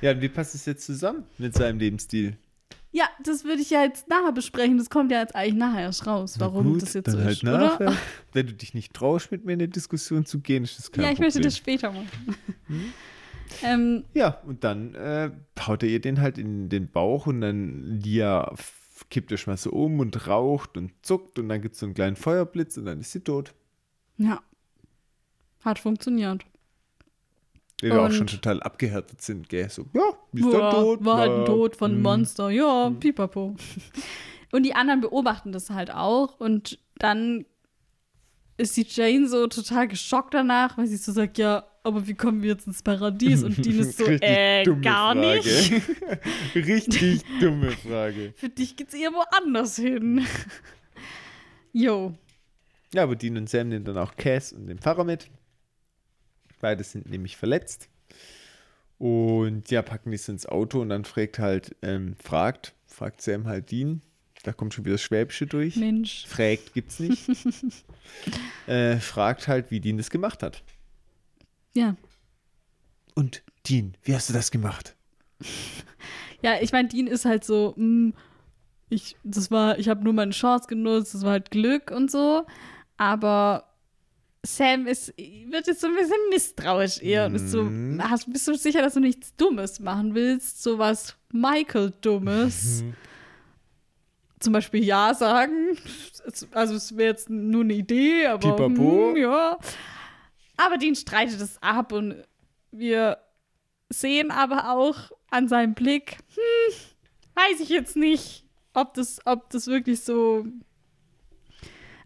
D: Ja, und wie passt es jetzt zusammen mit seinem Lebensstil?
C: Ja, das würde ich ja jetzt nachher besprechen. Das kommt ja jetzt eigentlich nachher erst raus, warum
D: gut,
C: das jetzt so
D: halt
C: ist,
D: nachher.
C: oder?
D: Wenn du dich nicht traust, mit mir in eine Diskussion zu gehen, ist das kein
C: Ja, ich
D: Problem.
C: möchte das später machen.
D: Hm?
C: ähm,
D: Ja, und dann äh, haut er ihr den halt in den Bauch und dann Lia kippt er schon mal so um und raucht und zuckt und dann gibt es so einen kleinen Feuerblitz und dann ist sie tot.
C: ja. Hat funktioniert.
D: Weil wir auch
C: Und-
D: schon total abgehärtet sind, gell? So, ja, ist dann tot.
C: War halt
D: ja,
C: ein Tod von
D: hm.
C: Monster. Ja, pipapo. Und die anderen beobachten das halt auch. Und dann ist die Jane so total geschockt danach, weil sie so sagt, ja, aber wie kommen wir jetzt ins Paradies? Und Dean ist so, äh, gar
D: Frage.
C: nicht.
D: Richtig dumme Frage.
C: Für dich geht's eher woanders hin. Jo.
D: Ja, aber Dean und Sam nehmen dann auch Cass und den Pfarrer mit. Beide sind nämlich verletzt. Und ja, packen die ins Auto und dann fragt halt, ähm, fragt, fragt Sam halt Dean. Da kommt schon wieder das Schwäbische durch.
C: Mensch.
D: Fragt gibt's nicht. äh, fragt halt, wie Dean das gemacht hat.
C: Ja.
D: Und Dean, wie hast du das gemacht?
C: Ja, ich meine, Dean ist halt so, mh, ich, das war, ich habe nur meine Chance genutzt, das war halt Glück und so. Aber Sam ist, wird jetzt so ein bisschen misstrauisch eher und ist so,
D: Mhm.
C: hast, bist du sicher, dass du nichts Dummes machen willst? So was Michael-Dummes.
D: Mhm.
C: Zum Beispiel Ja sagen. Also es wäre jetzt nur eine Idee, aber hm, ja. Aber Dean streitet es ab und wir sehen aber auch an seinem Blick, hm, weiß ich jetzt nicht, ob das, ob das wirklich so,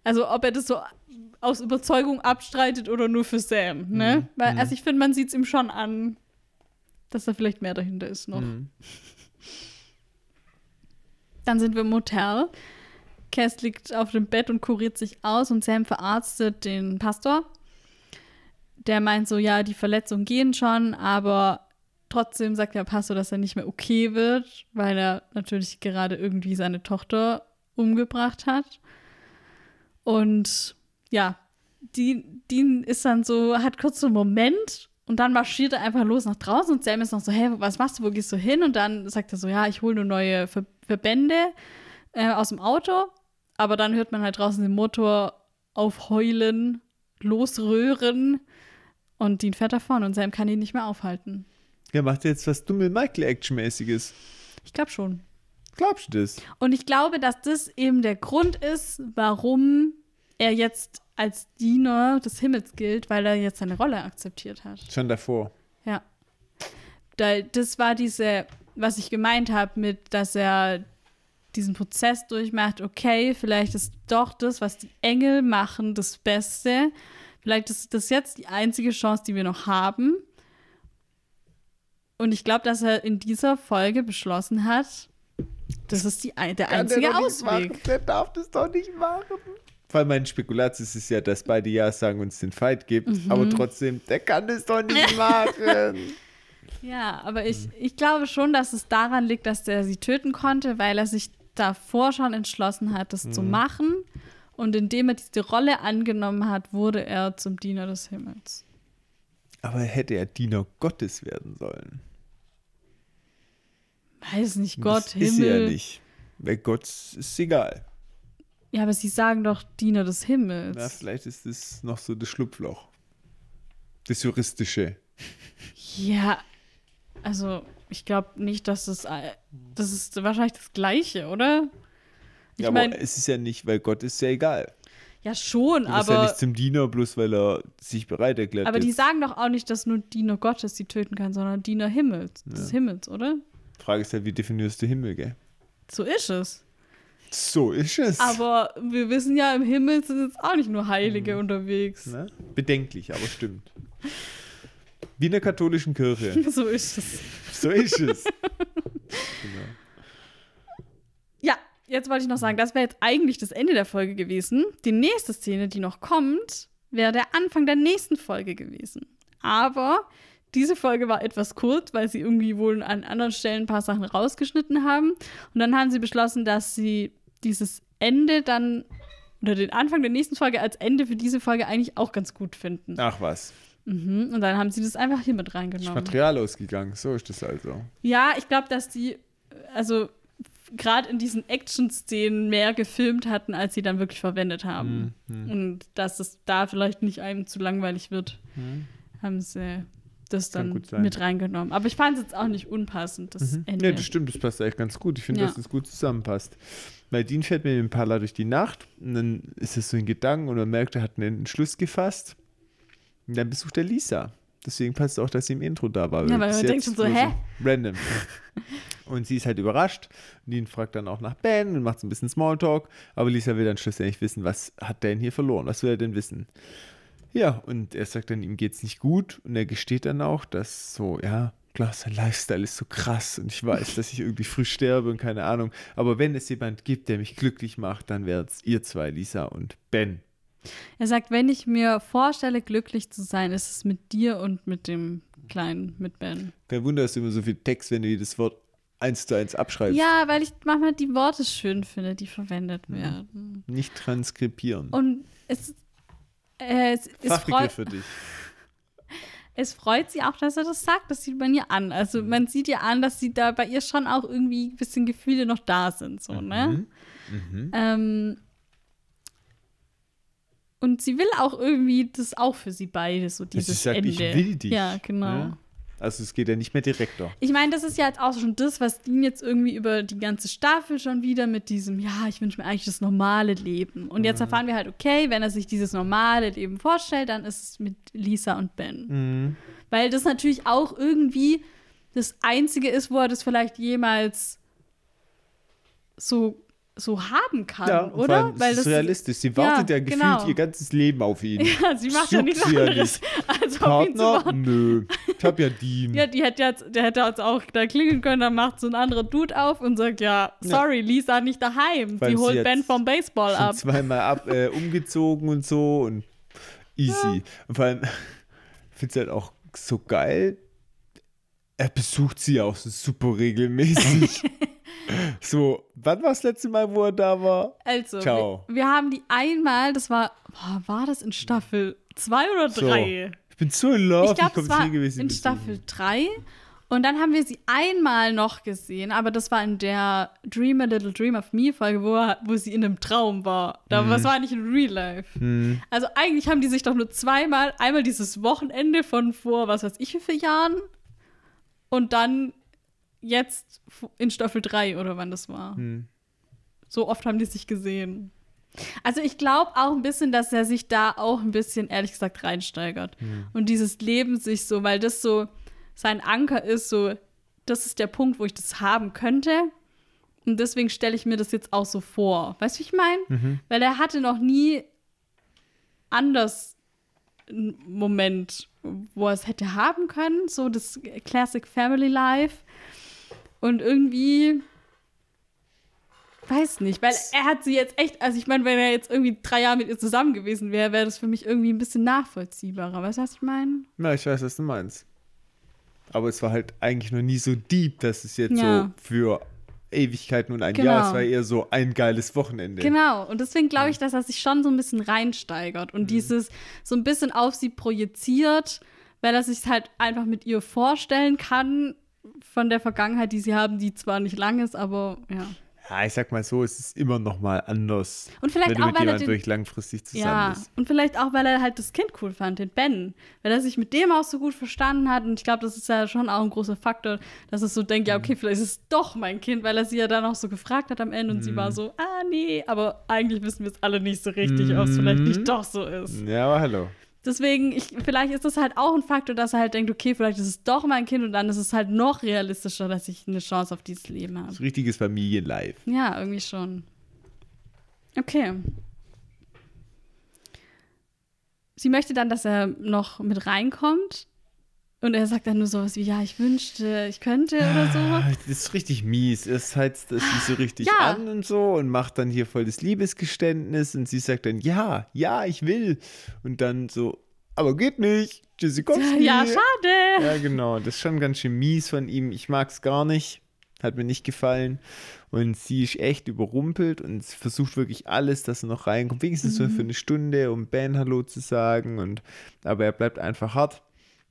C: also ob er das so aus Überzeugung abstreitet oder nur für Sam, ne?
D: Mhm.
C: Weil,
D: Mhm.
C: also ich finde, man sieht es ihm schon an, dass da vielleicht mehr dahinter ist noch.
D: Mhm.
C: Dann sind wir im Hotel. Cass liegt auf dem Bett und kuriert sich aus und Sam verarztet den Pastor. Der meint so, ja, die Verletzungen gehen schon, aber trotzdem sagt der Pastor, dass er nicht mehr okay wird, weil er natürlich gerade irgendwie seine Tochter umgebracht hat. Und ja, Dean, Dean ist dann so, hat kurz so einen Moment und dann marschiert er einfach los nach draußen und Sam ist noch so, hey, was machst du, wo gehst du hin? Und dann sagt er so, ja, ich hole nur neue Ver Verbände äh, aus dem Auto. Aber dann hört man halt draußen den Motor aufheulen, losröhren und Dean fährt davon und Sam kann ihn nicht mehr aufhalten.
D: Ja, macht jetzt was dumme Michael-Action-mäßiges.
C: Ich glaube schon.
D: Glaubst du das?
C: Und ich glaube, dass das eben der Grund ist, warum er jetzt als Diener des Himmels gilt, weil er jetzt seine Rolle akzeptiert hat.
D: Schon davor.
C: Ja. Da, das war diese, was ich gemeint habe, mit, dass er diesen Prozess durchmacht, okay, vielleicht ist doch das, was die Engel machen, das Beste. Vielleicht ist das jetzt die einzige Chance, die wir noch haben. Und ich glaube, dass er in dieser Folge beschlossen hat, das ist die, der einzige Ausweg.
D: Der darf das doch nicht machen. Weil mein Spekulatius ist ja, dass beide Ja sagen und es den Fight gibt. Mhm. Aber trotzdem, der kann das doch nicht machen.
C: Ja, aber ich, ich glaube schon, dass es daran liegt, dass er sie töten konnte, weil er sich davor schon entschlossen hat, das mhm. zu machen. Und indem er diese Rolle angenommen hat, wurde er zum Diener des Himmels.
D: Aber hätte er Diener Gottes werden sollen?
C: Weiß nicht, Gott, das
D: Himmel. Ist er ja nicht. Weil Gott ist egal.
C: Ja, aber sie sagen doch Diener des Himmels.
D: Na, vielleicht ist das noch so das Schlupfloch. Das Juristische.
C: Ja, also ich glaube nicht, dass das. Das ist wahrscheinlich das Gleiche, oder?
D: Ich ja, mein, aber es ist ja nicht, weil Gott ist ja egal.
C: Ja, schon,
D: du
C: aber.
D: Ist ja nicht zum Diener, bloß weil er sich bereit erklärt.
C: Aber jetzt. die sagen doch auch nicht, dass nur Diener Gottes sie töten kann, sondern Diener Himmels, ja. des Himmels, oder?
D: Frage ist ja, wie definierst du Himmel, gell?
C: So ist es.
D: So ist es.
C: Aber wir wissen ja, im Himmel sind jetzt auch nicht nur Heilige mhm. unterwegs.
D: Ne? Bedenklich, aber stimmt. Wie in der katholischen Kirche.
C: so ist es.
D: So ist es. genau.
C: Ja, jetzt wollte ich noch sagen, das wäre jetzt eigentlich das Ende der Folge gewesen. Die nächste Szene, die noch kommt, wäre der Anfang der nächsten Folge gewesen. Aber diese Folge war etwas kurz, weil sie irgendwie wohl an anderen Stellen ein paar Sachen rausgeschnitten haben. Und dann haben sie beschlossen, dass sie dieses Ende dann oder den Anfang der nächsten Folge als Ende für diese Folge eigentlich auch ganz gut finden.
D: Ach was.
C: Mhm. Und dann haben sie das einfach hier mit reingenommen.
D: Ist Material ausgegangen, so ist das also.
C: Ja, ich glaube, dass die, also gerade in diesen Action-Szenen mehr gefilmt hatten, als sie dann wirklich verwendet haben. Mhm. Und dass es da vielleicht nicht einem zu langweilig wird, mhm. haben sie das dann mit reingenommen. Aber ich fand es jetzt auch nicht unpassend, das mhm. Ende.
D: Ja, das stimmt, das passt eigentlich ganz gut. Ich finde, ja. dass das gut zusammenpasst. Weil Dean fährt mit dem Pala durch die Nacht und dann ist es so ein Gedanken und man merkt, er hat einen Entschluss gefasst. Und dann besucht er Lisa. Deswegen passt es auch, dass sie im Intro da war.
C: Ja, weil man denkt schon so, hä?
D: Random. und sie ist halt überrascht. Und Dean fragt dann auch nach Ben und macht so ein bisschen Smalltalk. Aber Lisa will dann schlussendlich wissen, was hat der denn hier verloren? Was will er denn wissen? Ja, und er sagt dann, ihm geht's nicht gut und er gesteht dann auch, dass so, ja, klar, sein Lifestyle ist so krass und ich weiß, dass ich irgendwie früh sterbe und keine Ahnung. Aber wenn es jemand gibt, der mich glücklich macht, dann wäre es ihr zwei, Lisa und Ben.
C: Er sagt, wenn ich mir vorstelle, glücklich zu sein, ist es mit dir und mit dem Kleinen, mit Ben.
D: Kein Wunder, dass du immer so viel Text, wenn du jedes Wort eins zu eins abschreibst.
C: Ja, weil ich manchmal die Worte schön finde, die verwendet mhm. werden.
D: Nicht transkribieren.
C: Und es äh, es, es freut,
D: für dich.
C: Es freut sie auch, dass er das sagt. Das sieht man ihr an. Also man sieht ihr an, dass sie da bei ihr schon auch irgendwie ein bisschen Gefühle noch da sind. So, ne? Mhm. Ähm, und sie will auch irgendwie das auch für sie beide, so dieses sie sagt, Ende. Ich
D: will dich.
C: Ja, genau. Ja?
D: Also es geht ja nicht mehr direkter.
C: Ich meine, das ist ja jetzt auch schon das, was Dean jetzt irgendwie über die ganze Staffel schon wieder mit diesem, ja, ich wünsche mir eigentlich das normale Leben. Und jetzt mhm. erfahren wir halt, okay, wenn er sich dieses normale Leben vorstellt, dann ist es mit Lisa und Ben. Mhm. Weil das natürlich auch irgendwie das Einzige ist, wo er das vielleicht jemals so so haben kann,
D: Ja,
C: oder?
D: allem, das ist realistisch. Sie wartet ja, gefühlt
C: genau.
D: ihr ganzes Leben auf ihn.
C: Ja, sie macht ja
D: Juckt
C: nichts
D: ja
C: anderes, als auf ihn zu
D: Partner?
C: warten.
D: Nö. Ich hab ja Dean.
C: Ja, die hätte jetzt, der hätte jetzt auch da klingeln können, dann macht so ein anderer Dude auf und sagt, ja, sorry, Lisa nicht daheim.
D: Weil
C: die
D: sie
C: holt Ben vom Baseball ab.
D: zweimal ab, äh, umgezogen und so und easy. Und vor allem, ich finde es halt auch so geil. Er besucht sie auch so super regelmäßig. So, wann war das letzte Mal, wo er da war?
C: Also,
D: Ciao.
C: Wir, wir haben die einmal, das war, boah, war das in Staffel 2 oder
D: So.
C: 3?
D: Ich bin so in love.
C: Ich glaube,
D: komm
C: es war
D: regelmäßig
C: in. Staffel 3. Und dann haben wir sie einmal noch gesehen, aber das war in der Dream a Little Dream of Me Folge, wo, er- wo sie in einem Traum war. Da,
D: Mhm.
C: Das war nicht in Real Life. Also eigentlich haben die sich doch nur zweimal, einmal dieses Wochenende von vor, was weiß ich, wie vielen Jahren und dann jetzt in Staffel 3 oder wann das war.
D: Hm.
C: So oft haben die sich gesehen. Also ich glaube auch ein bisschen, dass er sich da auch ein bisschen, ehrlich gesagt, reinsteigert. Und dieses Leben sich so, weil das so sein Anker ist, so, das ist der Punkt, wo ich das haben könnte. Und deswegen stelle ich mir das jetzt auch so vor. Weißt du, wie ich meine? Weil er hatte noch nie anders einen Moment, wo er es hätte haben können, so das Classic Family Life. Und irgendwie, weiß nicht, weil er hat sie jetzt echt, also ich meine, wenn er jetzt irgendwie drei Jahre mit ihr zusammen gewesen wäre, wäre das für mich irgendwie ein bisschen nachvollziehbarer. Weißt du, was ich meine?
D: Na, ich weiß, was du meinst. Aber es war halt eigentlich noch nie so deep, dass es jetzt
C: Ja.
D: so für Ewigkeiten und ein
C: Genau.
D: Jahr, es war eher so ein geiles Wochenende.
C: Genau, und deswegen glaube ich, dass er sich schon so ein bisschen reinsteigert und dieses so ein bisschen auf sie projiziert, weil er sich halt einfach mit ihr vorstellen kann von der Vergangenheit, die sie haben, die zwar nicht lang ist, aber ja.
D: Ja, ich sag mal so, es ist immer noch mal anders,
C: Und vielleicht
D: wenn du
C: auch,
D: mit
C: weil er
D: jemandem durch langfristig zusammen
C: Ja,
D: bist.
C: und vielleicht auch, weil er halt das Kind cool fand, den Ben. Weil er sich mit dem auch so gut verstanden hat. Und ich glaube, das ist ja schon auch ein großer Faktor, dass es so denkt, ja, okay, vielleicht ist es doch mein Kind, weil er sie ja dann auch so gefragt hat am Ende und sie war so, ah, nee, aber eigentlich wissen wir es alle nicht so richtig, ob es vielleicht nicht doch so ist.
D: Ja, aber hallo.
C: Deswegen, ich, vielleicht ist das halt auch ein Faktor, dass er halt denkt, okay, vielleicht ist es doch mein Kind und dann ist es halt noch realistischer, dass ich eine Chance auf dieses Leben habe.
D: So richtiges Familienlife.
C: Ja, irgendwie schon. Okay. Sie möchte dann, dass er noch mit reinkommt. Und er sagt dann nur sowas wie, ja, ich wünschte, ich könnte oder so.
D: Das ist richtig mies. Es heizt das sie so richtig
C: Ja.
D: an und so und macht dann hier voll das Liebesgeständnis und sie sagt dann, ja, ja, ich will. Und dann so, aber geht nicht. Tschüssikowski.
C: Ja, schade.
D: Ja, genau. Das ist schon ganz schön mies von ihm. Ich mag es gar nicht. Hat mir nicht gefallen. Und sie ist echt überrumpelt und versucht wirklich alles, dass er noch reinkommt. Wenigstens
C: Mhm.
D: so für eine Stunde, um Ben Hallo zu sagen. Und, aber er bleibt einfach hart.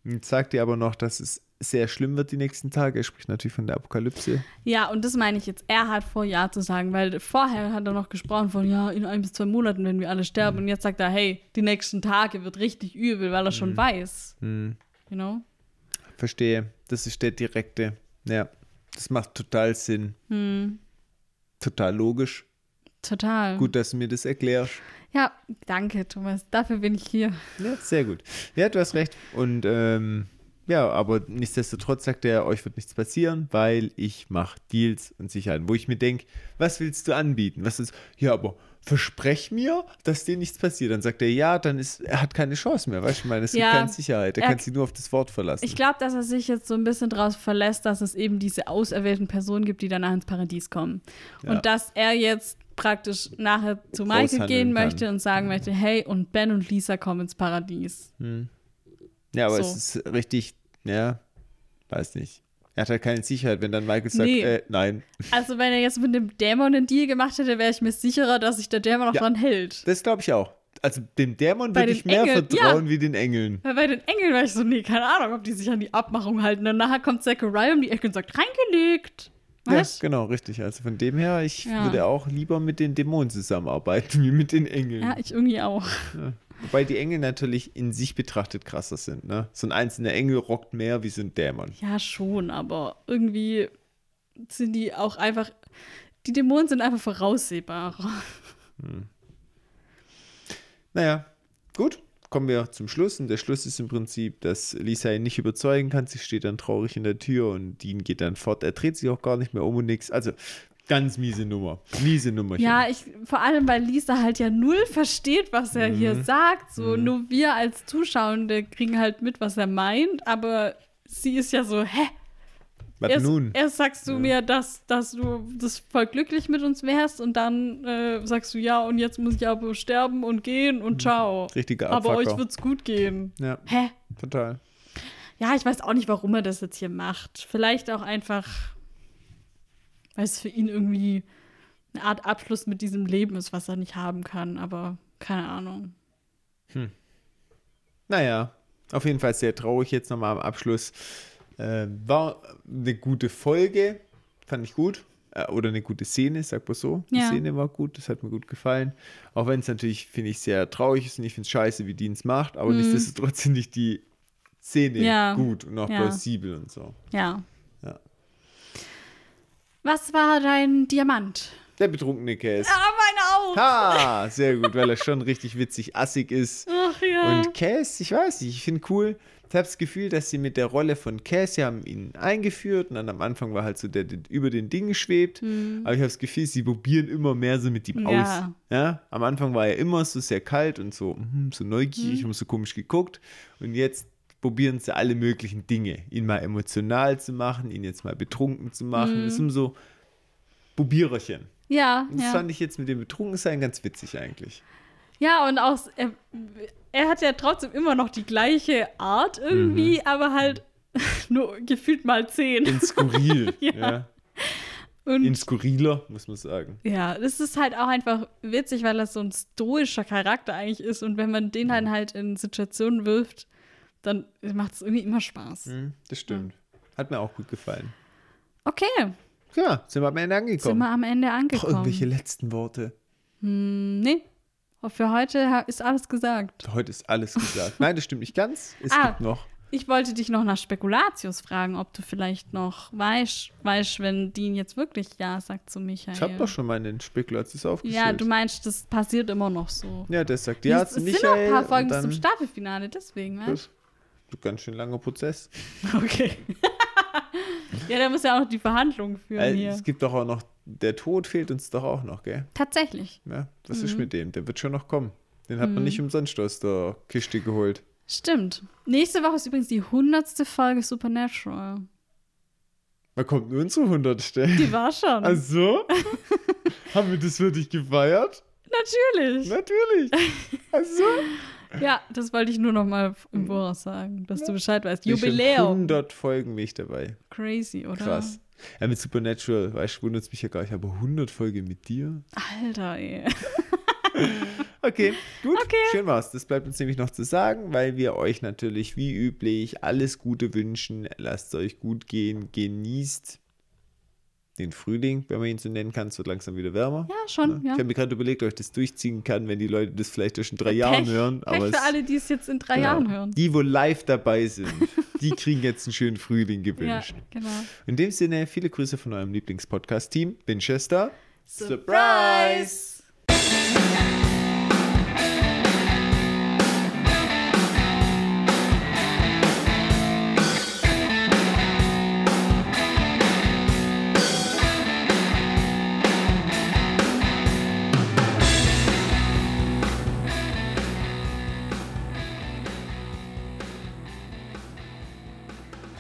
D: Und sagt ihr aber noch, dass es sehr schlimm wird die nächsten Tage. Er spricht natürlich von der Apokalypse.
C: Ja, und das meine ich jetzt. Er hat vor, Ja zu sagen, weil vorher hat er noch gesprochen von, ja, in ein bis zwei Monaten, wenn wir alle sterben. Und jetzt sagt er, hey, die nächsten Tage wird richtig übel, weil er schon weiß. You know?
D: Verstehe. Das ist der direkte. Ja, das macht total Sinn.
C: Hm.
D: Total logisch.
C: Total.
D: Gut, dass du mir das erklärst.
C: Ja, danke, Thomas. Dafür bin ich hier.
D: Ja, sehr gut. Ja, du hast recht. Und ähm, ja, aber nichtsdestotrotz sagt er, euch wird nichts passieren, weil ich mache Deals und Sicherheiten. Wo ich mir denke, was willst du anbieten? Was ist, ja, aber versprech mir, dass dir nichts passiert. Dann sagt er, ja, dann ist, er hat keine Chance mehr. Weißt du, ich meine, es gibt
C: Ja,
D: keine Sicherheit. Er,
C: er-
D: kann sich nur auf das Wort verlassen.
C: Ich glaube, dass er sich jetzt so ein bisschen daraus verlässt, dass es eben diese auserwählten Personen gibt, die danach ins Paradies kommen.
D: Ja.
C: Und dass er jetzt praktisch nachher zu Michael gehen
D: kann.
C: möchte und sagen möchte, hey, und Ben und Lisa kommen ins Paradies.
D: ja, aber
C: so.
D: es ist richtig, ja, weiß nicht. Er hat halt keine Sicherheit, wenn dann Michael sagt,
C: Nee.
D: äh, nein.
C: Also wenn er jetzt mit dem Dämon einen Deal gemacht hätte, wäre ich mir sicherer, dass sich der Dämon auch
D: Ja.
C: dran hält.
D: Das glaube ich auch. Also dem Dämon würde ich mehr
C: Engeln,
D: vertrauen wie den Engeln.
C: Weil bei den Engeln war ich so, nee, keine Ahnung, ob die sich an die Abmachung halten. Und nachher kommt Zachariah um die Ecke und sagt, reingelegt.
D: Ja,
C: Was?
D: genau, richtig. Also von dem her, ich
C: Ja.
D: würde auch lieber mit den Dämonen zusammenarbeiten, wie mit den Engeln.
C: Ja, ich irgendwie auch.
D: Wobei die Engel natürlich in sich betrachtet krasser sind. Ne? So ein einzelner Engel rockt mehr wie so ein Dämon.
C: Ja, schon, aber irgendwie sind die auch einfach. Die Dämonen sind einfach voraussehbarer.
D: Naja, gut. Kommen wir zum Schluss. Und der Schluss ist im Prinzip, dass Lisa ihn nicht überzeugen kann. Sie steht dann traurig in der Tür und Dean geht dann fort. Er dreht sich auch gar nicht mehr um und nix. Also, Ganz miese Nummer. Miese Nummer.
C: Ja, ich, vor allem, weil Lisa halt ja null versteht, was er
D: Mhm.
C: hier sagt. So, nur wir als Zuschauende kriegen halt mit, was er meint, aber sie ist ja so, hä?
D: Was
C: Erst,
D: nun?
C: erst sagst du mir, dass, dass du das voll glücklich mit uns wärst und dann äh, sagst du, ja, und jetzt muss ich aber sterben und gehen und ciao.
D: Richtiger
C: Aber euch
D: Abfucker.
C: wird's gut gehen.
D: Ja,
C: Hä?
D: total.
C: Ja, ich weiß auch nicht, warum er das jetzt hier macht. Vielleicht auch einfach, weil es für ihn irgendwie eine Art Abschluss mit diesem Leben ist, was er nicht haben kann. Aber keine Ahnung.
D: Naja, auf jeden Fall sehr traurig jetzt nochmal am Abschluss. Äh, war eine gute Folge, fand ich gut. Äh, oder eine gute Szene, sag mal so. Die
C: Ja.
D: Szene war gut, das hat mir gut gefallen. Auch wenn es natürlich, finde ich, sehr traurig ist und ich finde es scheiße, wie die es macht, aber nichtsdestotrotz finde ich die Szene.
C: Ja.
D: gut und auch
C: Ja.
D: plausibel und so.
C: Ja. Was war dein Diamant?
D: Der betrunkene Käse.
C: Ah, meine auch.
D: Ha, sehr gut, weil er schon richtig witzig assig ist.
C: Ach ja.
D: Und Cass, ich weiß nicht, ich finde cool. Ich habe das Gefühl, dass sie mit der Rolle von Cass, sie haben ihn eingeführt und dann am Anfang war halt so der, der über den Dingen schwebt. Aber ich habe das Gefühl, sie probieren immer mehr so mit ihm
C: Hm. Ja.
D: aus. Ja, am Anfang war er immer so sehr kalt und so, mhm, so neugierig
C: Hm.
D: und so komisch geguckt. Und jetzt probieren sie alle möglichen Dinge, ihn mal emotional zu machen, ihn jetzt mal betrunken zu machen. Das sind so Probiererchen.
C: ja,
D: Und das
C: ja.
D: fand ich jetzt mit dem Betrunkensein ganz witzig eigentlich.
C: Ja, und auch, er, er hat ja trotzdem immer noch die gleiche Art irgendwie, aber halt nur gefühlt mal zehn.
D: In skurril.
C: Ja.
D: ja.
C: Und
D: In skurriler, muss man sagen.
C: ja, das ist halt auch einfach witzig, weil das so ein stoischer Charakter eigentlich ist. Und wenn man den dann halt in Situationen wirft, dann macht es irgendwie immer Spaß.
D: Hm, das stimmt. Hat mir auch gut gefallen.
C: Okay,
D: Ja, sind wir am Ende
C: sind
D: angekommen.
C: wir am Ende
D: Noch
C: angekommen.
D: irgendwelche letzten Worte.
C: Hm, nee, für heute ist alles gesagt.
D: Heute ist alles gesagt. Nein, das stimmt nicht ganz. Es
C: Ah.
D: gibt noch.
C: Ich wollte dich noch nach Spekulatius fragen, ob du vielleicht noch weißt, weißt wenn Dean jetzt wirklich Ja sagt zu Michael.
D: Ich habe doch schon mal einen Spekulatius
C: Ja,
D: aufgestellt.
C: du meinst, das passiert immer noch so.
D: Ja, der sagt ja
C: es
D: zu
C: es
D: Michael.
C: sind noch ein paar Folgen bis zum Staffelfinale, deswegen, weißt
D: ein ganz schön langer Prozess.
C: Okay. ja, der muss ja auch noch die Verhandlungen führen
D: Äh,
C: hier.
D: es gibt doch auch noch, der Tod fehlt uns doch auch noch, gell?
C: Tatsächlich.
D: Ja, was
C: Mhm.
D: ist mit dem? Der wird schon noch kommen. Den hat man nicht umsonst aus der Kiste geholt.
C: Stimmt. Nächste Woche ist übrigens die hundertste Folge Supernatural.
D: Wann kommt nur unsere hundertste?
C: Die war schon.
D: Also? Haben wir das wirklich gefeiert?
C: Natürlich.
D: Natürlich. Also?
C: Ja, das wollte ich nur noch mal im Voraus sagen, dass du Bescheid weißt.
D: Schon
C: Jubiläum.
D: 100 Folgen bin ich dabei.
C: Crazy, oder?
D: Krass. Ja, mit Supernatural, weißt du, wundert es mich ja gar nicht, aber 100 Folgen mit dir?
C: Alter, ey.
D: Okay, gut.
C: Okay.
D: Schön war's. Das bleibt uns nämlich noch zu sagen, weil wir euch natürlich wie üblich alles Gute wünschen. Lasst es euch gut gehen. Genießt den Frühling, wenn man ihn so nennen kann. Es wird langsam wieder wärmer.
C: Ja, schon, ja.
D: Ich habe mir gerade überlegt, ob ich das durchziehen kann, wenn die Leute das vielleicht erst in drei Jahren
C: Pech,
D: hören.
C: Pech
D: Aber
C: für
D: es,
C: alle, die es jetzt in drei
D: genau.
C: Jahren hören.
D: Die, wo live dabei sind, die kriegen jetzt einen schönen Frühling
C: Ja,
D: gewünscht.
C: genau.
D: In dem Sinne, viele Grüße von eurem Lieblingspodcast-Team. Winchester.
C: Surprise!